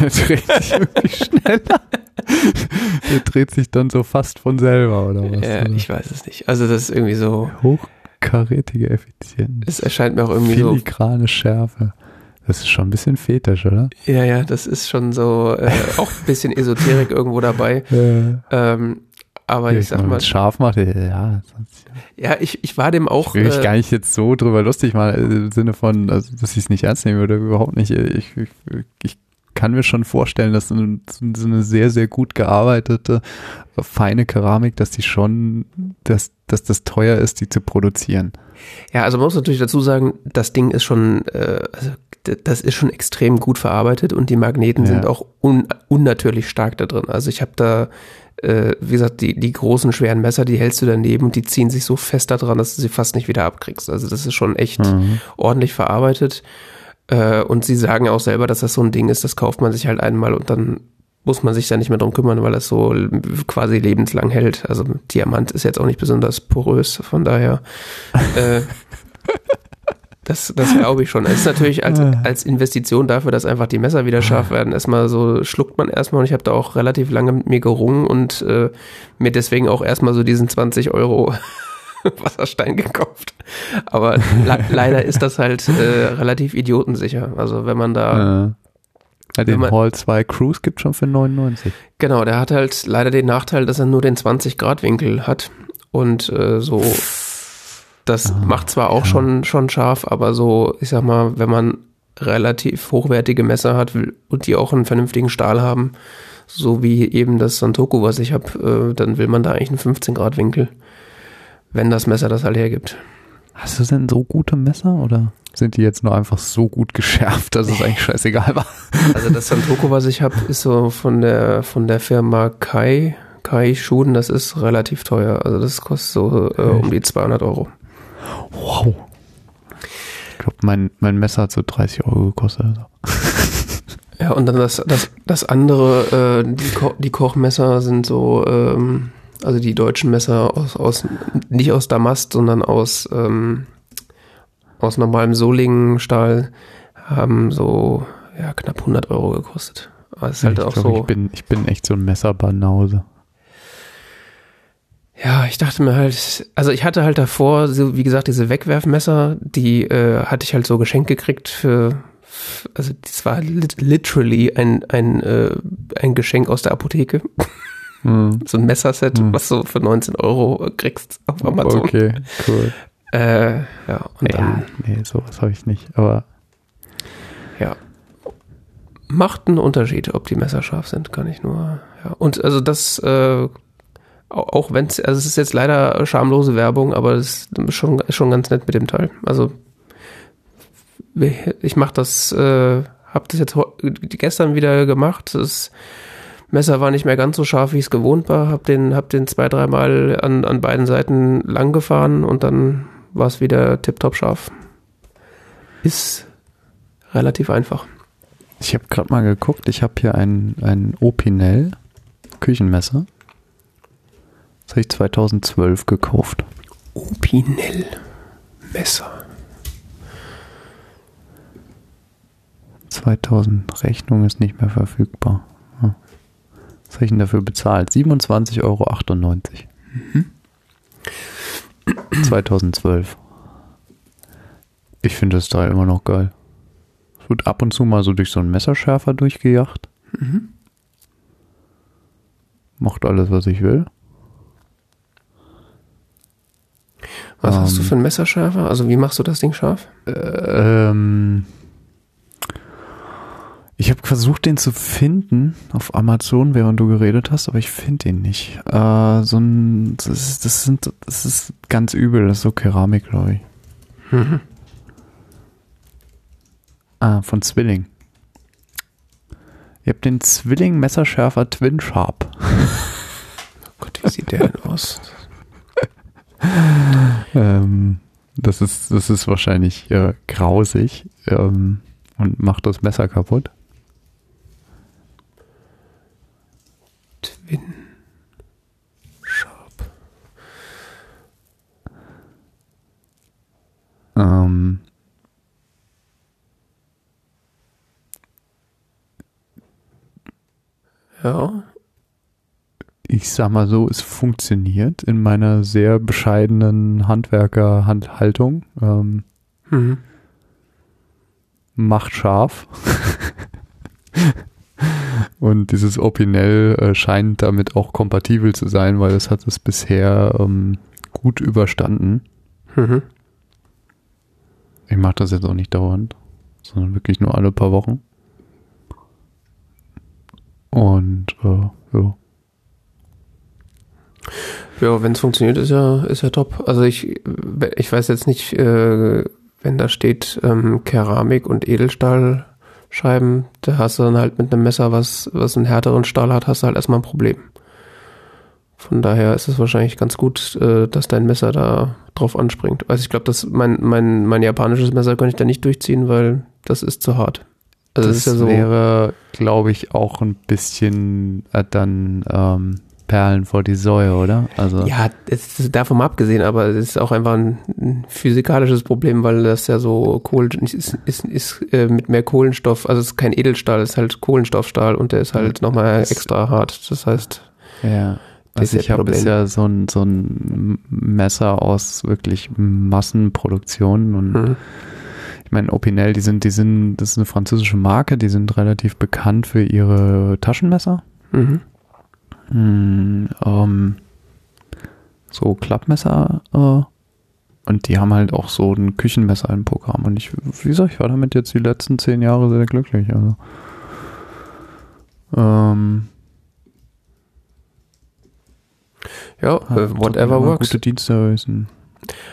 Der dreht sich irgendwie schneller. Der dreht sich dann so fast von selber, oder was? Ja, ich weiß es nicht. Also das ist irgendwie so, Hochkarätige Effizienz. es erscheint mir auch irgendwie so, Filigrane Schärfe. Das ist schon ein bisschen fetisch, oder? Ja, ja, das ist schon so äh, auch ein bisschen Esoterik irgendwo dabei. Ähm, aber Ja, ich sag wenn mal, scharf macht, ja. ja, ich, ich war dem auch. Ich will mich äh, gar nicht jetzt so drüber lustig machen, äh, im Sinne von, also, dass ich es nicht ernst nehmen würde, überhaupt nicht. Ich, ich, ich kann mir schon vorstellen, dass so eine, sehr, sehr gut gearbeitete, äh, feine Keramik, dass die schon, dass, dass das teuer ist, die zu produzieren. Ja, also man muss natürlich dazu sagen, das Ding ist schon, äh, also das ist schon extrem gut verarbeitet und die Magneten Ja. sind auch un unnatürlich stark da drin. Also ich habe da, äh, wie gesagt, die, die großen, schweren Messer, die hältst du daneben und die ziehen sich so fest da dran, dass du sie fast nicht wieder abkriegst. Also das ist schon echt Mhm. ordentlich verarbeitet. Äh, und sie sagen auch selber, dass das so ein Ding ist, das kauft man sich halt einmal und dann muss man sich da nicht mehr drum kümmern, weil es so quasi lebenslang hält. Also Diamant ist jetzt auch nicht besonders porös, von daher äh, das, das glaube ich schon. Es ist natürlich als, als Investition dafür, dass einfach die Messer wieder scharf werden, erstmal so schluckt man erstmal und ich habe da auch relativ lange mit mir gerungen und äh, mir deswegen auch erstmal so diesen 20 Euro Wasserstein gekauft. Aber le leider ist das halt äh, relativ idiotensicher. Also wenn man da, ja, den man- Hall 2 Cruise gibt schon für 99. genau, der hat halt leider den Nachteil, dass er nur den 20 Grad Winkel hat und äh, so das Ah, macht zwar auch ja. schon, schon scharf, aber so, ich sag mal, wenn man relativ hochwertige Messer hat und die auch einen vernünftigen Stahl haben, so wie eben das Santoku, was ich habe, äh, dann will man da eigentlich einen 15 Grad Winkel, wenn das Messer das halt hergibt. Hast du denn so gute Messer oder sind die jetzt nur einfach so gut geschärft, dass es eigentlich scheißegal war? Also das Santoku, was ich habe, ist so von der von der Firma Kai, Kai Schuden, das ist relativ teuer. Also das kostet so äh, um die 200 Euro. Wow. Ich glaube, mein, mein Messer hat so 30 Euro gekostet. Also. Ja, und dann das, das, das andere, äh, die, Ko die Kochmesser sind so, ähm, also die deutschen Messer aus, aus nicht aus Damast, sondern aus, ähm, aus normalem Solingen-Stahl, haben so ja, knapp 100 Euro gekostet. Aber es ist halt ich auch glaub, so. ich, bin, ich bin echt so ein Messerbanause. Ja, ich dachte mir halt, also ich hatte halt davor, so wie gesagt, diese Wegwerfmesser, die äh, hatte ich halt so geschenkt gekriegt für, also das war lit literally ein, ein, äh, ein Geschenk aus der Apotheke. Hm. So ein Messerset, Hm. was du für 19 Euro kriegst auf Amazon. Okay, cool. Äh, ja, und Ja, dann nee, sowas habe ich nicht. Aber ja. Macht einen Unterschied, ob die Messer scharf sind, kann ich nur, ja. Und also das, äh, auch wenn es, also es ist jetzt leider schamlose Werbung, aber es ist schon, schon ganz nett mit dem Teil. Also ich mache das, äh, habe das jetzt gestern wieder gemacht. Das Messer war nicht mehr ganz so scharf, wie es gewohnt war. Hab den, hab den zwei, dreimal an, an beiden Seiten lang gefahren und dann war es wieder tipptopp scharf. Ist relativ einfach. ich habe gerade mal geguckt, ich habe hier ein, ein Opinel Küchenmesser. Das habe ich 2012 gekauft. Opinel Messer. 2000 Rechnung ist nicht mehr verfügbar. Was habe ich denn dafür bezahlt? 27,98 Euro. 2012. Ich finde das Teil immer noch geil. Es wird ab und zu mal so durch so einen Messerschärfer durchgejagt. Macht alles, was ich will. Was hast du Ähm. für einen Messerschärfer? Also wie machst du das Ding scharf? Ähm, ich habe versucht, den zu finden auf Amazon, während du geredet hast, aber ich finde den nicht. Äh, so ein, das ist, das sind, das ist ganz übel. Das ist so Keramik, glaube ich. Mhm. Ah, von Zwilling. Ihr habt den Zwilling Messerschärfer Twin Sharp. Gott, wie sieht der denn aus? Ähm, das ist, das ist wahrscheinlich äh, grausig ähm, und macht das Messer kaputt. Twin Sharp. Ähm, Ja. Ich sag mal so, es funktioniert in meiner sehr bescheidenen Handwerkerhandhaltung. Ähm, Mhm. macht scharf. Und dieses Opinel äh, scheint damit auch kompatibel zu sein, weil es hat es bisher ähm, gut überstanden. Mhm. Ich mache das jetzt auch nicht dauernd, sondern wirklich nur alle paar Wochen. Und äh, ja. Ja, wenn es funktioniert, ist ja, ist ja top. Also ich, ich weiß jetzt nicht, äh, wenn da steht ähm, Keramik und Edelstahlscheiben, da hast du dann halt mit einem Messer, was, was einen härteren Stahl hat, hast du halt erstmal ein Problem. Von daher ist es wahrscheinlich ganz gut, äh, dass dein Messer da drauf anspringt. Also ich glaube, dass mein, mein, mein japanisches Messer könnte ich da nicht durchziehen, weil das ist zu hart. Also das, das ja so wäre, glaube ich, auch ein bisschen äh, dann ähm, Perlen vor die Säue, oder? Also ja, es ist davon abgesehen, aber es ist auch einfach ein, ein physikalisches Problem, weil das ja so Kohl ist, ist, ist äh, mit mehr Kohlenstoff, also es ist kein Edelstahl, es ist halt Kohlenstoffstahl und der ist halt nochmal extra hart. Das heißt, ja. Was ich habe, ist ja so ein, so ein Messer aus wirklich Massenproduktion und mhm. ich meine, Opinel, die sind, die sind, das ist eine französische Marke, die sind relativ bekannt für ihre Taschenmesser. Mhm. Mhm, ähm, so Klappmesser äh, und die haben halt auch so ein Küchenmesser im Programm und ich, wie gesagt, ich war damit jetzt die letzten zehn Jahre sehr glücklich. Also ähm, ja, äh, whatever works. Gute Dienstservice.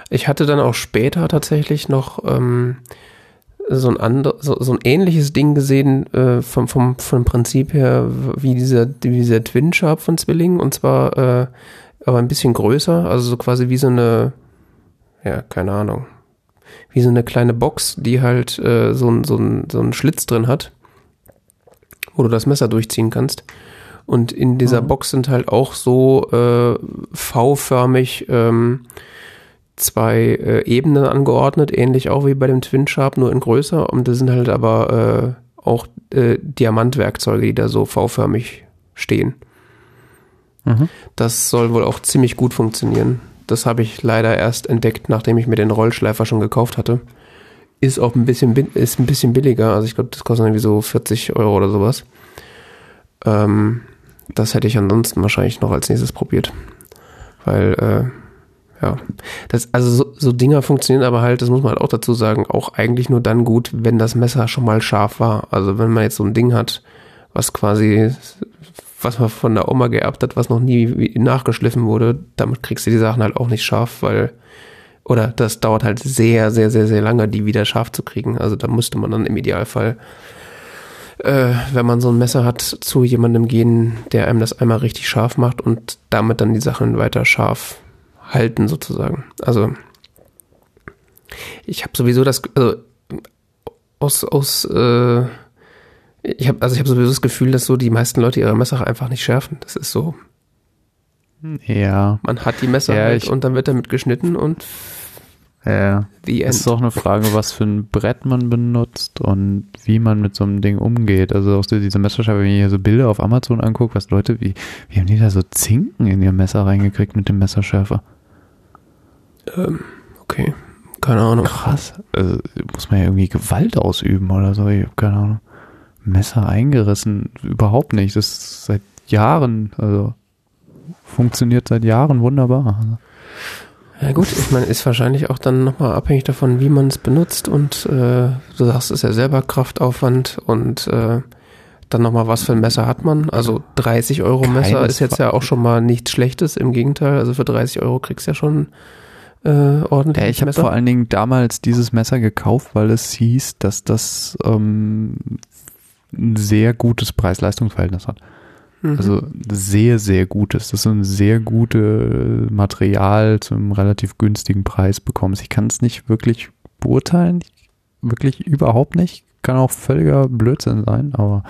Ich hatte dann auch später tatsächlich noch ähm, so ein ander, so, so ein ähnliches Ding gesehen äh, vom, vom, vom Prinzip her wie dieser, wie dieser Twin Sharp von Zwilling und zwar äh, aber ein bisschen größer, also so quasi wie so eine, ja, keine Ahnung, wie so eine kleine Box, die halt äh, so, ein, so, ein, so einen Schlitz drin hat, wo du das Messer durchziehen kannst. Und in dieser mhm. Box sind halt auch so äh, V-förmig ähm, zwei äh, Ebenen angeordnet, ähnlich auch wie bei dem Twin Sharp, nur in größer. Und das sind halt aber äh, auch äh, Diamantwerkzeuge, die da so V-förmig stehen. Mhm. Das soll wohl auch ziemlich gut funktionieren. Das habe ich leider erst entdeckt, nachdem ich mir den Rollschleifer schon gekauft hatte. Ist auch ein bisschen, ist ein bisschen billiger. Also ich glaube, das kostet irgendwie so 40 Euro oder sowas. Ähm, das hätte ich ansonsten wahrscheinlich noch als nächstes probiert. Weil, äh, ja, das, also so, so Dinger funktionieren aber halt, das muss man halt auch dazu sagen, auch eigentlich nur dann gut, wenn das Messer schon mal scharf war. Also wenn man jetzt so ein Ding hat, was quasi, was man von der Oma geerbt hat, was noch nie nachgeschliffen wurde, damit kriegst du die Sachen halt auch nicht scharf, weil, oder das dauert halt sehr, sehr, sehr, sehr lange, die wieder scharf zu kriegen. Also da müsste man dann im Idealfall äh, wenn man so ein Messer hat, zu jemandem gehen, der einem das einmal richtig scharf macht und damit dann die Sachen weiter scharf halten sozusagen. Also ich habe sowieso das, also aus, aus äh, ich habe also ich habe sowieso das Gefühl, dass so die meisten Leute ihre Messer einfach nicht schärfen. Das ist so. Ja. Man hat die Messer ja, halt und dann wird damit geschnitten und ja. The end. ist auch eine Frage, was für ein Brett man benutzt und wie man mit so einem Ding umgeht. Also auch diese Messerscheibe, wenn ich hier so Bilder auf Amazon angucke, was Leute, wie, wie haben die da so Zinken in ihr Messer reingekriegt mit dem Messerschärfer? Ähm, okay. Keine Ahnung. Krass. Also muss man ja irgendwie Gewalt ausüben oder so. Ich habe keine Ahnung. Messer eingerissen. Überhaupt nicht. Das ist seit Jahren, also funktioniert seit Jahren wunderbar. Ja gut, ich meine, ist wahrscheinlich auch dann nochmal abhängig davon, wie man es benutzt und äh, du sagst, es ist ja selber Kraftaufwand und äh, dann nochmal, was für ein Messer hat man? Also 30 Euro Messer Keines ist jetzt ja auch schon mal nichts Schlechtes, im Gegenteil, also für 30 Euro kriegst du ja schon äh, ordentlich. Ja, ich habe vor allen Dingen damals dieses Messer gekauft, weil es hieß, dass das ähm, ein sehr gutes Preis-Leistungs-Verhältnis hat. Mhm. Also sehr, sehr gutes. Das ist ein sehr gutes Material zu einem relativ günstigen Preis bekommst. Ich kann es nicht wirklich beurteilen. Wirklich überhaupt nicht. Kann auch völliger Blödsinn sein, aber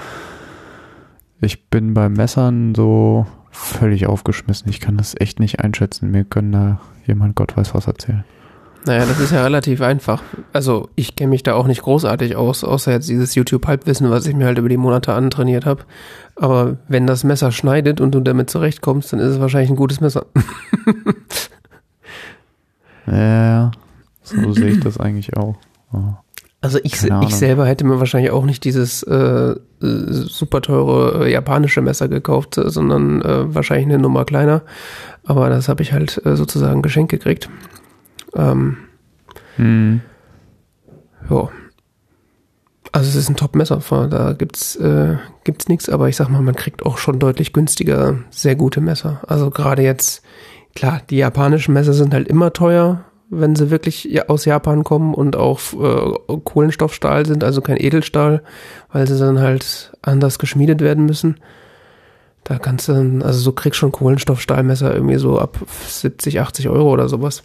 ich bin bei Messern so völlig aufgeschmissen. Ich kann das echt nicht einschätzen. Mir können da jemand Gott weiß was erzählen. Naja, das ist ja relativ einfach. Also ich kenne mich da auch nicht großartig aus, außer jetzt dieses YouTube-Halbwissen, was ich mir halt über die Monate antrainiert habe. Aber wenn das Messer schneidet und du damit zurechtkommst, dann ist es wahrscheinlich ein gutes Messer. ja, so sehe ich das eigentlich auch. Oh. Also ich, ich selber hätte mir wahrscheinlich auch nicht dieses äh, äh, super teure äh, japanische Messer gekauft, sondern äh, wahrscheinlich eine Nummer kleiner. Aber das habe ich halt äh, sozusagen geschenkt gekriegt. Ähm, Hm. ja. Also es ist ein Top-Messer, da gibt's äh, gibt's nichts, aber ich sag mal, man kriegt auch schon deutlich günstiger sehr gute Messer. Also gerade jetzt, klar, die japanischen Messer sind halt immer teuer, wenn sie wirklich aus Japan kommen und auch äh, Kohlenstoffstahl sind, also kein Edelstahl, weil sie dann halt anders geschmiedet werden müssen. Da kannst du dann, also so kriegst schon Kohlenstoffstahlmesser irgendwie so ab 70, 80 Euro oder sowas.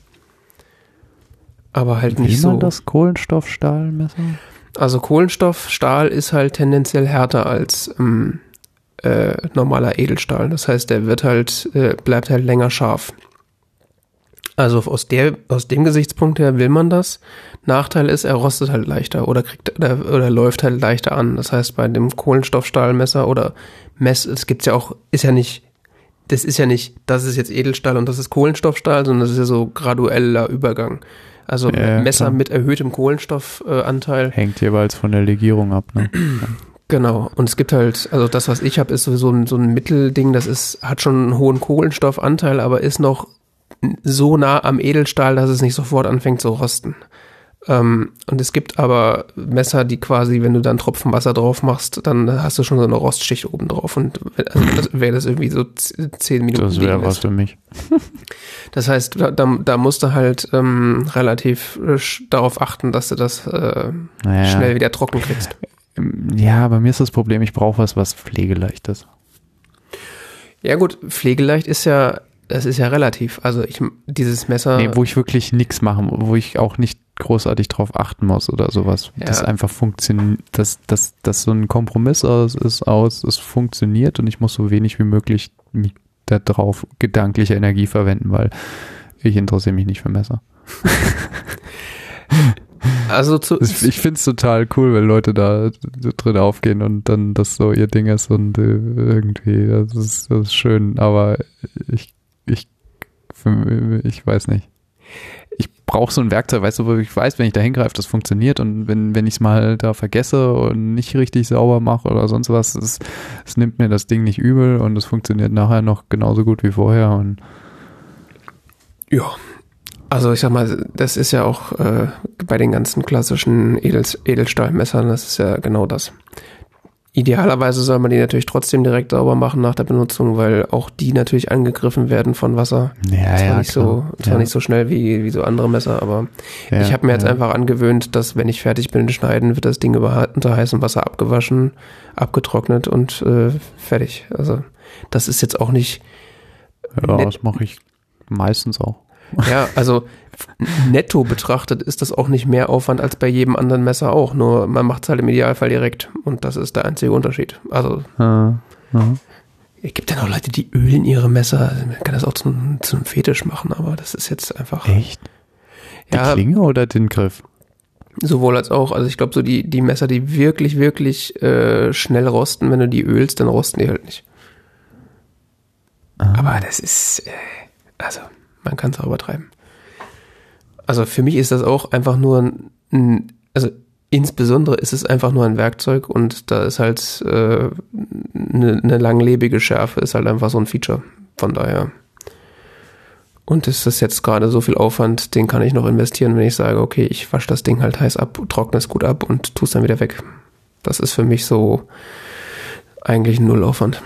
Aber halt Wie nicht man so. das Kohlenstoffstahlmesser? Also Kohlenstoffstahl ist halt tendenziell härter als ähm, äh, normaler Edelstahl. Das heißt, der wird halt, äh, bleibt halt länger scharf. Also aus, der, aus dem Gesichtspunkt her will man das. Nachteil ist, er rostet halt leichter oder kriegt oder, oder läuft halt leichter an. Das heißt, bei dem Kohlenstoffstahlmesser oder Mess, es gibt's ja auch, ist ja nicht, das ist ja nicht, das ist jetzt Edelstahl und das ist Kohlenstoffstahl, sondern das ist ja so gradueller Übergang. Also Ja, Messer klar. mit erhöhtem Kohlenstoffanteil Hängt jeweils von der Legierung ab, ne? Genau. Und es gibt halt, also das, was ich habe, ist sowieso ein, so ein Mittelding, das ist, hat schon einen hohen Kohlenstoffanteil, aber ist noch so nah am Edelstahl, dass es nicht sofort anfängt zu rosten. Ähm, und es gibt aber Messer, die quasi, wenn du dann Tropfen Wasser drauf machst, dann hast du schon so eine Rostschicht oben drauf. Und also das wäre das irgendwie so z- zehn Minuten. Das wäre was für mich. Das heißt, da, da, da musst du halt ähm, relativ äh, darauf achten, dass du das äh, Naja. schnell wieder trocken kriegst. Ja, bei mir ist das Problem, ich brauche was, was pflegeleicht ist. Ja gut, pflegeleicht ist ja, das ist ja relativ. Also ich, dieses Messer, Nee, wo ich wirklich nichts machen, wo ich auch nicht großartig drauf achten muss oder sowas. Ja. Das einfach funktioniert, dass dass dass so ein Kompromiss aus ist aus, es funktioniert und ich muss so wenig wie möglich da drauf gedankliche Energie verwenden, weil ich interessiere mich nicht für Messer. also zu, Ich finde es total cool, wenn Leute da drin aufgehen und dann das so ihr Ding ist und äh, irgendwie, das ist, das ist schön, aber ich, ich, ich weiß nicht. Brauche so ein Werkzeug, weißt du, wo ich weiß, wenn ich da hingreife, das funktioniert und wenn, wenn ich es mal da vergesse und nicht richtig sauber mache oder sonst was, es, es nimmt mir das Ding nicht übel und es funktioniert nachher noch genauso gut wie vorher und ja. Also ich sag mal, das ist ja auch äh, bei den ganzen klassischen Edel, Edelstahlmessern, das ist ja genau das. Idealerweise soll man die natürlich trotzdem direkt sauber machen nach der Benutzung, weil auch die natürlich angegriffen werden von Wasser. ja, zwar ja, nicht so, klar. zwar ja. nicht so schnell wie, wie so andere Messer, aber Ja, ich habe mir jetzt ja. einfach angewöhnt, dass wenn ich fertig bin mit Schneiden, wird das Ding über, unter heißem Wasser abgewaschen, abgetrocknet und äh, fertig. Also das ist jetzt auch nicht Ja, das mache ich meistens auch. Ja, also netto betrachtet ist das auch nicht mehr Aufwand als bei jedem anderen Messer auch. Nur man macht es halt im Idealfall direkt. Und das ist der einzige Unterschied. Also Ja, ja. es gibt ja noch Leute, die ölen ihre Messer. Man kann das auch zum, zum Fetisch machen, aber das ist jetzt einfach. Echt? Die Ja, Klinge oder den Griff? sowohl als auch. Also ich glaube, so die, die Messer, die wirklich, wirklich äh, schnell rosten, wenn du die ölst, dann rosten die halt nicht. Ah. Aber das ist, äh, also man kann es auch übertreiben. Also für mich ist das auch einfach nur ein, also insbesondere ist es einfach nur ein Werkzeug und da ist halt äh, eine, eine langlebige Schärfe ist halt einfach so ein Feature. Von daher. Und ist das jetzt gerade so viel Aufwand, den kann ich noch investieren, wenn ich sage, okay, ich wasche das Ding halt heiß ab, trockne es gut ab und tue es dann wieder weg. Das ist für mich so eigentlich ein Nullaufwand.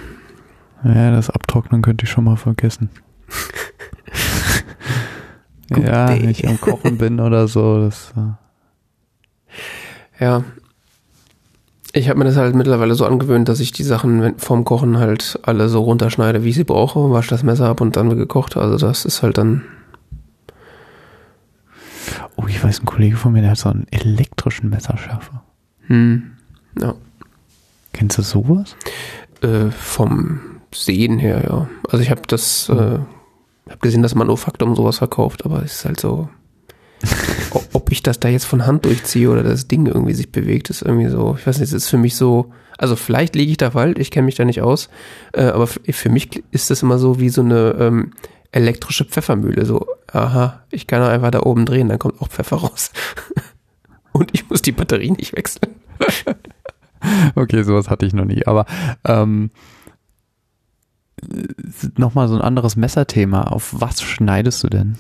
Ja, das Abtrocknen könnte ich schon mal vergessen. Ja, Idee. wenn ich am Kochen bin oder so. Das, äh, Ja. Ich habe mir das halt mittlerweile so angewöhnt, dass ich die Sachen vorm Kochen halt alle so runterschneide, wie ich sie brauche, wasche das Messer ab und dann wird gekocht. Also das ist halt dann. oh, ich weiß, ein Kollege von mir, der hat so einen elektrischen Messerschärfer. Hm, ja. Kennst du sowas? Äh, vom Sehen her, ja. Also ich habe das, äh, habe gesehen, dass Manufaktum sowas verkauft, aber es ist halt so. Ob ich das da jetzt von Hand durchziehe oder das Ding irgendwie sich bewegt, ist irgendwie so, ich weiß nicht, es ist für mich so, also vielleicht liege ich da falsch, ich kenne mich da nicht aus, äh, aber für mich ist das immer so wie so eine ähm, elektrische Pfeffermühle, so, aha, ich kann einfach da oben drehen, dann kommt auch Pfeffer raus. Und ich muss die Batterie nicht wechseln. okay, sowas hatte ich noch nie. Aber ähm, nochmal so ein anderes Messerthema. Auf was schneidest du denn?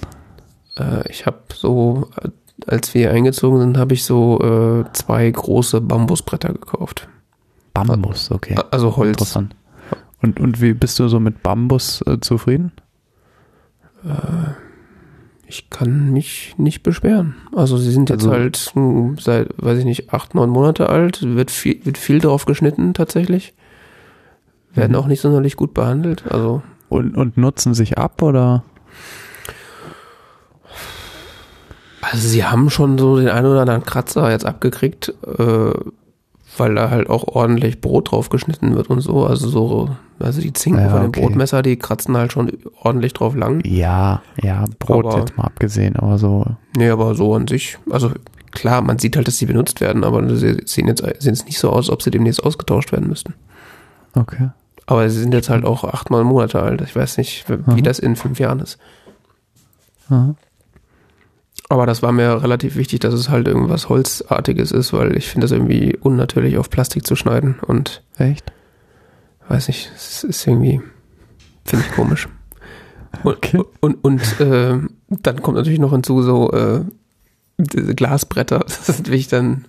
Äh, ich habe so, als wir eingezogen sind, habe ich so äh, zwei große Bambusbretter gekauft. Bambus, okay. Also Holz. Interessant. Und, und wie bist du so mit Bambus äh, zufrieden? Äh, ich kann mich nicht beschweren. Also sie sind jetzt Also- halt mh, seit, weiß ich nicht, acht, neun Monate alt. Wird viel, wird viel drauf geschnitten tatsächlich. Werden Mhm. auch nicht sonderlich gut behandelt. Also Und, und nutzen sich ab oder? Also sie haben schon so den einen oder anderen Kratzer jetzt abgekriegt, äh, weil da halt auch ordentlich Brot drauf geschnitten wird und so. Also so, also die Zinken Ja, von dem okay. Brotmesser, die kratzen halt schon ordentlich drauf lang. Ja, ja, Brot Aber- jetzt mal abgesehen, aber so. Nee, aber so an sich, also klar, man sieht halt, dass sie benutzt werden, aber sie sehen jetzt, sehen jetzt nicht so aus, als ob sie demnächst ausgetauscht werden müssten. Okay. Aber sie sind jetzt halt auch acht, neun Monate alt. Ich weiß nicht, wie Mhm. das in fünf Jahren ist. Aha. Aber das war mir relativ wichtig, dass es halt irgendwas Holzartiges ist, weil ich finde das irgendwie unnatürlich auf Plastik zu schneiden und Echt? weiß nicht, es ist irgendwie, finde ich komisch. Und, Okay. und, und äh, dann kommt natürlich noch hinzu so äh, diese Glasbretter. Das ist natürlich dann,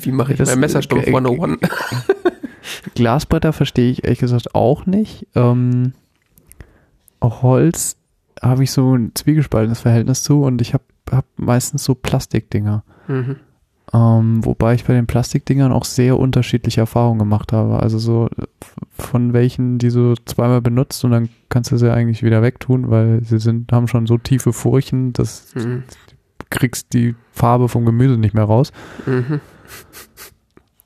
wie mache ich Das- mein Messerstumpf äh, äh, 101? Glasbretter verstehe ich ehrlich gesagt auch nicht. Ähm, auch Holz habe ich so ein zwiegespaltenes Verhältnis zu und ich habe hab meistens so Plastikdinger. Mhm. Ähm, wobei ich bei den Plastikdingern auch sehr unterschiedliche Erfahrungen gemacht habe. Also so äh, von welchen, die du zweimal benutzt und dann kannst du sie eigentlich wieder wegtun, weil sie sind, haben schon so tiefe Furchen, dass Mhm. du kriegst die Farbe vom Gemüse nicht mehr raus. Mhm.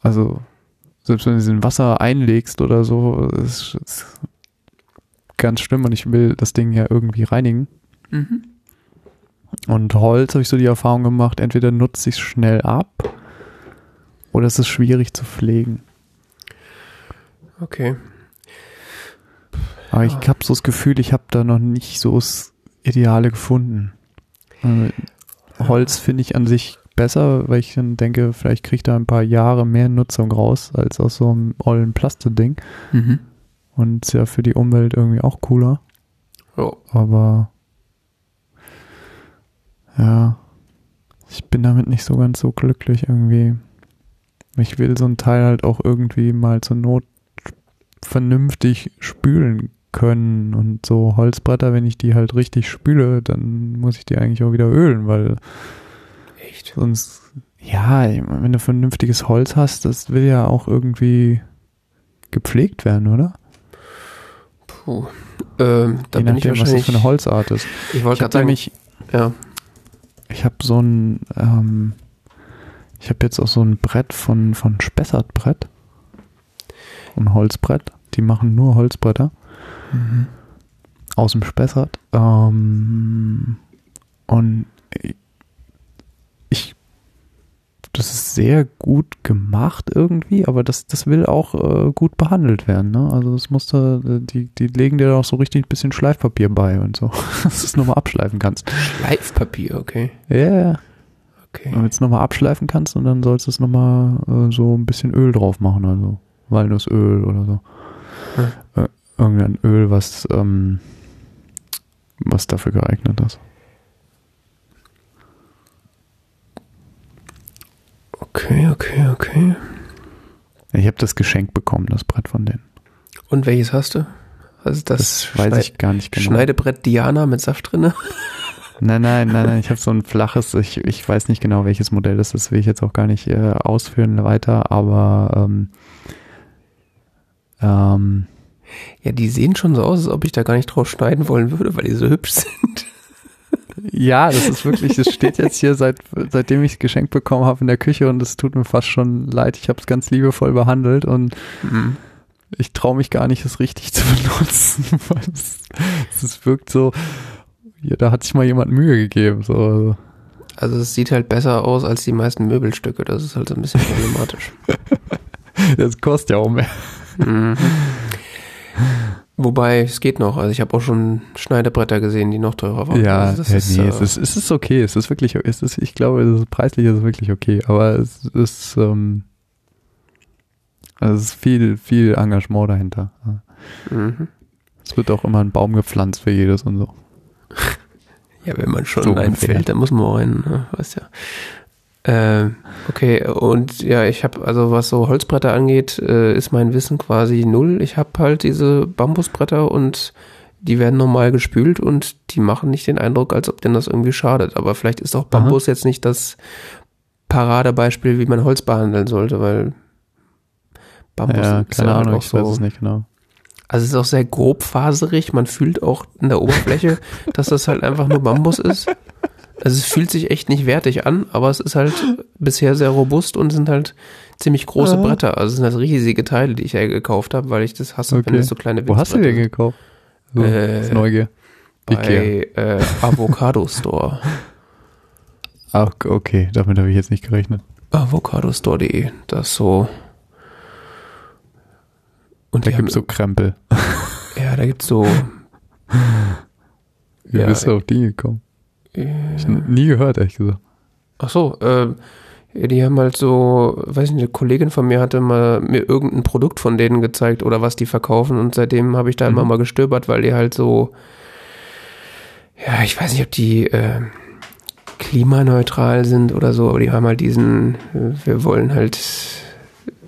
Also selbst wenn du sie in Wasser einlegst oder so, ist, ist ganz schlimm und ich will das Ding ja irgendwie reinigen. Mhm. Und Holz habe ich so die Erfahrung gemacht, entweder nutze ich es schnell ab oder es ist schwierig zu pflegen. Okay. Aber ich habe so das Gefühl, ich habe da noch nicht so das Ideale gefunden. Holz finde ich an sich besser, weil ich dann denke, vielleicht kriege ich da ein paar Jahre mehr Nutzung raus als aus so einem ollen Plastikding. Mhm. Und ist ja für die Umwelt irgendwie auch cooler. Oh. Aber ja, ich bin damit nicht so ganz so glücklich irgendwie. Ich will so ein Teil halt auch irgendwie mal zur Not vernünftig spülen können und so Holzbretter, wenn ich die halt richtig spüle, dann muss ich die eigentlich auch wieder ölen, weil? Sonst, ja, ich wenn du vernünftiges Holz hast, das will ja auch irgendwie gepflegt werden, oder? Puh. Ähm, da Je bin ich nachdem, was das wahrscheinlich. für eine Holzart ist. ich Ich wollte habe gerade sagen, nämlich, ja. ich habe so ein, ähm, ich habe jetzt auch so ein Brett von, von Spessart Brett. Ein Holzbrett. Die machen nur Holzbretter. Aus dem Spessart. Ähm, und ich, das ist sehr gut gemacht irgendwie, aber das, das will auch äh, gut behandelt werden. Ne? Also das muss da, die, die legen dir auch so richtig ein bisschen Schleifpapier bei und so, dass du es nochmal abschleifen kannst. Schleifpapier, okay. Ja, yeah. Okay. Damit du es nochmal abschleifen kannst und dann sollst du es nochmal äh, so ein bisschen Öl drauf machen, also Walnussöl oder so. Äh, irgendein Öl, was, ähm, was dafür geeignet ist. Okay, okay, okay. Ich habe das geschenkt bekommen, das Brett von denen. Und welches hast du? Also das, Das weiß Schneid- ich gar nicht genau. Schneidebrett Diana mit Saft drinne? Nein, nein, nein, nein, ich habe so ein flaches, ich, ich weiß nicht genau, welches Modell das ist, will ich jetzt auch gar nicht äh, ausführen weiter, aber ähm, ähm, Ja, die sehen schon so aus, als ob ich da gar nicht drauf schneiden wollen würde, weil die so hübsch sind. Ja, das ist wirklich, das steht jetzt hier seit, seitdem ich es geschenkt bekommen habe in der Küche und es tut mir fast schon leid. Ich habe es ganz liebevoll behandelt und Mhm. ich traue mich gar nicht, es richtig zu benutzen, weil es, es wirkt so, ja, da hat sich mal jemand Mühe gegeben. So. also. Es sieht halt besser aus als die meisten Möbelstücke. Das ist halt so ein bisschen problematisch. Das kostet ja auch mehr. mhm. Wobei, es geht noch. Also ich habe auch schon Schneidebretter gesehen, die noch teurer waren. Ja, also ja ist, nee, äh, es, ist, es ist okay. Es ist wirklich, es ist, ich glaube, es ist, preislich ist es wirklich okay. Aber es ist, ähm, also es ist viel, viel Engagement dahinter. mhm. Es wird auch immer ein Baum gepflanzt für jedes und so. Ja, wenn man schon So ein ungefähr. Feld, dann muss man auch einen, ne? weißt ja. Ähm, okay, und ja, ich habe, also was so Holzbretter angeht, äh, ist mein Wissen quasi null. Ich habe halt diese Bambusbretter und die werden normal gespült und die machen nicht den Eindruck, als ob denen das irgendwie schadet. Aber vielleicht ist auch Bambus jetzt nicht das Paradebeispiel, wie man Holz behandeln sollte, weil Bambus ja, ist keine ja Ahnung, auch ich weiß so. es nicht genau. Also es ist auch sehr grobfaserig. Man fühlt auch in der Oberfläche, dass das halt einfach nur Bambus ist. Also es fühlt sich echt nicht wertig an, aber es ist halt bisher sehr robust und sind halt ziemlich große Ja. Bretter. Also es sind halt riesige Teile, die ich ja gekauft habe, weil ich das hasse, wenn Okay. es so kleine Wo hast du den Winzbretter gekauft? So, Äh, Neugier. Bei äh, Avocado Store. Ach, okay, damit habe ich jetzt nicht gerechnet. Avocadostore.de. Das so. Und Da gibt es so Krempel. ja, da gibt's so. Wie Ja, bist du auf die gekommen? Äh, Ich hab nie gehört, ehrlich gesagt. Ach so, äh, die haben halt so, weiß nicht, eine Kollegin von mir hatte mal mir irgendein Produkt von denen gezeigt oder was die verkaufen und seitdem habe ich da Mhm. immer mal gestöbert, weil die halt so, ja, ich weiß nicht, ob die äh, klimaneutral sind oder so, aber die haben halt diesen, äh, wir wollen halt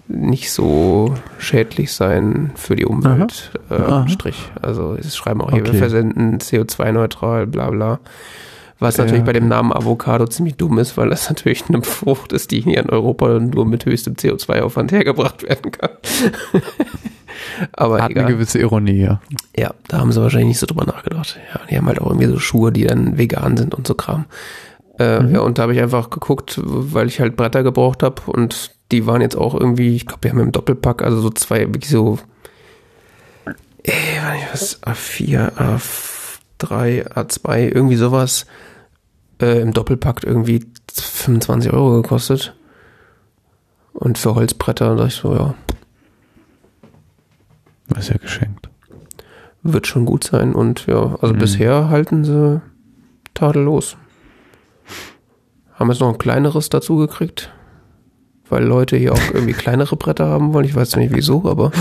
nicht so schädlich sein für die Umwelt äh, Aha. Strich. Also es schreiben auch hier, wir Okay. versenden CO2-neutral, bla bla. Was Ja, natürlich bei dem. Namen Avocado ziemlich dumm ist, weil das natürlich eine Frucht ist, die hier in Europa nur mit höchstem CO2-Aufwand hergebracht werden kann. Aber Hat egal. eine gewisse Ironie, ja. Ja, da haben sie wahrscheinlich nicht so drüber nachgedacht. Ja, die haben halt auch irgendwie so Schuhe, die dann vegan sind und so Kram. Äh, Mhm. Ja, und da habe ich einfach geguckt, weil ich halt Bretter gebraucht habe und die waren jetzt auch irgendwie, ich glaube, die haben im Doppelpack, also so zwei, wirklich so, äh, was, A4, A3, A2, irgendwie sowas, äh, im Doppelpack irgendwie 25 Euro gekostet. Und für Holzbretter dachte ich so, ja, ist ja geschenkt. wird schon gut sein. Und ja, also Mhm. bisher halten sie tadellos. Haben jetzt noch ein kleineres dazu gekriegt, weil Leute hier auch irgendwie kleinere Bretter haben wollen. Ich weiß nicht wieso, aber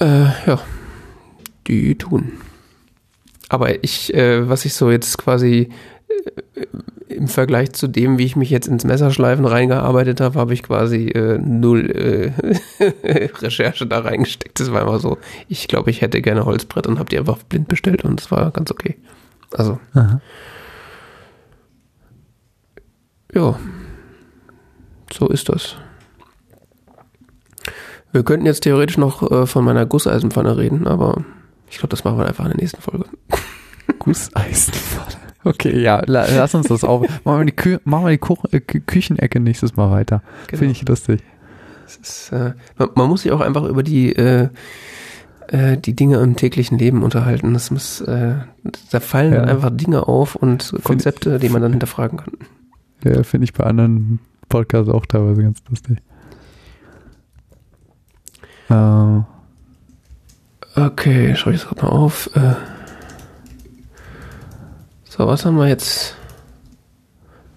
äh, ja, die tun. Aber ich, äh, was ich so jetzt quasi äh, im Vergleich zu dem, wie ich mich jetzt ins Messerschleifen reingearbeitet habe, habe ich quasi äh, null äh, Recherche da reingesteckt. Das war einfach so, ich glaube, ich hätte gerne Holzbrett und habe die einfach blind bestellt und es war ganz okay. Also, Aha. ja, so ist das. Wir könnten jetzt theoretisch noch äh, von meiner Gusseisenpfanne reden, aber ich glaube, das machen wir einfach in der nächsten Folge. Gusseisenpfanne. Okay, ja, la, lass uns das auf. Machen wir die, Kü machen wir die Kuch äh, Kü Küchenecke nächstes Mal weiter. Genau. Finde ich lustig. Ist, äh, man, man muss sich auch einfach über die, äh, äh, die Dinge im täglichen Leben unterhalten. Das muss, äh, da fallen Ja. dann einfach Dinge auf und Konzepte, die man dann hinterfragen kann. Ja, finde ich bei anderen Podcasts auch teilweise ganz lustig. Äh, Okay, schau ich das gerade mal auf. Äh, so, was haben wir jetzt?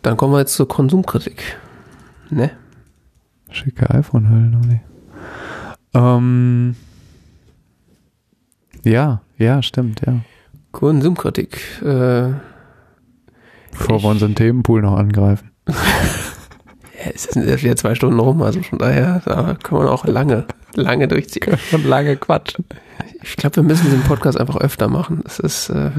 Dann kommen wir jetzt zur Konsumkritik. Ne? schicke iPhone-Hülle noch nicht. Ähm, ja, ja, stimmt, ja. Konsumkritik. Äh, Bevor wir unseren Themenpool noch angreifen. ja, es sind jetzt wieder zwei Stunden rum, also von daher da kann man auch lange, lange durchziehen. Und lange quatschen. Ich glaube, wir müssen den Podcast einfach öfter machen. Das ist, äh,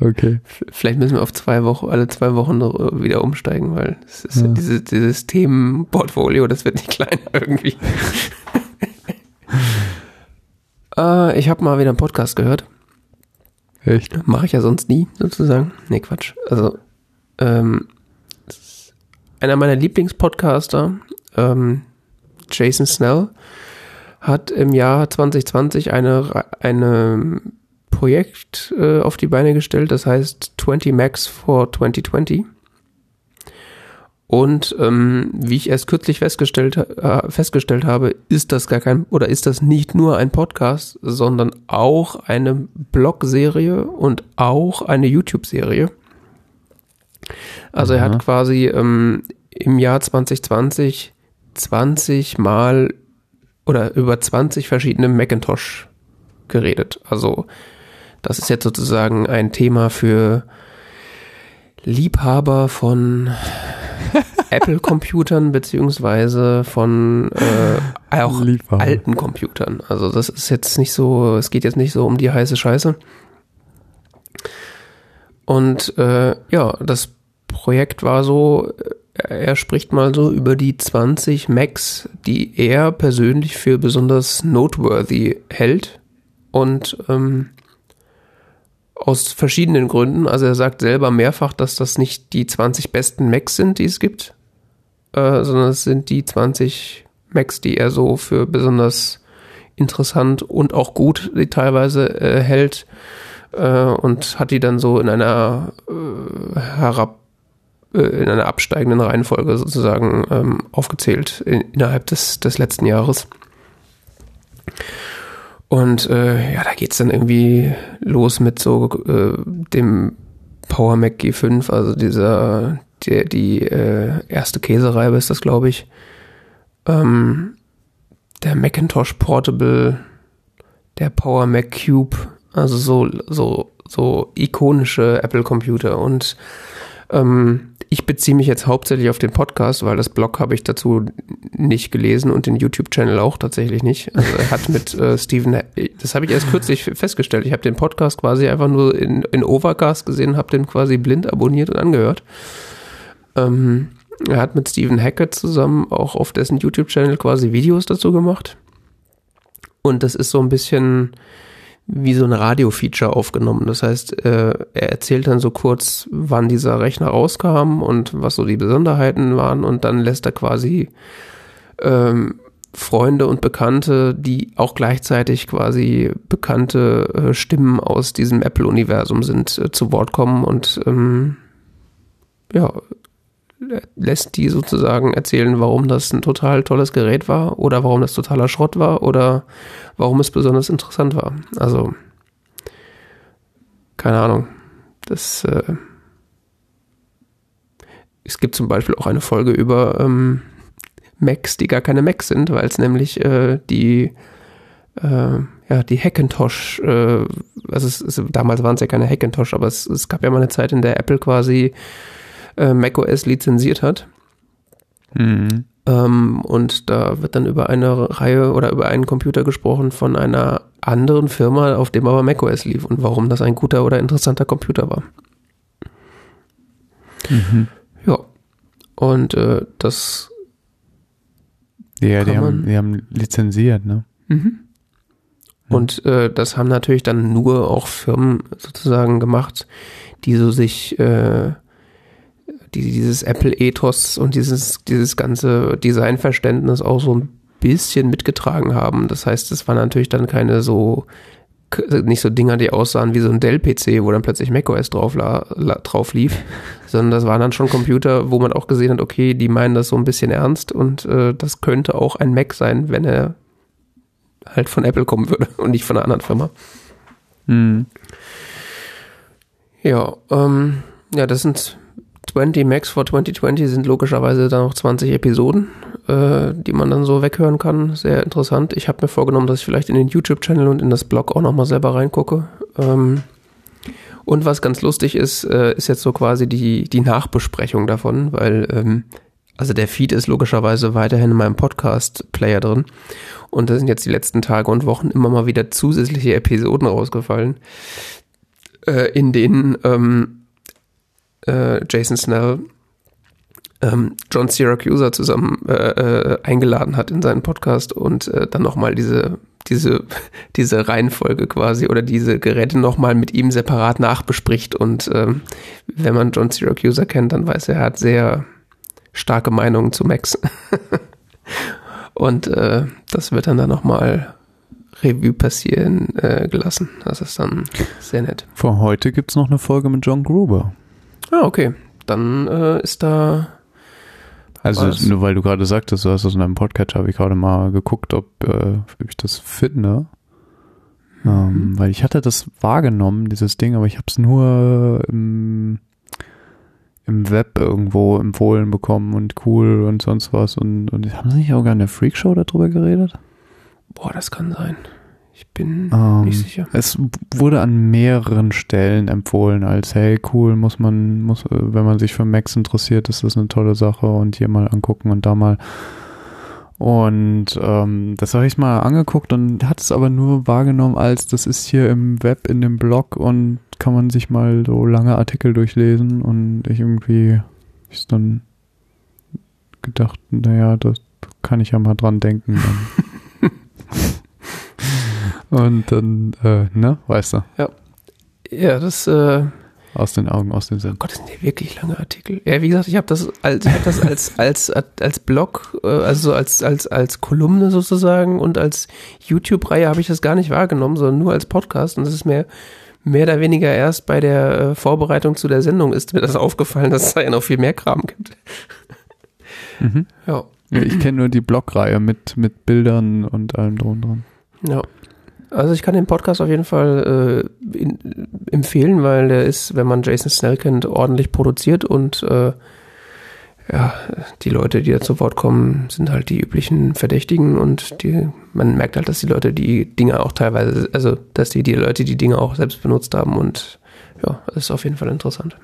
Okay. vielleicht müssen wir auf zwei Wochen, alle zwei Wochen äh, wieder umsteigen, weil es ist Ja. dieses, dieses Themenportfolio, das wird nicht kleiner irgendwie. äh, ich habe mal wieder einen Podcast gehört. Echt? Mache ich ja sonst nie, sozusagen. Nee, Quatsch. Also, ähm, einer meiner Lieblingspodcaster, ähm, Jason Snell, hat im Jahr 2020 eine, eine Projekt äh, auf die Beine gestellt, das heißt 20 Max for 2020. Und ähm, wie ich erst kürzlich festgestellt, äh, festgestellt habe, ist das gar kein oder ist das nicht nur ein Podcast, sondern auch eine Blog-Serie und auch eine YouTube-Serie. Also Aha. er hat quasi ähm, im Jahr 2020 20 Mal oder über 20 verschiedene Macintosh geredet. Also das ist jetzt sozusagen ein Thema für Liebhaber von Apple-Computern beziehungsweise von äh, auch Liebhaber. alten Computern. Also das ist jetzt nicht so, es geht jetzt nicht so um die heiße Scheiße. Und äh, ja, das Projekt war so, er spricht mal so über die 20 Macs, die er persönlich für besonders noteworthy hält. Und ähm, aus verschiedenen Gründen. Also er sagt selber mehrfach, dass das nicht die 20 besten Macs sind, die es gibt, äh, sondern es sind die 20 Macs, die er so für besonders interessant und auch gut die teilweise äh, hält äh, und hat die dann so in einer äh, herab äh, in einer absteigenden Reihenfolge sozusagen ähm, aufgezählt in, innerhalb des, des letzten Jahres. Und äh, ja, da geht's dann irgendwie los mit so äh, dem Power Mac G5, also dieser, der, die äh, erste Käsereibe ist das, glaube ich. Ähm, der Macintosh Portable, der Power Mac Cube, also so, so, so ikonische Apple-Computer und ähm, ich beziehe mich jetzt hauptsächlich auf den Podcast, weil das Blog habe ich dazu nicht gelesen und den YouTube-Channel auch tatsächlich nicht. Also er hat mit äh, Steven, das habe ich erst kürzlich festgestellt. Ich habe den Podcast quasi einfach nur in, in Overcast gesehen, habe den quasi blind abonniert und angehört. Ähm, er hat mit Stephen Hackett zusammen auch auf dessen YouTube-Channel quasi Videos dazu gemacht. Und das ist so ein bisschen wie so ein Radio-Feature aufgenommen. Das heißt, äh, er erzählt dann so kurz, wann dieser Rechner rauskam und was so die Besonderheiten waren und dann lässt er quasi ähm, Freunde und Bekannte, die auch gleichzeitig quasi bekannte äh, Stimmen aus diesem Apple-Universum sind, äh, zu Wort kommen und ähm, ja, lässt die sozusagen erzählen, warum das ein total tolles Gerät war oder warum das totaler Schrott war oder warum es besonders interessant war. Also, keine Ahnung. Das, äh, es gibt zum Beispiel auch eine Folge über ähm, Macs, die gar keine Macs sind, weil es nämlich äh, die äh, ja, die Hackintosh, äh, also es, es, damals waren es ja keine Hackintosh, aber es, es gab ja mal eine Zeit, in der Apple quasi äh, macOS lizenziert hat. Mhm. Ähm, und da wird dann über eine Reihe oder über einen Computer gesprochen von einer anderen Firma, auf dem aber macOS lief und warum das ein guter oder interessanter Computer war. Mhm. Ja. Und äh, das. Ja, die haben, die haben lizenziert, ne? Mhm. Und äh, das haben natürlich dann nur auch Firmen sozusagen gemacht, die so sich äh, die dieses Apple-Ethos und dieses, dieses ganze Designverständnis auch so ein bisschen mitgetragen haben. Das heißt, es waren natürlich dann keine so, nicht so Dinger, die aussahen wie so ein Dell-PC, wo dann plötzlich macOS drauf, la, la, drauf lief, sondern das waren dann schon Computer, wo man auch gesehen hat, okay, die meinen das so ein bisschen ernst und äh, das könnte auch ein Mac sein, wenn er halt von Apple kommen würde und nicht von einer anderen Firma. Hm. Ja, ähm, ja, das sind 20 Max for 2020 sind logischerweise dann noch 20 Episoden, äh, die man dann so weghören kann. Sehr interessant. Ich habe mir vorgenommen, dass ich vielleicht in den YouTube-Channel und in das Blog auch nochmal selber reingucke. Ähm, und was ganz lustig ist, äh, ist jetzt so quasi die, die Nachbesprechung davon, weil ähm, also der Feed ist logischerweise weiterhin in meinem Podcast-Player drin. Und da sind jetzt die letzten Tage und Wochen immer mal wieder zusätzliche Episoden rausgefallen, äh, in denen ähm, äh, Jason Snell ähm, John Syracuse zusammen äh, äh, eingeladen hat in seinen Podcast und äh, dann nochmal diese, diese, diese Reihenfolge quasi oder diese Geräte nochmal mit ihm separat nachbespricht. Und ähm, wenn man John Syracuse kennt, dann weiß er, er hat sehr starke Meinungen zu Max. und äh, das wird dann da nochmal Revue passieren äh, gelassen. Das ist dann sehr nett. Vor heute gibt es noch eine Folge mit John Gruber. Ah, okay. Dann äh, ist da Also nur weil du gerade sagtest, du hast das in einem Podcast, habe ich gerade mal geguckt, ob, äh, ob ich das finde. Mhm. Ähm, weil ich hatte das wahrgenommen, dieses Ding, aber ich habe es nur im, im Web irgendwo empfohlen bekommen und cool und sonst was. Und, und haben sie nicht auch gar in der Freakshow darüber geredet? Boah, das kann sein. Ich bin ähm, nicht sicher. Es wurde an mehreren Stellen empfohlen, als hey, cool, muss man, muss, wenn man sich für Max interessiert, ist das eine tolle Sache und hier mal angucken und da mal. Und ähm, das habe ich mal angeguckt und hat es aber nur wahrgenommen, als das ist hier im Web, in dem Blog und kann man sich mal so lange Artikel durchlesen und ich irgendwie ist dann gedacht, naja, das kann ich ja mal dran denken. Und dann, äh, ne, weißt du. Ja. Ja, das, äh, aus den Augen, aus dem Sinn. Oh Gott, das sind ja wirklich lange Artikel. Ja, wie gesagt, ich habe das als, ich hab das als, als, als Blog, äh, also als, als, als Kolumne sozusagen und als YouTube-Reihe habe ich das gar nicht wahrgenommen, sondern nur als Podcast. Und das ist mir mehr oder weniger erst bei der äh, Vorbereitung zu der Sendung ist mir das aufgefallen, dass es da ja noch viel mehr Kram gibt. Mhm. Ja. ja. Ich kenne nur die Blogreihe mit, mit Bildern und allem drum dran. Ja. Also ich kann den Podcast auf jeden Fall äh, in, empfehlen, weil der ist, wenn man Jason Snell kennt, ordentlich produziert und äh, ja, die Leute, die da zu Wort kommen, sind halt die üblichen Verdächtigen und die, man merkt halt, dass die Leute die Dinge auch teilweise, also dass die, die Leute die Dinge auch selbst benutzt haben und ja, das ist auf jeden Fall interessant.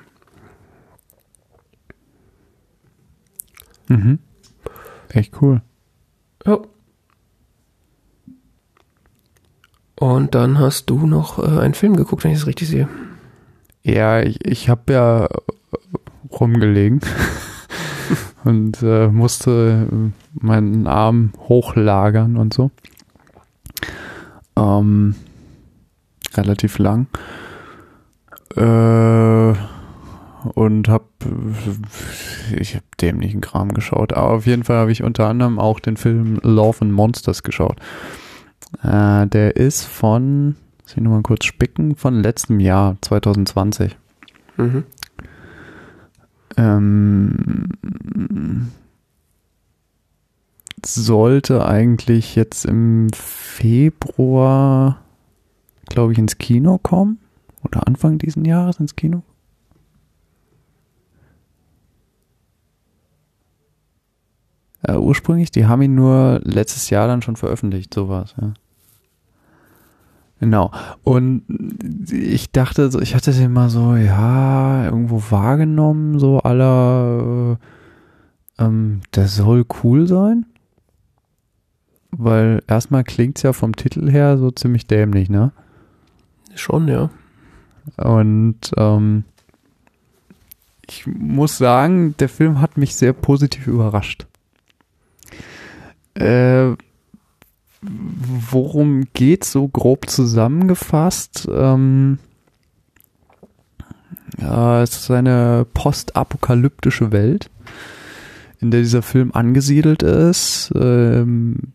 Mhm. Echt cool. Ja. Und dann hast du noch äh, einen Film geguckt, wenn ich das richtig sehe. Ja, ich, ich habe ja rumgelegen und äh, musste meinen Arm hochlagern und so. Ähm, relativ lang. Äh, und hab ich habe dämlichen Kram geschaut. Aber auf jeden Fall habe ich unter anderem auch den Film Love and Monsters geschaut. Äh, der ist von, muss ich nochmal kurz spicken, von letztem Jahr, 2020. Mhm. Ähm, sollte eigentlich jetzt im Februar, glaube ich, ins Kino kommen. Oder Anfang diesen Jahres ins Kino. Äh, ursprünglich, die haben ihn nur letztes Jahr dann schon veröffentlicht, sowas, ja. Genau. Und ich dachte, ich hatte den mal so, ja, irgendwo wahrgenommen, so aller, äh, ähm, der soll cool sein. Weil erstmal klingt's ja vom Titel her so ziemlich dämlich, ne? Schon, ja. Und ähm, ich muss sagen, der Film hat mich sehr positiv überrascht. Äh, worum geht's so grob zusammengefasst? Ähm, ja, es ist eine postapokalyptische Welt, in der dieser Film angesiedelt ist. Ähm,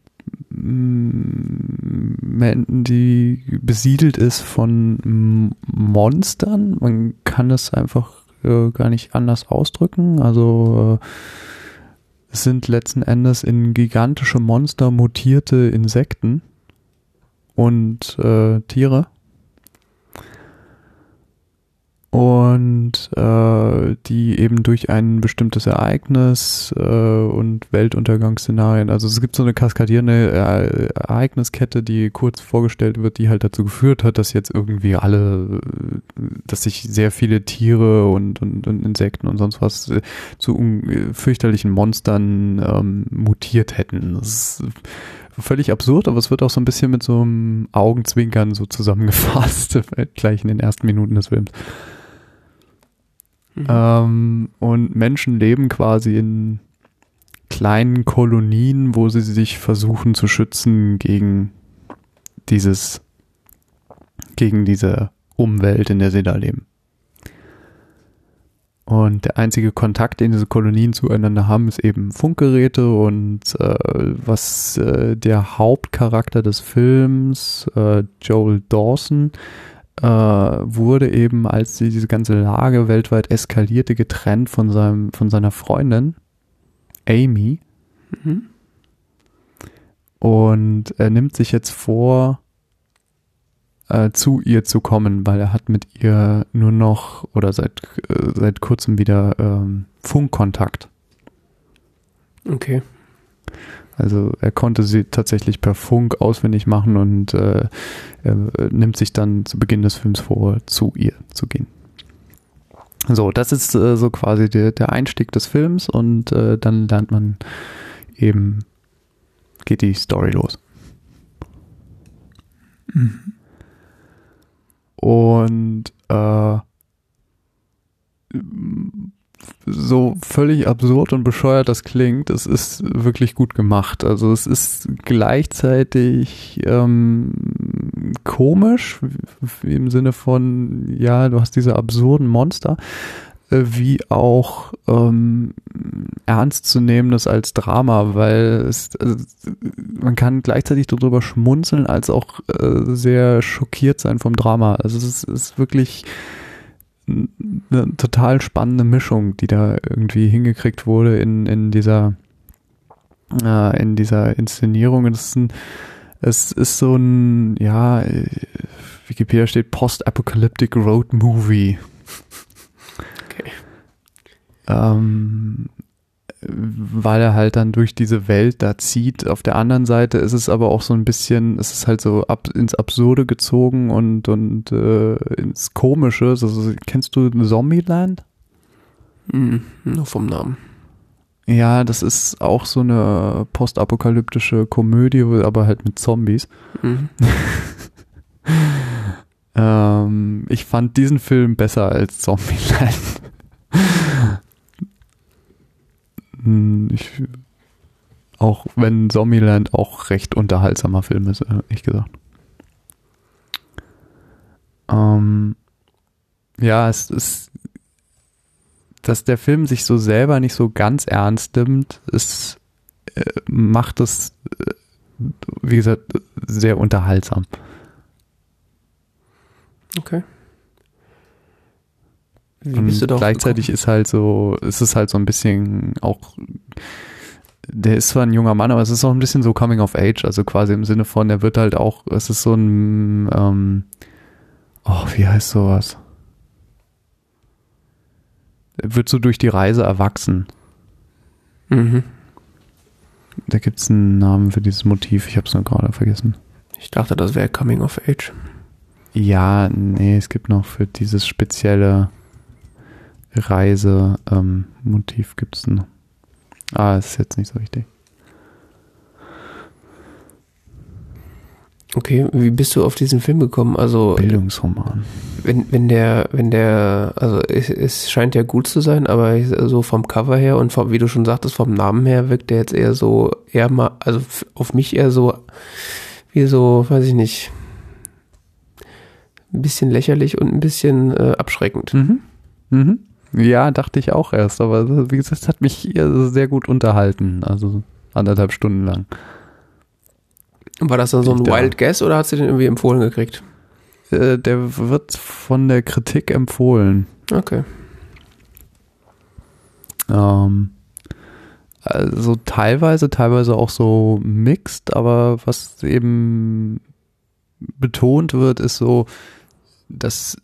die besiedelt ist von Monstern. Man kann es einfach äh, gar nicht anders ausdrücken. Also äh, sind letzten Endes in gigantische Monster mutierte Insekten und äh, Tiere. Und äh, die eben durch ein bestimmtes Ereignis äh, und Weltuntergangsszenarien, also es gibt so eine kaskadierende äh, Ereigniskette, die kurz vorgestellt wird, die halt dazu geführt hat, dass jetzt irgendwie alle, dass sich sehr viele Tiere und, und, und Insekten und sonst was äh, zu fürchterlichen Monstern ähm, mutiert hätten. Das ist völlig absurd, aber es wird auch so ein bisschen mit so einem Augenzwinkern so zusammengefasst, gleich in den ersten Minuten des Films. Mhm. Ähm, und Menschen leben quasi in kleinen Kolonien, wo sie sich versuchen zu schützen gegen dieses, gegen diese Umwelt, in der sie da leben. Und der einzige Kontakt, den diese Kolonien zueinander haben, ist eben Funkgeräte und äh, was äh, der Hauptcharakter des Films, äh, Joel Dawson, äh, wurde eben, als diese ganze Lage weltweit eskalierte, getrennt von seinem, von seiner Freundin, Amy. Mhm. Und er nimmt sich jetzt vor, äh, zu ihr zu kommen, weil er hat mit ihr nur noch oder seit, äh, seit kurzem wieder ähm, Funkkontakt. Okay. Also er konnte sie tatsächlich per Funk auswendig machen und äh, er nimmt sich dann zu Beginn des Films vor, zu ihr zu gehen. So, das ist äh, so quasi der, der Einstieg des Films und äh, dann lernt man eben, geht die Story los. Mhm. Und äh, so völlig absurd und bescheuert das klingt, es ist wirklich gut gemacht. Also es ist gleichzeitig ähm, komisch, im Sinne von, ja, du hast diese absurden Monster, äh, wie auch ähm, ernst zu nehmen das als Drama, weil es, also, man kann gleichzeitig darüber schmunzeln, als auch äh, sehr schockiert sein vom Drama. Also es ist, ist wirklich eine total spannende Mischung, die da irgendwie hingekriegt wurde in, in dieser äh, in dieser Inszenierung. Es ist, ein, es ist so ein, ja, Wikipedia steht Post-Apocalyptic Road Movie. Okay. Ähm, weil er halt dann durch diese Welt da zieht. Auf der anderen Seite ist es aber auch so ein bisschen, es ist halt so ab, ins Absurde gezogen und, und äh, ins Komische. Also, kennst du Zombieland? Hm, nur vom Namen. Ja, das ist auch so eine postapokalyptische Komödie, aber halt mit Zombies. Mhm. ähm, ich fand diesen Film besser als Zombieland. Hm, ich, auch wenn Zombieland auch recht unterhaltsamer Film ist, ehrlich gesagt. Ähm, ja, es ist, dass der Film sich so selber nicht so ganz ernst nimmt, es äh, macht es, äh, wie gesagt, sehr unterhaltsam. Okay. Wie bist du doch gleichzeitig gekommen? ist halt so, ist es halt so ein bisschen auch, der ist zwar ein junger Mann, aber es ist auch ein bisschen so Coming of Age, also quasi im Sinne von, der wird halt auch, es ist so ein, ähm, oh, wie heißt sowas? Er wird so durch die Reise erwachsen. Mhm. Da gibt es einen Namen für dieses Motiv, ich habe es nur gerade vergessen. Ich dachte, das wäre Coming of Age. Ja, nee, es gibt noch für dieses spezielle Reisemotiv ähm, gibt es noch. Ah, ist jetzt nicht so wichtig. Okay, wie bist du auf diesen Film gekommen? Also Bildungsroman. Wenn, wenn der, wenn der, also es, es scheint ja gut zu sein, aber so vom Cover her und vom, wie du schon sagtest, vom Namen her wirkt der jetzt eher so, eher mal, also auf mich eher so, wie so, weiß ich nicht, ein bisschen lächerlich und ein bisschen äh, abschreckend. Mhm. Mhm. Ja, dachte ich auch erst, aber wie gesagt, es hat mich sehr gut unterhalten, also anderthalb Stunden lang. War das dann so ein da. Wild Guess oder hat sie den irgendwie empfohlen gekriegt? Äh, der wird von der Kritik empfohlen. Okay. Ähm, also teilweise, teilweise auch so mixed, aber was eben betont wird, ist so, dass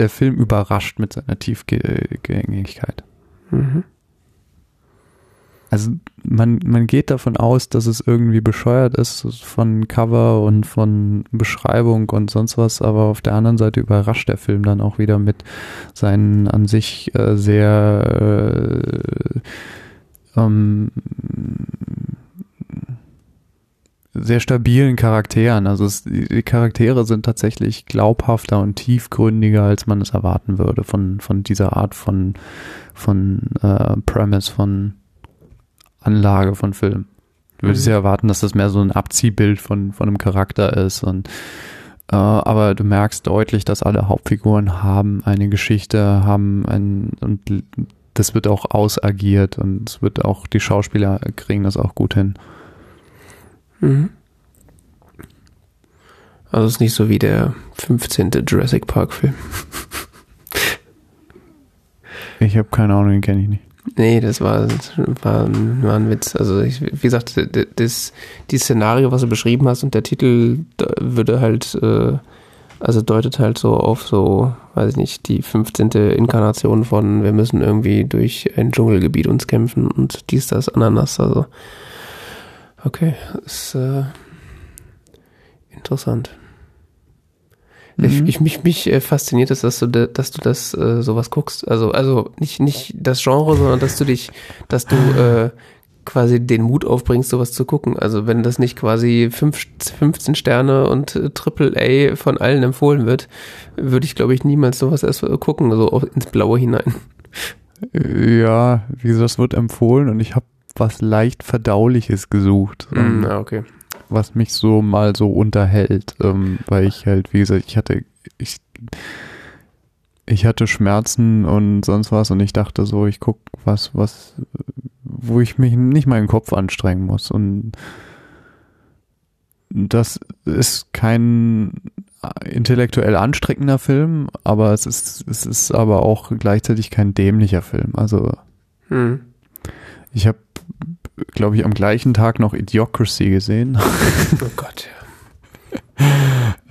der Film überrascht mit seiner Tiefgängigkeit. Mhm. Also man, man geht davon aus, dass es irgendwie bescheuert ist von Cover und von Beschreibung und sonst was, aber auf der anderen Seite überrascht der Film dann auch wieder mit seinen an sich äh, sehr äh, ähm, sehr stabilen Charakteren. Also es, die Charaktere sind tatsächlich glaubhafter und tiefgründiger, als man es erwarten würde von, von dieser Art von, von äh, Premise, von Anlage von Film. Du würdest mhm. ja erwarten, dass das mehr so ein Abziehbild von, von einem Charakter ist und äh, aber du merkst deutlich, dass alle Hauptfiguren haben eine Geschichte, haben ein und das wird auch ausagiert und es wird auch, die Schauspieler kriegen das auch gut hin. Mhm. Also es ist nicht so wie der 15. Jurassic Park Film. Ich habe keine Ahnung, den kenne ich nicht. Nee, das war, war, war ein Witz. Also, ich, wie gesagt, das, die Szenario, was du beschrieben hast und der Titel würde halt, äh, also deutet halt so auf so, weiß ich nicht, die 15. Inkarnation von, wir müssen irgendwie durch ein Dschungelgebiet uns kämpfen und dies, das, Ananas. Also, okay, ist äh, interessant. Mhm. Ich, ich, mich, mich äh, fasziniert es, dass du, dass du das äh, sowas guckst. Also, also nicht, nicht das Genre, sondern dass du dich, dass du äh, quasi den Mut aufbringst, sowas zu gucken. Also wenn das nicht quasi fünf, 15 Sterne und äh, Triple A von allen empfohlen wird, würde ich, glaube ich, niemals sowas erst gucken, so ins Blaue hinein. Ja, wie gesagt, das wird empfohlen und ich habe was leicht Verdauliches gesucht. Mm, okay was mich so mal so unterhält, ähm, weil ich halt, wie gesagt, ich hatte, ich, ich hatte Schmerzen und sonst was und ich dachte so, ich guck was, was, wo ich mich nicht meinen Kopf anstrengen muss und das ist kein intellektuell anstrengender Film, aber es ist, es ist aber auch gleichzeitig kein dämlicher Film. Also hm. Ich habe glaube ich, am gleichen Tag noch Idiocracy gesehen. Oh Gott, ja.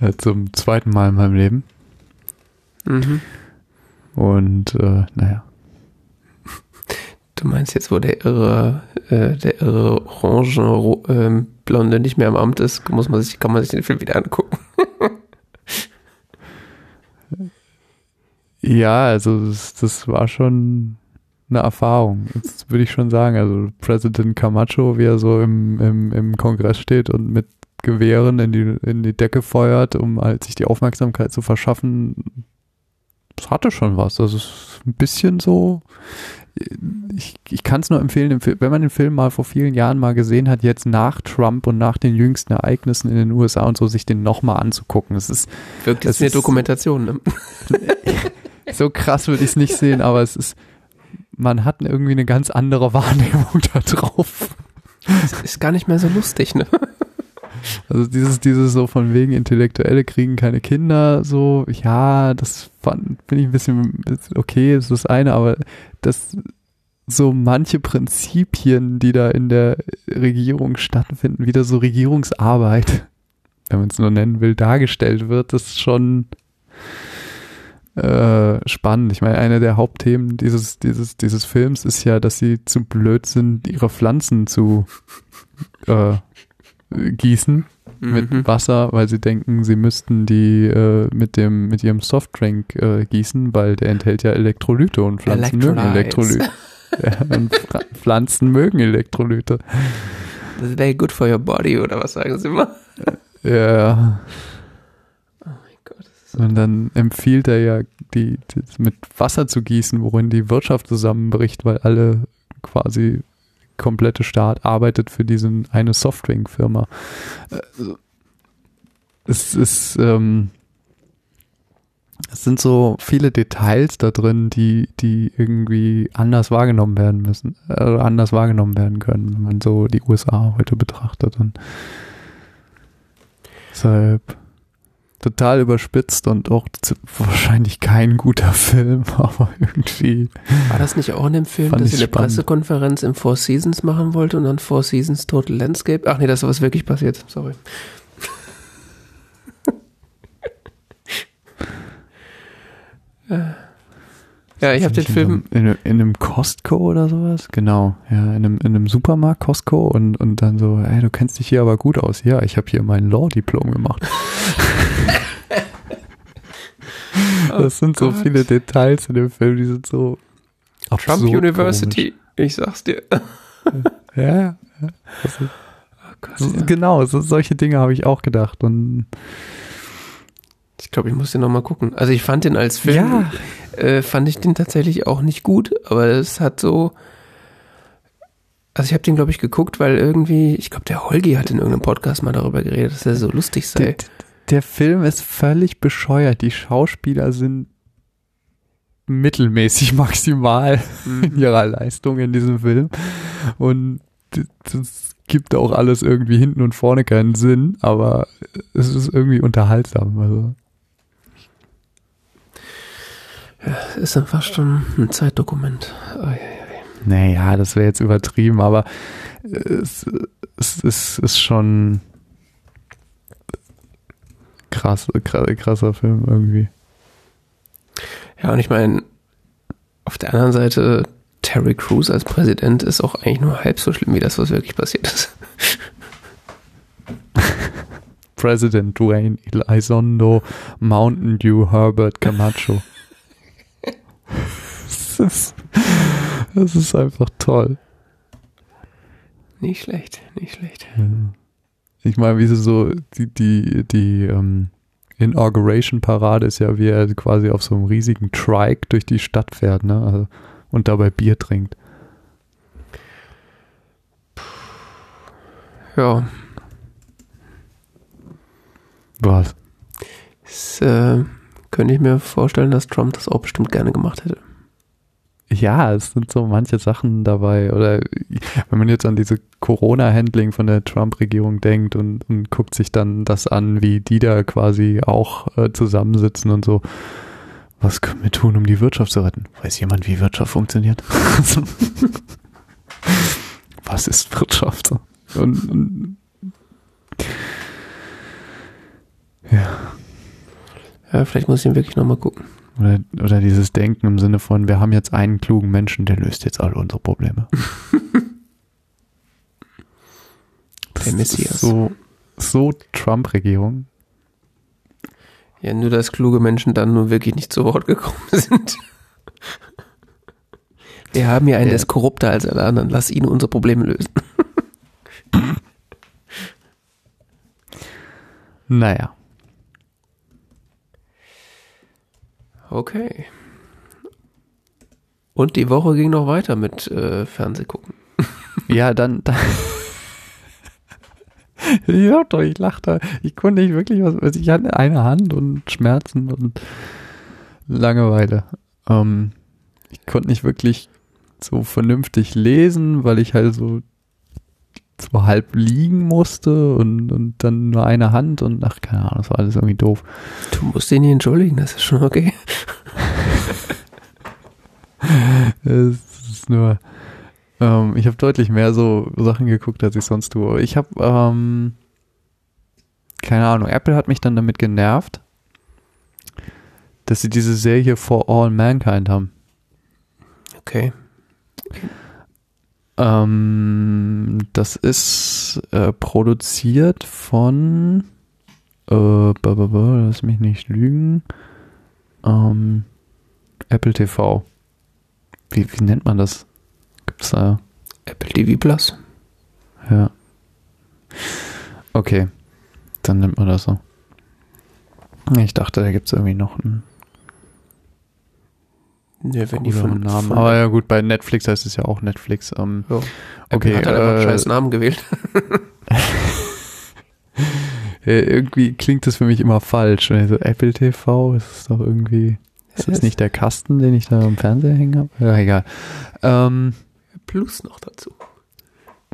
Äh, zum zweiten Mal in meinem Leben. Mhm. Und äh, naja. Du meinst jetzt, wo der irre, äh, der irre orange äh, Blonde nicht mehr im Amt ist, muss man sich, kann man sich den Film wieder angucken. ja, also das, das war schon eine Erfahrung. Das würde ich schon sagen. Also Präsident Camacho, wie er so im, im, im Kongress steht und mit Gewehren in die, in die Decke feuert, um halt sich die Aufmerksamkeit zu verschaffen, das hatte schon was. Das ist ein bisschen so. Ich, ich kann es nur empfehlen, wenn man den Film mal vor vielen Jahren mal gesehen hat, jetzt nach Trump und nach den jüngsten Ereignissen in den USA und so, sich den nochmal anzugucken. Es ist. Wirkt jetzt eine Dokumentation, ne? so krass würde ich es nicht sehen, aber es ist man hat irgendwie eine ganz andere Wahrnehmung da drauf. Ist gar nicht mehr so lustig, ne? Also dieses, dieses so von wegen Intellektuelle kriegen keine Kinder, so, ja, das finde ich ein bisschen okay, ist das eine, aber das so manche Prinzipien, die da in der Regierung stattfinden, wieder so Regierungsarbeit, wenn man es nur nennen will, dargestellt wird, das ist schon äh, spannend. Ich meine, eine der Hauptthemen dieses, dieses, dieses Films ist ja, dass sie zu blöd sind, ihre Pflanzen zu äh, gießen mhm. mit Wasser, weil sie denken, sie müssten die äh, mit dem mit ihrem Softdrink äh, gießen, weil der enthält ja Elektrolyte und Pflanzen mögen Elektrolyte. ja, und Pflanzen mögen Elektrolyte. Das ist very good for your body, oder was sagen sie mal? Ja. Und dann empfiehlt er ja, die, die, mit Wasser zu gießen, worin die Wirtschaft zusammenbricht, weil alle quasi komplette Staat arbeitet für diesen eine Softdrink-Firma. Also, es ist, ähm, es sind so viele Details da drin, die, die irgendwie anders wahrgenommen werden müssen, äh, anders wahrgenommen werden können, wenn man so die USA heute betrachtet. Und deshalb total überspitzt und auch wahrscheinlich kein guter Film, aber irgendwie. War das nicht auch in dem Film, dass sie eine spannend. Pressekonferenz im Four Seasons machen wollte und dann Four Seasons Total Landscape? Ach nee, das ist was wirklich passiert. Sorry. ja, ich habe den Film. In, in, in, einem Costco oder sowas? Genau, ja, in einem, in einem Supermarkt Costco und, und dann so, ey, du kennst dich hier aber gut aus. Ja, ich habe hier mein Law-Diplom gemacht. das sind oh so viele Details in dem Film, die sind so. Trump University, komisch. ich sag's dir. ja, ja. Also, oh Gott, ja. Genau, so, solche Dinge habe ich auch gedacht. Und ich glaube, ich muss den nochmal gucken. Also ich fand den als Film, ja. äh, fand ich den tatsächlich auch nicht gut, aber es hat so, also ich habe den, glaube ich, geguckt, weil irgendwie, ich glaube, der Holgi hat in irgendeinem Podcast mal darüber geredet, dass er so lustig sei. Der, Film ist völlig bescheuert. Die Schauspieler sind mittelmäßig maximal mhm. in ihrer Leistung in diesem Film. Und das gibt auch alles irgendwie hinten und vorne keinen Sinn, aber es ist irgendwie unterhaltsam. Also. Ja, ist dann fast schon ein Zeitdokument. Oh, ja, ja. Naja, das wäre jetzt übertrieben, aber es, es, es ist schon krass, krasser Film irgendwie. Ja, und ich meine, auf der anderen Seite, Terry Crews als Präsident ist auch eigentlich nur halb so schlimm wie das, was wirklich passiert ist. President Dwayne Elizondo Mountain Dew Herbert Camacho. das, ist, das ist einfach toll. Nicht schlecht, nicht schlecht. Ich meine, wie sie so, die, die, die ähm, Inauguration-Parade ist ja, wie er quasi auf so einem riesigen Trike durch die Stadt fährt, ne? Also, und dabei Bier trinkt. Ja. Was? Das, äh, könnte ich mir vorstellen, dass Trump das auch bestimmt gerne gemacht hätte. Ja, es sind so manche Sachen dabei. Oder wenn man jetzt an diese Corona-Handling von der Trump-Regierung denkt und, und, guckt sich dann das an, wie die da quasi auch äh, zusammensitzen und so. Was können wir tun, um die Wirtschaft zu retten? Weiß jemand, wie Wirtschaft funktioniert? Was ist Wirtschaft? Und, und ja. Ja, vielleicht muss ich ihn wirklich nochmal gucken. Oder, oder dieses Denken im Sinne von, wir haben jetzt einen klugen Menschen, der löst jetzt alle unsere Probleme. der Messias. So, so Trump-Regierung. Ja, nur dass kluge Menschen dann nur wirklich nicht zu Wort gekommen sind. Wir haben hier einen, der ist korrupter als alle anderen. Lass ihn unsere Probleme lösen. naja. Okay. Und die Woche ging noch weiter mit äh, Fernsehgucken. ja, dann. dann ich hab doch, ich lachte. Ich konnte nicht wirklich was. Also ich hatte eine Hand und Schmerzen und Langeweile. Ähm, ich konnte nicht wirklich so vernünftig lesen, weil ich halt so so halb liegen musste und, und dann nur eine Hand und ach, keine Ahnung, das war alles irgendwie doof. Du musst ihn nicht entschuldigen, das ist schon okay. es ist nur, ähm, ich habe deutlich mehr so Sachen geguckt, als ich sonst tue. Ich habe, ähm, keine Ahnung, Apple hat mich dann damit genervt, dass sie diese Serie For All Mankind haben. Okay. Ähm, das ist äh, produziert von äh, lass mich nicht lügen. Ähm, Apple TV. Wie, wie nennt man das? Gibt's da? Apple TV Plus. Ja. Okay. Dann nennt man das so. Ich dachte, da gibt es irgendwie noch einen ja, wenn die von, Namen. Von Aber ja gut, bei Netflix heißt es ja auch Netflix. Ähm, ja. Okay, hat halt äh, einfach scheiß Namen gewählt. ja, irgendwie klingt das für mich immer falsch. Also Apple TV ist es doch irgendwie. Ist das nicht der Kasten, den ich da am Fernseher hängen habe? Ja, egal. Ähm, Plus noch dazu.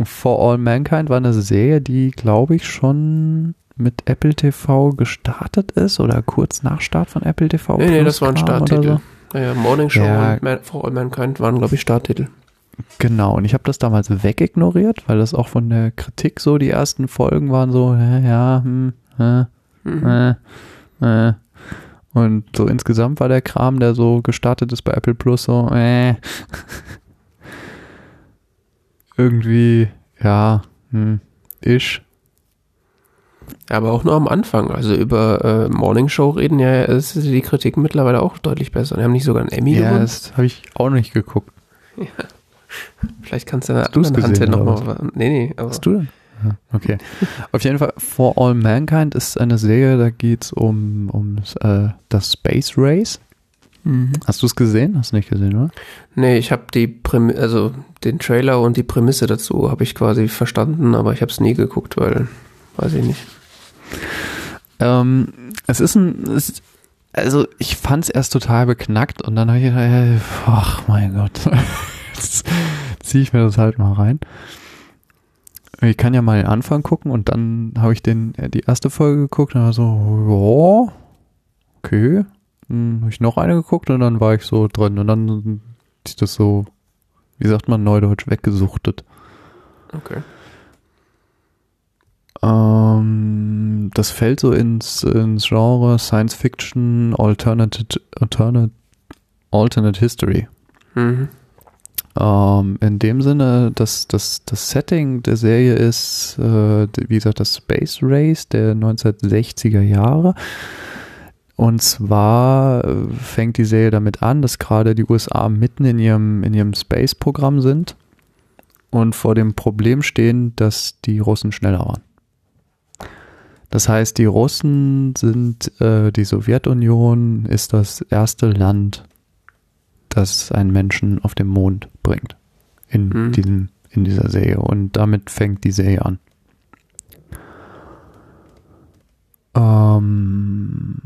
For All Mankind war eine Serie, die, glaube ich, schon mit Apple TV gestartet ist oder kurz nach Start von Apple TV. Nee, nee, das war ein Starttitel. Naja, Morning Show ja. und Man, For All Mankind waren, glaube ich, Starttitel. Genau, und ich habe das damals wegignoriert, weil das auch von der Kritik so, die ersten Folgen waren so, ja, ja hm, äh, mhm. äh, äh. Und so insgesamt war der Kram, der so gestartet ist bei Apple Plus, so, äh. Irgendwie, ja, hm, isch. Aber auch nur am Anfang. Also über äh, Morning Show reden ja, ist die Kritik mittlerweile auch deutlich besser. Die haben nicht sogar einen Emmy ja, gewonnen. das habe ich auch nicht geguckt. Ja. Vielleicht kannst du eine andere Hand nochmal. Nee, nee. Aber. Hast du denn? Okay. Auf jeden Fall, For All Mankind ist eine Serie, da geht es um, um äh, das Space Race. Mhm. Hast du es gesehen? Hast du nicht gesehen, oder? Nee, ich habe die Prämi also den Trailer und die Prämisse dazu habe ich quasi verstanden, aber ich habe es nie geguckt, weil weiß ich nicht. Ähm, es ist ein, es, also ich fand es erst total beknackt und dann habe ich gedacht, ach mein Gott, jetzt ziehe ich mir das halt mal rein. Ich kann ja mal den Anfang gucken und dann habe ich den äh, die erste Folge geguckt und war so, ja, okay. Dann habe ich noch eine geguckt und dann war ich so drin und dann ist das so wie sagt man neudeutsch, weggesuchtet. Okay. Ähm, das fällt so ins, ins Genre Science Fiction, Alternate, Alternate, Alternate History. Mhm. Ähm, in dem Sinne, dass das, das Setting der Serie ist, äh, wie gesagt, das Space Race der 1960er Jahre. Und zwar äh, fängt die Serie damit an, dass gerade die USA mitten in ihrem, in ihrem Space-Programm sind und vor dem Problem stehen, dass die Russen schneller waren. Das heißt, die Russen sind, äh, die Sowjetunion ist das erste Land, das einen Menschen auf den Mond bringt. In, Mhm. diesem, in dieser Serie. Und damit fängt die Serie an. Ähm,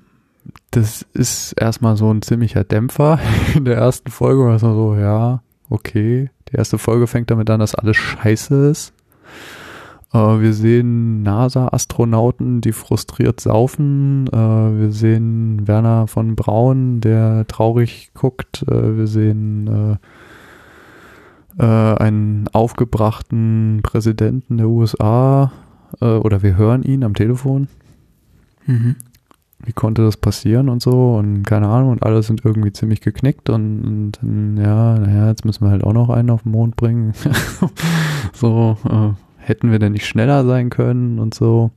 das ist erstmal so ein ziemlicher Dämpfer in der ersten Folge. war es so, ja, okay. Die erste Folge fängt damit an, dass alles scheiße ist. Äh, wir sehen NASA-Astronauten, die frustriert saufen. Äh, wir sehen Werner von Braun, der traurig guckt. Äh, wir sehen einen aufgebrachten Präsidenten der USA. Oder wir hören ihn am Telefon. Mhm. Wie konnte das passieren und so und keine Ahnung und alle sind irgendwie ziemlich geknickt und, und ja, naja, jetzt müssen wir halt auch noch einen auf den Mond bringen. so, äh, hätten wir denn nicht schneller sein können und so.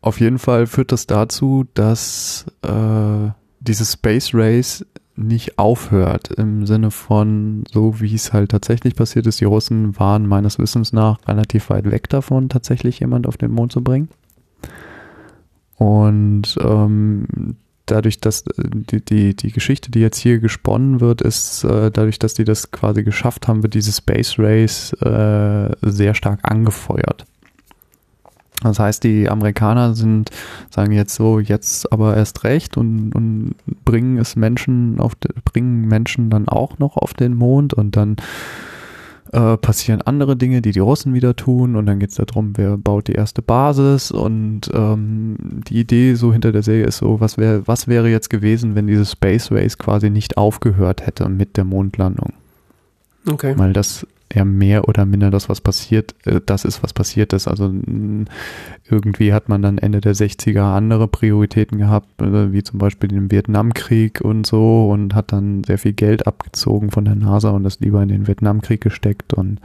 Auf jeden Fall führt das dazu, dass äh, dieses Space Race nicht aufhört im Sinne von so wie es halt tatsächlich passiert ist. Die Russen waren meines Wissens nach relativ weit weg davon, tatsächlich jemand auf den Mond zu bringen. Und ähm, dadurch, dass äh, die, die, die Geschichte, die jetzt hier gesponnen wird, ist äh, dadurch, dass die das quasi geschafft haben, wird dieses Space Race äh, sehr stark angefeuert. Das heißt, die Amerikaner sind, sagen jetzt so, jetzt aber erst recht und, und bringen es Menschen auf, bringen Menschen dann auch noch auf den Mond und dann äh, passieren andere Dinge, die die Russen wieder tun. Und dann geht es darum, wer baut die erste Basis. Und ähm, die Idee so hinter der Serie ist so, was wäre was wäre jetzt gewesen, wenn dieses Space Race quasi nicht aufgehört hätte mit der Mondlandung, Okay. weil das ja mehr oder minder das, was passiert, äh, das ist, was passiert ist. Also irgendwie hat man dann Ende der 60er andere Prioritäten gehabt, äh, wie zum Beispiel den Vietnamkrieg und so und hat dann sehr viel Geld abgezogen von der NASA und das lieber in den Vietnamkrieg gesteckt und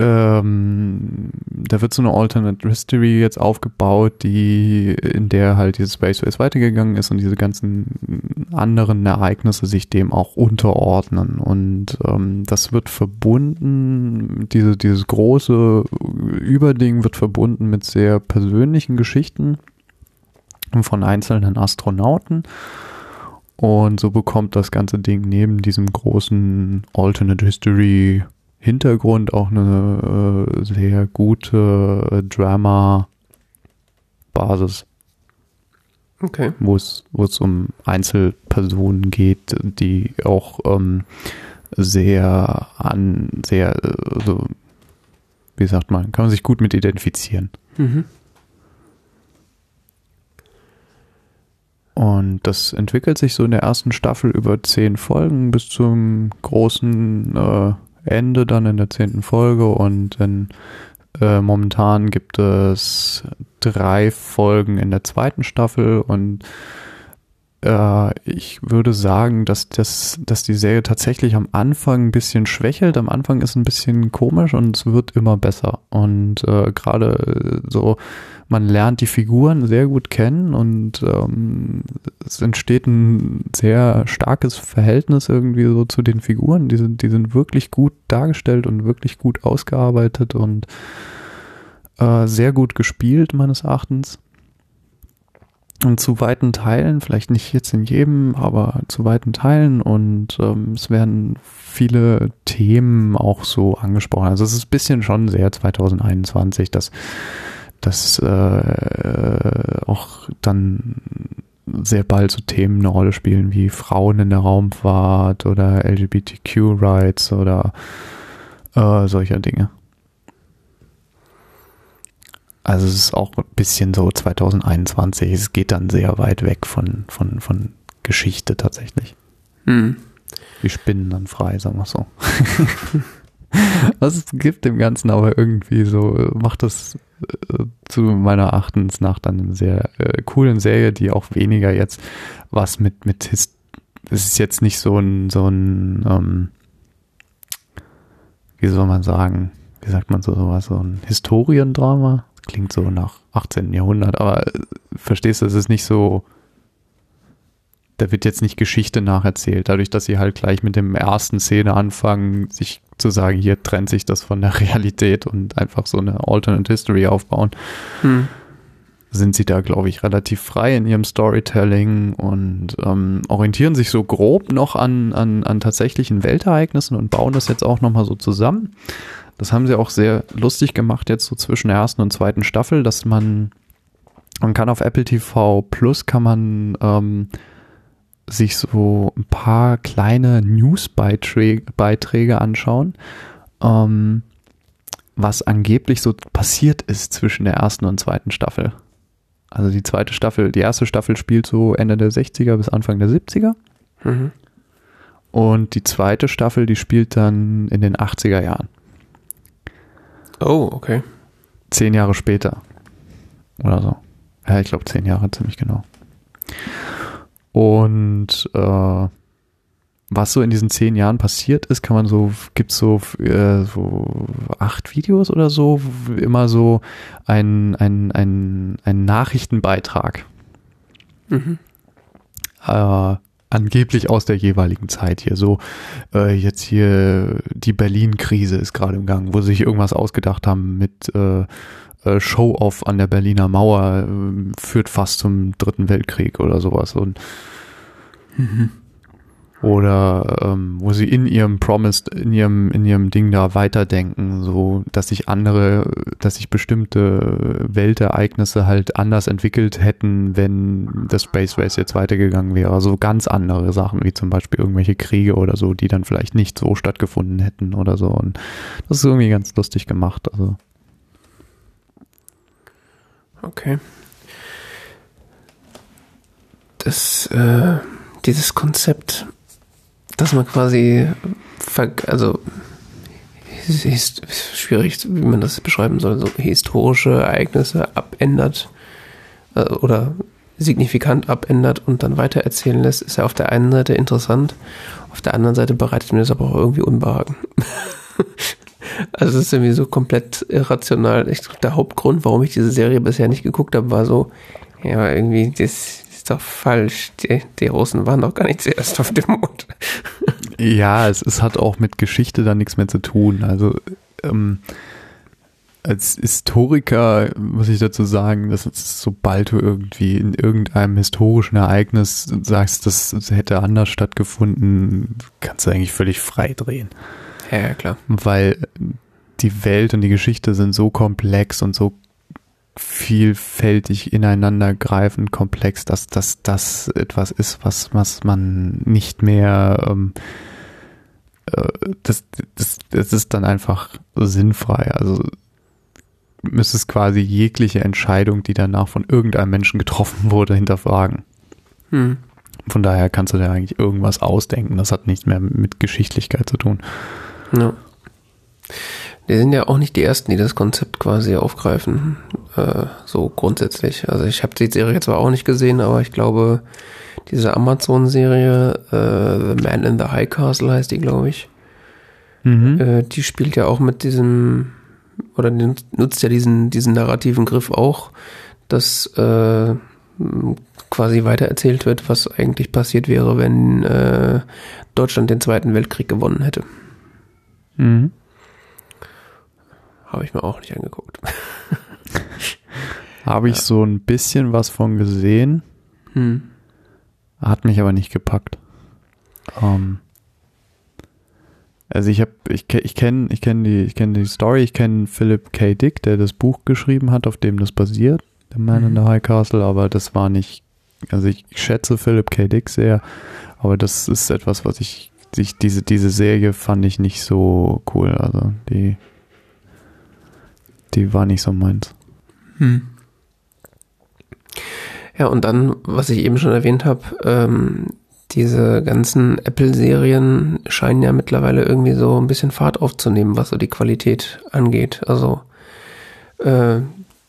ähm, da wird so eine Alternate History jetzt aufgebaut, die, in der halt dieses Space Race weitergegangen ist und diese ganzen anderen Ereignisse sich dem auch unterordnen. Und ähm, das wird verbunden, diese, dieses große Überding wird verbunden mit sehr persönlichen Geschichten von einzelnen Astronauten. Und so bekommt das ganze Ding neben diesem großen Alternate History Hintergrund auch eine äh, sehr gute äh, Drama-Basis, Okay. wo es wo es um Einzelpersonen geht, die auch ähm, sehr an sehr äh, so wie sagt man, kann man sich gut mit identifizieren. Mhm. Und das entwickelt sich so in der ersten Staffel über zehn Folgen bis zum großen äh, Ende dann in der zehnten Folge und in, äh, momentan gibt es drei Folgen in der zweiten Staffel und ich würde sagen, dass das, dass die Serie tatsächlich am Anfang ein bisschen schwächelt. Am Anfang ist ein bisschen komisch und es wird immer besser. Und äh, gerade so, man lernt die Figuren sehr gut kennen und ähm, es entsteht ein sehr starkes Verhältnis irgendwie so zu den Figuren. Die sind, die sind wirklich gut dargestellt und wirklich gut ausgearbeitet und äh, sehr gut gespielt, meines Erachtens. Und zu weiten Teilen, vielleicht nicht jetzt in jedem, aber zu weiten Teilen und ähm, es werden viele Themen auch so angesprochen. Also es ist ein bisschen schon sehr 2021, dass dass äh, auch dann sehr bald so Themen eine Rolle spielen wie Frauen in der Raumfahrt oder LGBTQ-Rights oder äh, solcher Dinge. Also es ist auch ein bisschen so 2021. Es geht dann sehr weit weg von, von, von Geschichte tatsächlich. Hm. Die spinnen dann frei, sagen wir so. Was es gibt dem Ganzen aber irgendwie so, macht das äh, zu meiner Erachtens nach dann eine sehr äh, coolen Serie, die auch weniger jetzt was mit, mit His es ist jetzt nicht so ein, so ein, ähm, wie soll man sagen, wie sagt man so sowas, so ein Historiendrama. Klingt so nach 18. Jahrhundert, aber äh, verstehst du, es ist nicht so, da wird jetzt nicht Geschichte nacherzählt, dadurch, dass sie halt gleich mit dem ersten Szene anfangen, sich zu sagen, hier trennt sich das von der Realität und einfach so eine Alternate History aufbauen. Hm. Sind sie da, glaube ich, relativ frei in ihrem Storytelling und ähm, orientieren sich so grob noch an, an, an tatsächlichen Weltereignissen und bauen das jetzt auch nochmal so zusammen. Das haben sie auch sehr lustig gemacht jetzt so zwischen der ersten und zweiten Staffel, dass man, man kann auf Apple TV Plus kann man ähm, sich so ein paar kleine Newsbeiträge anschauen, ähm, was angeblich so passiert ist zwischen der ersten und zweiten Staffel. Also die zweite Staffel, die erste Staffel spielt so Ende der 60er bis Anfang der 70er. Mhm. Und die zweite Staffel, die spielt dann in den 80er Jahren. Oh, okay. Zehn Jahre später. Oder so. Ja, ich glaube zehn Jahre ziemlich genau. Und äh, was so in diesen zehn Jahren passiert ist, kann man so, gibt's so, äh, so acht Videos oder so, immer so ein, ein, ein, ein Nachrichtenbeitrag. Mhm. Äh, angeblich aus der jeweiligen Zeit hier. So, äh, jetzt hier die Berlin-Krise ist gerade im Gang, wo sie sich irgendwas ausgedacht haben mit äh, äh, Show-off an der Berliner Mauer äh, führt fast zum Dritten Weltkrieg oder sowas. Und mhm. Oder ähm, wo sie in ihrem Promise, in ihrem, in ihrem Ding da weiterdenken, so dass sich andere, dass sich bestimmte Weltereignisse halt anders entwickelt hätten, wenn das Space Race jetzt weitergegangen wäre. Also ganz andere Sachen, wie zum Beispiel irgendwelche Kriege oder so, die dann vielleicht nicht so stattgefunden hätten oder so. Und das ist irgendwie ganz lustig gemacht. Also Okay. Das, äh, dieses Konzept, dass man quasi, also ist schwierig, wie man das beschreiben soll, so historische Ereignisse abändert äh, oder signifikant abändert und dann weitererzählen lässt, ist ja auf der einen Seite interessant, auf der anderen Seite bereitet mir das aber auch irgendwie Unbehagen. Also es ist irgendwie so komplett irrational. Ich, der Hauptgrund, warum ich diese Serie bisher nicht geguckt habe, war so, ja, irgendwie, das ist doch falsch. Die, die Russen waren doch gar nicht zuerst auf dem Mond. Ja, es, es hat auch mit Geschichte da nichts mehr zu tun. Also ähm, als Historiker muss ich dazu sagen, dass sobald du irgendwie in irgendeinem historischen Ereignis sagst, das hätte anders stattgefunden, kannst du eigentlich völlig frei drehen. Ja, ja, klar. Weil die Welt und die Geschichte sind so komplex und so vielfältig ineinandergreifend komplex, dass, dass das etwas ist, was, was man nicht mehr ähm, äh, das, das, das ist dann einfach sinnfrei. Also müsstest quasi jegliche Entscheidung, die danach von irgendeinem Menschen getroffen wurde, hinterfragen. Hm. Von daher kannst du dir eigentlich irgendwas ausdenken. Das hat nichts mehr mit Geschichtlichkeit zu tun. Ja. Die sind ja auch nicht die ersten, die das Konzept quasi aufgreifen, äh, so grundsätzlich. Also ich habe die Serie zwar auch nicht gesehen, aber ich glaube, diese Amazon-Serie, äh, The Man in the High Castle heißt die, glaube ich. Mhm. Äh, die spielt ja auch mit diesem, oder nutzt ja diesen, diesen narrativen Griff auch, dass äh, quasi weitererzählt wird, was eigentlich passiert wäre, wenn äh, Deutschland den Zweiten Weltkrieg gewonnen hätte. Mhm. Habe ich mir auch nicht angeguckt. Habe ich ja. so ein bisschen was von gesehen. Hm. Hat mich aber nicht gepackt. Um, ähm, also ich habe, ich, ich kenne ich kenn die, ich kenn die Story, ich kenne Philip K. Dick, der das Buch geschrieben hat, auf dem das basiert, The Man mhm. in the High Castle, aber das war nicht, also ich schätze Philip K. Dick sehr, aber das ist etwas, was ich ich, diese, diese Serie fand ich nicht so cool. Also die, die war nicht so meins. Hm. Ja, und dann, was ich eben schon erwähnt habe, ähm, diese ganzen Apple-Serien scheinen ja mittlerweile irgendwie so ein bisschen Fahrt aufzunehmen, was so die Qualität angeht. Also äh,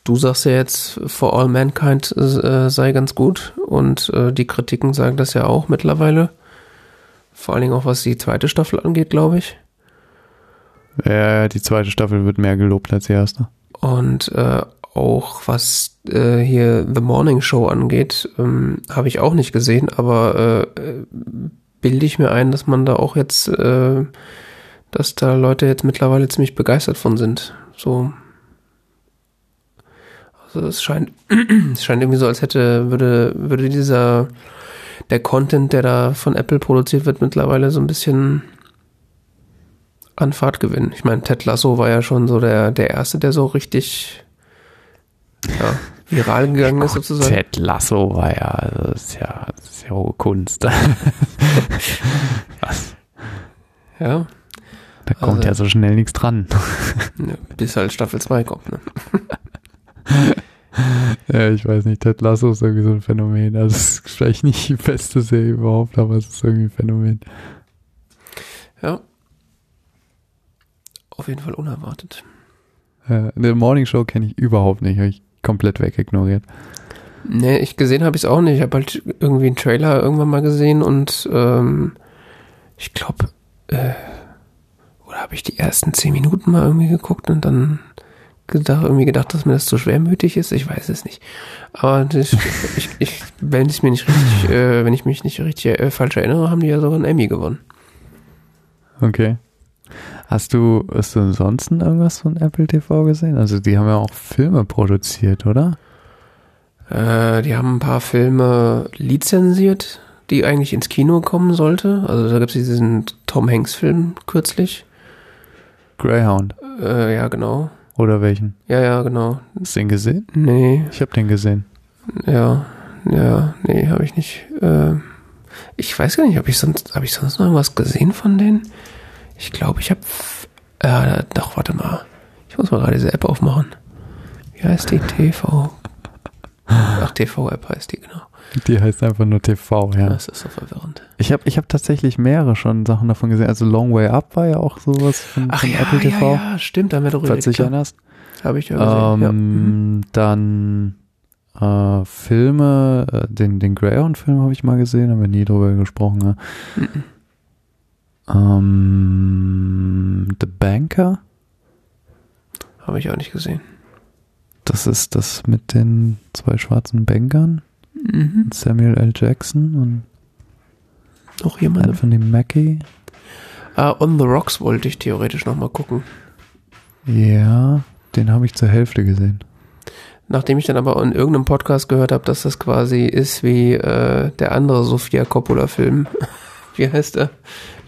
du sagst ja jetzt, For All Mankind äh, sei ganz gut und äh, die Kritiken sagen das ja auch mittlerweile. Vor allen Dingen auch was die zweite Staffel angeht, glaube ich. Ja, die zweite Staffel wird mehr gelobt als die erste. Und äh, auch was äh, hier The Morning Show angeht, ähm, habe ich auch nicht gesehen, aber äh, bilde ich mir ein, dass man da auch jetzt, äh, dass da Leute jetzt mittlerweile ziemlich begeistert von sind. So. Also es scheint, es scheint irgendwie so, als hätte, würde, würde dieser der Content, der da von Apple produziert wird, mittlerweile so ein bisschen an Fahrt gewinnen. Ich meine, Ted Lasso war ja schon so der, der erste, der so richtig ja, viral gegangen ist sozusagen. Ted Lasso war ja, das ist ja, das ist ja hohe Kunst. Was? Ja. Da kommt also, ja so schnell nichts dran. Bis halt Staffel 2 kommt, ne? ja, ich weiß nicht, Ted Lasso ist irgendwie so ein Phänomen. Also es ist vielleicht nicht die beste Serie überhaupt, aber es ist irgendwie ein Phänomen. Ja. Auf jeden Fall unerwartet. Ja, eine Morning Show kenne ich überhaupt nicht, habe ich komplett wegignoriert. Nee, ich gesehen habe ich es auch nicht. Ich habe halt irgendwie einen Trailer irgendwann mal gesehen und ähm, ich glaube, äh, oder habe ich die ersten zehn Minuten mal irgendwie geguckt und dann gedacht, irgendwie gedacht, dass mir das zu schwermütig ist. Ich weiß es nicht. Aber das, ich, ich, wenn ich mir nicht richtig, äh, wenn ich mich nicht richtig äh, falsch erinnere, haben die ja sogar einen Emmy gewonnen. Okay. Hast du, hast du ansonsten irgendwas von Apple TV gesehen? Also die haben ja auch Filme produziert, oder? Äh, die haben ein paar Filme lizenziert, die eigentlich ins Kino kommen sollte. Also da gibt es diesen Tom Hanks Film kürzlich. Greyhound. Äh, ja, genau. Oder welchen? Ja, ja, genau. Hast du den gesehen? Nee. Ich habe den gesehen. Ja, ja, nee, habe ich nicht. Äh, ich weiß gar nicht, habe ich sonst, habe ich sonst noch irgendwas gesehen von denen? Ich glaube, ich habe, äh, doch, warte mal. Ich muss mal gerade diese App aufmachen. Wie heißt die? TV. Ach, TV-App heißt die, genau. Die heißt einfach nur TV, ja. Das ist so verwirrend. Ich habe ich hab tatsächlich mehrere schon Sachen davon gesehen. Also Long Way Up war ja auch sowas von, Ach von ja, Apple TV. ja, ja, stimmt, da haben wir darüber Falls du dich erinnerst. Habe ich ja gesehen, ja. Ähm, Dann äh, Filme, äh, den, den Greyhound-Film habe ich mal gesehen, haben wir nie drüber gesprochen. Ne? Ähm, The Banker, Habe ich auch nicht gesehen. das ist das mit den zwei schwarzen Bankern. Mhm. Samuel L. Jackson und Noch jemand? Anthony Mackie. Ah, On the Rocks wollte ich theoretisch nochmal gucken. Ja, den habe ich zur Hälfte gesehen. Nachdem ich dann aber in irgendeinem Podcast gehört habe, dass das quasi ist wie äh, der andere Sofia Coppola-Film. Wie heißt er?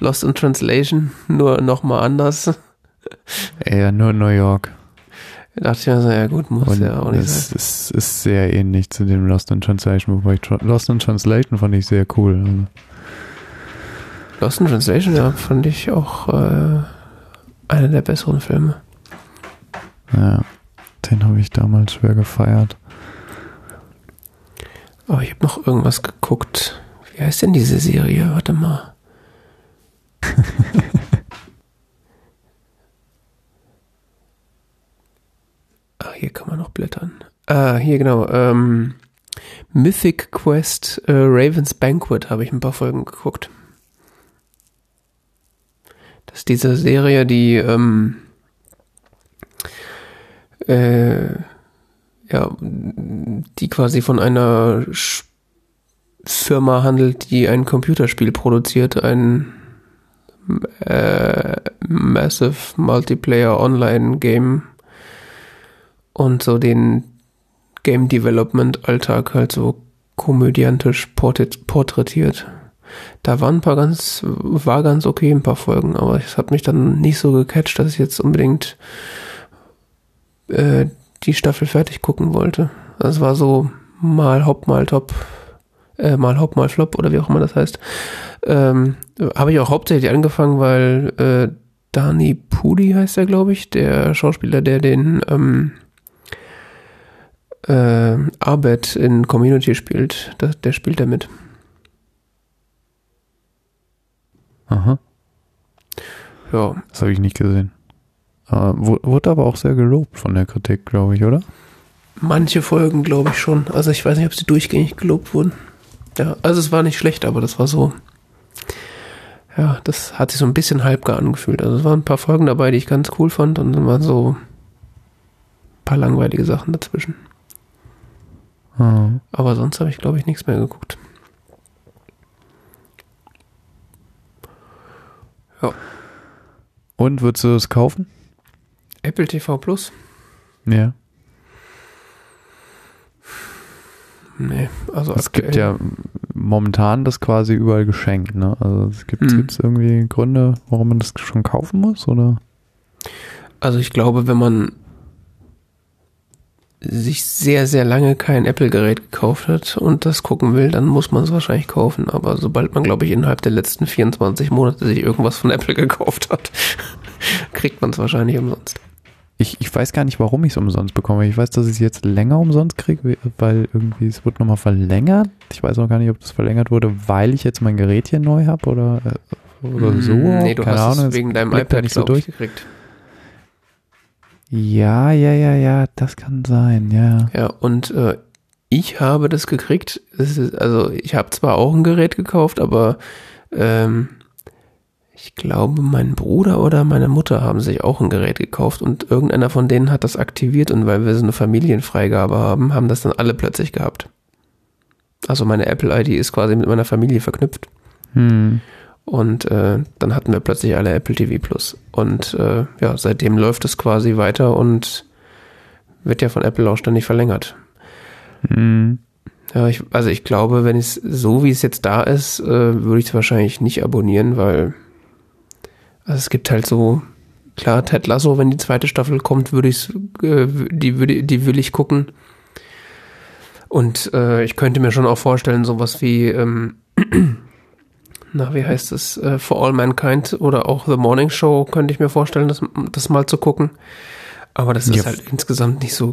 Lost in Translation, nur nochmal anders. Ja, nur New York. Da dachte ich mir so, ja gut, muss Und ja auch nicht es, sein. es ist sehr ähnlich zu dem Lost in Translation, wobei ich Lost in Translation fand ich sehr cool. Also, Lost in Translation, ja, fand ich auch äh, einer der besseren Filme. ja, den habe ich damals schwer gefeiert. Aber ich habe noch irgendwas geguckt. Wie heißt denn diese Serie? Warte mal. ah, hier kann man noch blättern. Ah, hier genau. Ähm, Mythic Quest äh, Raven's Banquet habe ich ein paar Folgen geguckt. Das ist diese Serie, die ähm, äh, ja, die quasi von einer Sch Firma handelt, die ein Computerspiel produziert, ein äh, Massive Multiplayer Online Game und so den Game Development Alltag halt so komödiantisch porträtiert. Da waren ein paar ganz, war ganz okay ein paar Folgen, aber es hat mich dann nicht so gecatcht, dass ich jetzt unbedingt äh, die Staffel fertig gucken wollte. Das war so mal Hop, mal Top, äh, mal Hop, mal Flop oder wie auch immer das heißt. Ähm, Habe ich auch hauptsächlich angefangen, weil äh, Dani Pudi heißt er, glaube ich, der Schauspieler, der den ähm, äh, Arbeit in Community spielt, das, der spielt da mit. Aha. Ja, Das habe ich nicht gesehen. Äh, wu- wurde aber auch sehr gelobt von der Kritik, glaube ich, oder? manche Folgen glaube ich schon. Also ich weiß nicht, ob sie durchgängig gelobt wurden. Ja, also es war nicht schlecht, aber das war so. Ja, das hat sich so ein bisschen halbgar angefühlt. Also es waren ein paar Folgen dabei, die ich ganz cool fand und dann waren so ein paar langweilige Sachen dazwischen. Ah. Aber sonst habe ich, glaube ich, nichts mehr geguckt. Und würdest du es kaufen? Apple TV Plus? Ja. Nee, also Es gibt aktuell- ja momentan das quasi überall geschenkt, ne? Also es gibt Hm. gibt's irgendwie Gründe, warum man das schon kaufen muss, oder? Also ich glaube, wenn man sich sehr, sehr lange kein Apple-Gerät gekauft hat und das gucken will, dann muss man es wahrscheinlich kaufen. Aber sobald man, glaube ich, innerhalb der letzten 24 Monate sich irgendwas von Apple gekauft hat, kriegt man es wahrscheinlich umsonst. Ich, ich weiß gar nicht, warum ich es umsonst bekomme. Ich weiß, dass ich es jetzt länger umsonst kriege, weil irgendwie es wird nochmal verlängert. Ich weiß auch gar nicht, ob das verlängert wurde, weil ich jetzt mein Gerät hier neu habe oder, äh, oder so. Mm, Nee, du Keine hast Ahnung, es wegen deinem iPad nicht so glaub ich, durch. gekriegt. Ja, ja, ja, ja, das kann sein, ja. Ja, und äh, ich habe das gekriegt. Es ist, also ich habe zwar auch ein Gerät gekauft, aber ähm, ich glaube, mein Bruder oder meine Mutter haben sich auch ein Gerät gekauft und irgendeiner von denen hat das aktiviert und weil wir so eine Familienfreigabe haben, haben das dann alle plötzlich gehabt. Also meine Apple-ID ist quasi mit meiner Familie verknüpft. Hm. Und äh, dann hatten wir plötzlich alle Apple TV Plus. Und äh, ja, seitdem läuft es quasi weiter und wird ja von Apple auch ständig verlängert. Hm. Ja, ich, also ich glaube, wenn es so wie es jetzt da ist, äh, würde ich es wahrscheinlich nicht abonnieren, weil also es gibt halt so klar Ted Lasso, wenn die zweite Staffel kommt, würde ich äh, die würde die will ich gucken. Und äh, ich könnte mir schon auch vorstellen, sowas wie ähm, na, wie heißt es, äh, For All Mankind oder auch The Morning Show könnte ich mir vorstellen, das, das mal zu gucken. Aber das ist Ja. halt insgesamt nicht so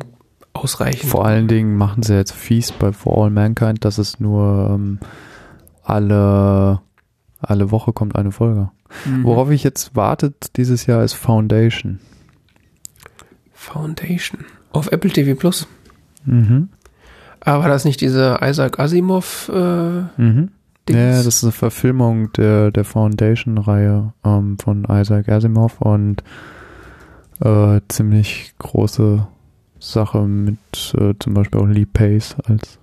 ausreichend. Vor allen Dingen machen sie jetzt fies bei For All Mankind, dass es nur ähm, alle, alle Woche kommt eine Folge. Mhm. Worauf ich jetzt wartet dieses Jahr ist Foundation. Foundation. Auf Apple TV Plus. Mhm. Aber war das nicht diese Isaac Asimov äh, Mhm. Ja, das ist eine Verfilmung der, der Foundation-Reihe ähm, von Isaac Asimov und äh, ziemlich große Sache mit äh, zum Beispiel auch Lee Pace als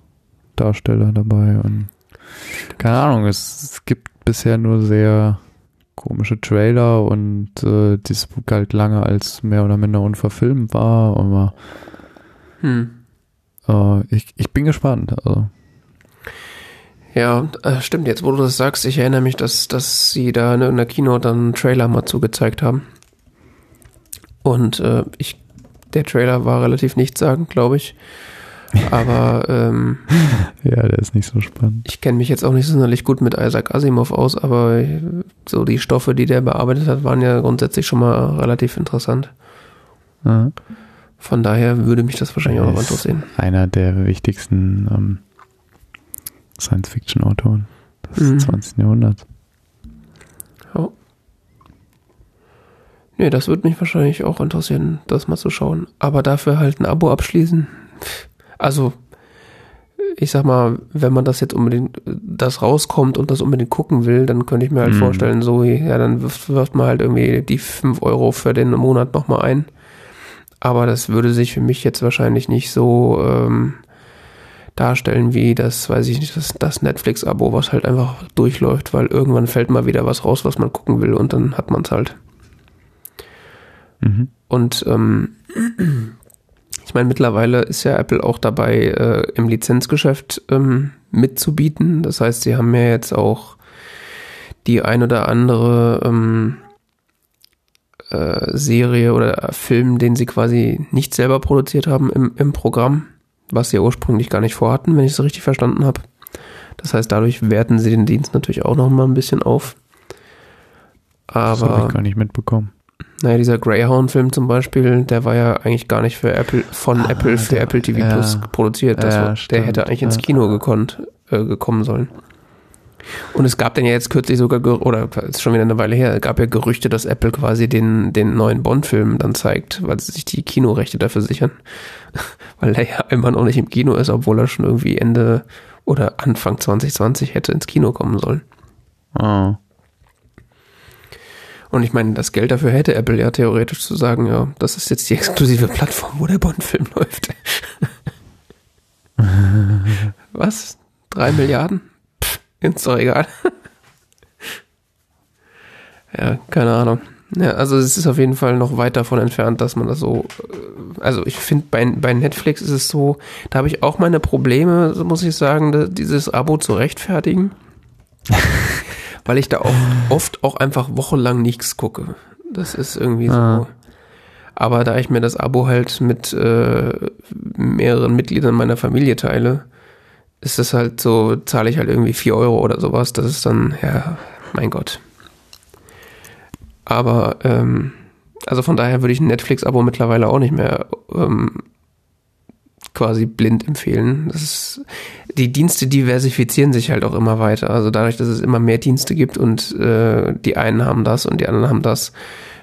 Darsteller dabei und keine Ahnung, es, es gibt bisher nur sehr komische Trailer und äh, dies galt lange als mehr oder minder unverfilmt war, aber hm. äh, ich, ich bin gespannt. Also. Ja, äh, stimmt, jetzt wo du das sagst, ich erinnere mich, dass, dass sie da in irgendeiner Kino dann einen Trailer mal zugezeigt haben. Und äh, ich, der Trailer war relativ nichtssagend, glaube ich. Aber ähm, Ja, der ist nicht so spannend. ich kenne mich jetzt auch nicht sonderlich gut mit Isaac Asimov aus, aber so die Stoffe, die der bearbeitet hat, waren ja grundsätzlich schon mal relativ interessant. Ja. Von daher würde mich das wahrscheinlich auch noch interessieren. Einer der wichtigsten ähm, Science-Fiction-Autoren des Mhm. 20. Jahrhunderts. Ja. Nee, das würde mich wahrscheinlich auch interessieren, das mal zu schauen. Aber dafür halt ein Abo abschließen. Also, ich sag mal, wenn man das jetzt unbedingt, das rauskommt und das unbedingt gucken will, dann könnte ich mir halt Mhm. vorstellen, so, ja, dann wirft, wirft man halt irgendwie die 5 Euro für den Monat nochmal ein. Aber das würde sich für mich jetzt wahrscheinlich nicht so ähm, darstellen wie das, weiß ich nicht, das, das Netflix-Abo, was halt einfach durchläuft, weil irgendwann fällt mal wieder was raus, was man gucken will und dann hat man es halt. Mhm. Und ähm, meine, mittlerweile ist ja Apple auch dabei, äh, im Lizenzgeschäft ähm, mitzubieten. Das heißt, sie haben ja jetzt auch die ein oder andere ähm, äh, Serie oder Film, den sie quasi nicht selber produziert haben im, im Programm, was sie ursprünglich gar nicht vorhatten, wenn ich es richtig verstanden habe. Das heißt, dadurch werten sie den Dienst natürlich auch noch mal ein bisschen auf. Das habe Aber ich gar nicht mitbekommen. Naja, dieser Greyhound-Film zum Beispiel, der war ja eigentlich gar nicht für Apple, von Ah, Apple für der- Apple TV ja. Plus produziert. Ja, war, der hätte eigentlich ins. Kino gekonnt, äh, gekommen sollen. Und es gab dann ja jetzt kürzlich sogar, oder ist schon wieder eine Weile her, gab ja Gerüchte, dass Apple quasi den, den neuen Bond-Film dann zeigt, weil sie sich die Kinorechte dafür sichern. weil er ja immer noch nicht im Kino ist, obwohl er schon irgendwie Ende oder Anfang 2020 hätte ins Kino kommen sollen. Ah. Und ich meine, das Geld dafür hätte Apple ja theoretisch zu sagen, ja, das ist jetzt die exklusive Plattform, wo der Bond-Film läuft. Was? Drei Milliarden? Pff, ist doch egal. ja, keine Ahnung. Ja, also es ist auf jeden Fall noch weit davon entfernt, dass man das so. äh, Also ich finde, bei, bei Netflix ist es so, da habe ich auch meine Probleme, so muss ich sagen, dieses Abo zu rechtfertigen. Weil ich da auch oft auch einfach wochenlang nichts gucke. Das ist irgendwie so. Ah. Aber da ich mir das Abo halt mit äh, mehreren Mitgliedern meiner Familie teile, ist es halt so, zahle ich halt irgendwie 4 Euro oder sowas. Das ist dann, ja, mein Gott. Aber, ähm, also von daher würde ich ein Netflix-Abo mittlerweile auch nicht mehr ähm, quasi blind empfehlen. Das ist, die Dienste diversifizieren sich halt auch immer weiter. Also dadurch, dass es immer mehr Dienste gibt und äh, die einen haben das und die anderen haben das,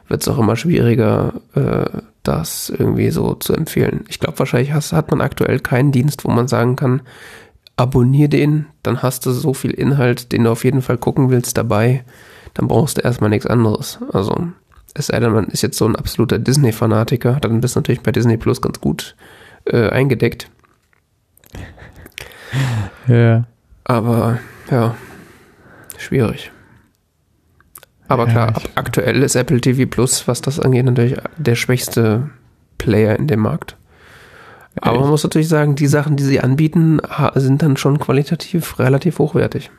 wird es auch immer schwieriger, äh, das irgendwie so zu empfehlen. Ich glaube, wahrscheinlich hast, hat man aktuell keinen Dienst, wo man sagen kann, abonnier den, dann hast du so viel Inhalt, den du auf jeden Fall gucken willst dabei, dann brauchst du erstmal nichts anderes. Also, es sei denn, man ist jetzt so ein absoluter Disney-Fanatiker, dann bist du natürlich bei Disney Plus ganz gut äh, eingedeckt. Ja. Aber ja, schwierig. Aber Ja, klar, ab, aktuell ist Apple TV Plus, was das angeht, natürlich der schwächste Player in dem Markt. Aber man muss natürlich sagen, die Sachen, die sie anbieten, sind dann schon qualitativ relativ hochwertig.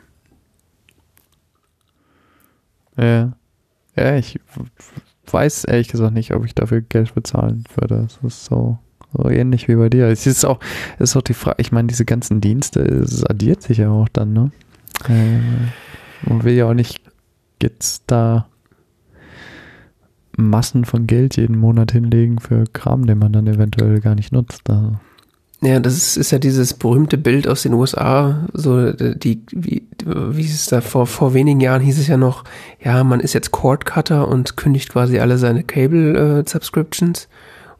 Ja. Ja, ich weiß ehrlich gesagt nicht, ob ich dafür Geld bezahlen würde. Es ist so, so ähnlich wie bei dir. Es ist auch, es ist auch die Frage, ich meine, diese ganzen Dienste, es addiert sich ja auch dann, ne? Äh, man will ja auch nicht jetzt da Massen von Geld jeden Monat hinlegen für Kram, den man dann eventuell gar nicht nutzt. Also, Ja, das ist, ist ja dieses berühmte Bild aus den USA, so die, wie, wie hieß es da, vor, vor wenigen Jahren hieß es ja noch, ja, man ist jetzt Cord Cutter und kündigt quasi alle seine Cable-Subscriptions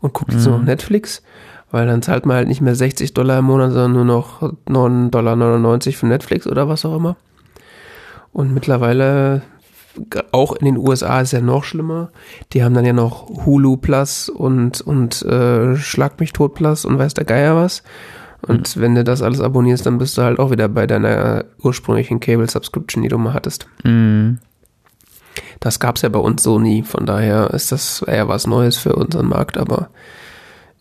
und guckt jetzt nur noch Mhm. Netflix, weil dann zahlt man halt nicht mehr 60 Dollar im Monat, sondern nur noch 9,99 Dollar für Netflix oder was auch immer. Und mittlerweile, auch in den USA ist ja noch schlimmer. Die haben dann ja noch Hulu Plus und, und äh, Schlag mich tot Plus und weiß der Geier was. Und wenn du das alles abonnierst, dann bist du halt auch wieder bei deiner ursprünglichen Cable Subscription, die du mal hattest. Mhm. Das gab's ja bei uns so nie. Von daher ist das eher was Neues für unseren Markt, aber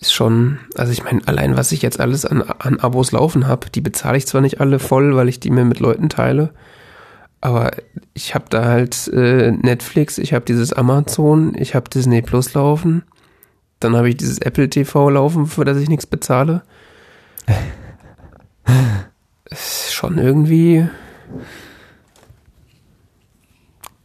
ist schon, also ich meine, allein was ich jetzt alles an, an Abos laufen habe, die bezahle ich zwar nicht alle voll, weil ich die mir mit Leuten teile, aber ich habe da halt äh, Netflix, ich habe dieses Amazon, ich habe Disney Plus laufen, dann habe ich dieses Apple TV laufen, für das ich nichts bezahle. ist schon irgendwie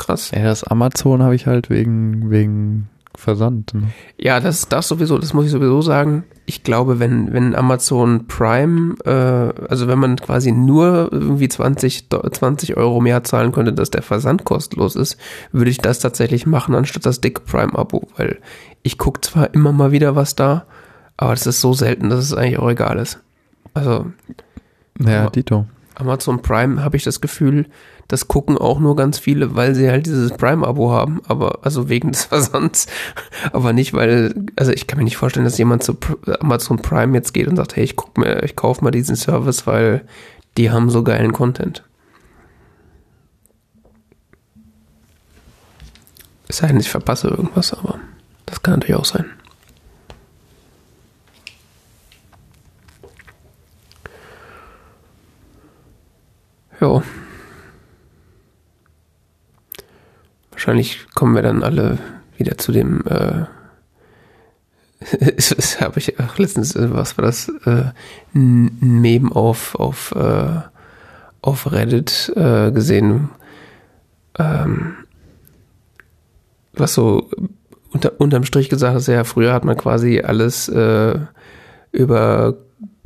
krass. Ja, das Amazon habe ich halt wegen, wegen Versand. Ne? Ja, das, das sowieso, das muss ich sowieso sagen. Ich glaube, wenn, wenn Amazon Prime, äh, also wenn man quasi nur irgendwie 20, Do- 20 Euro mehr zahlen könnte, dass der Versand kostenlos ist, würde ich das tatsächlich machen, anstatt das dicke Prime-Abo, weil ich gucke zwar immer mal wieder was da, aber das ist so selten, dass es eigentlich auch egal ist. Also Ja, Dito. Amazon Prime habe ich das Gefühl, das gucken auch nur ganz viele, weil sie halt dieses Prime-Abo haben, aber also wegen des Versands, aber nicht, weil, also ich kann mir nicht vorstellen, dass jemand zu Amazon Prime jetzt geht und sagt, hey, ich guck mir, ich kaufe mal diesen Service, weil die haben so geilen Content. Es sei denn, ich verpasse irgendwas, aber das kann natürlich auch sein. Ja. Wahrscheinlich kommen wir dann alle wieder zu dem, äh, es habe ich auch letztens, äh, was war das, äh, Meme auf, auf, äh, auf Reddit äh, gesehen, ähm, was so unter, unterm Strich gesagt ist, ja, früher hat man quasi alles äh, über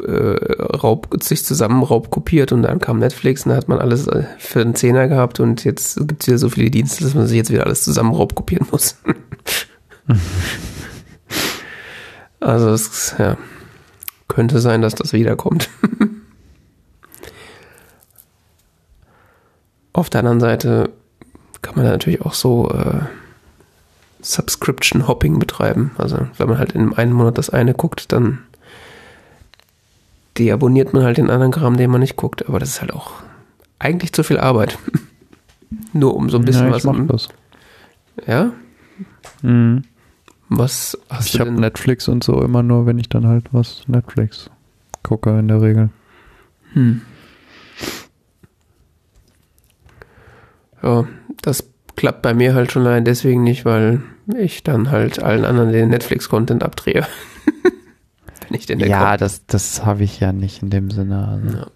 äh, Raub, sich zusammen raubkopiert und dann kam Netflix und da hat man alles äh, für einen Zehner gehabt und jetzt gibt es wieder so viele Dienste, dass man sich jetzt wieder alles zusammen raubkopieren muss. also es ja, könnte sein, dass das wiederkommt. Auf der anderen Seite kann man natürlich auch so äh, Subscription Hopping betreiben. Also wenn man halt in einem Monat das eine guckt, dann deabonniert man halt den anderen Kram, den man nicht guckt. Aber das ist halt auch eigentlich zu viel Arbeit. Nur um so ein bisschen ja, was. Ich mach das. Ja? Mhm. Was hast ich du habe denn? Netflix und so immer nur, wenn ich dann halt was Netflix gucke in der Regel. Hm. Ja, das klappt bei mir halt schon allein deswegen nicht, weil ich dann halt allen anderen den Netflix-Content abdrehe. Wenn ich den der Ja, das, das habe ich ja nicht in dem Sinne. Also. Ja.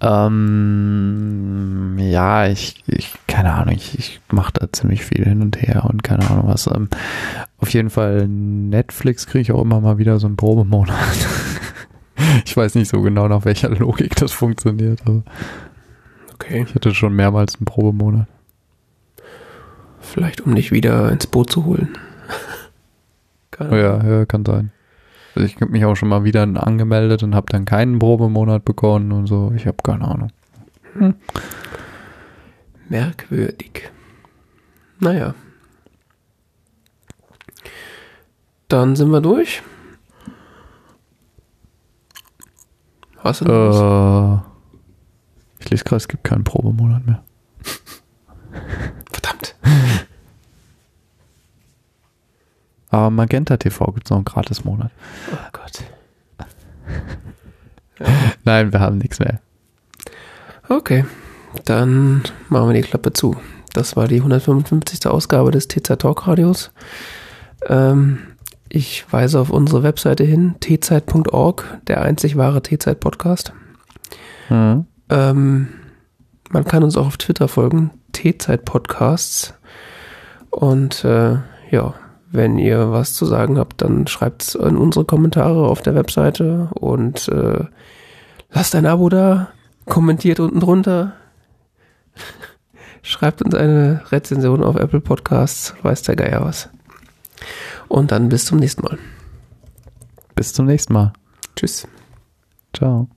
Ähm, ja, ich, ich, keine Ahnung, ich, ich mache da ziemlich viel hin und her und keine Ahnung was. Ähm, auf jeden Fall Netflix kriege ich auch immer mal wieder so einen Probemonat. ich weiß nicht so genau, nach welcher Logik das funktioniert, aber Okay, ich hatte schon mehrmals einen Probemonat. vielleicht um dich wieder ins Boot zu holen. Oh ja, ja, kann sein. Ich habe mich auch schon mal wieder angemeldet und habe dann keinen Probemonat bekommen und so. Ich habe keine Ahnung. Merkwürdig. Naja. Dann sind wir durch. Hast du noch? Äh, ich lese gerade, es gibt keinen Probemonat mehr. Verdammt. Aber Magenta TV gibt es noch einen Gratis-Monat. Oh Gott. Nein, wir haben nichts mehr. Okay, dann machen wir die Klappe zu. Das war die 155. Ausgabe des TZ Talk Radios. Ähm, ich weise auf unsere Webseite hin, tzeit.org, der einzig wahre T-Zeit Podcast. Mhm. Ähm, man kann uns auch auf Twitter folgen, T-Zeit Podcasts. Und äh, ja, wenn ihr was zu sagen habt, dann schreibt es in unsere Kommentare auf der Webseite und äh, lasst ein Abo da, kommentiert unten drunter, schreibt uns eine Rezension auf Apple Podcasts, weiß der Geier was. Und dann bis zum nächsten Mal. Bis zum nächsten Mal. Tschüss. Ciao.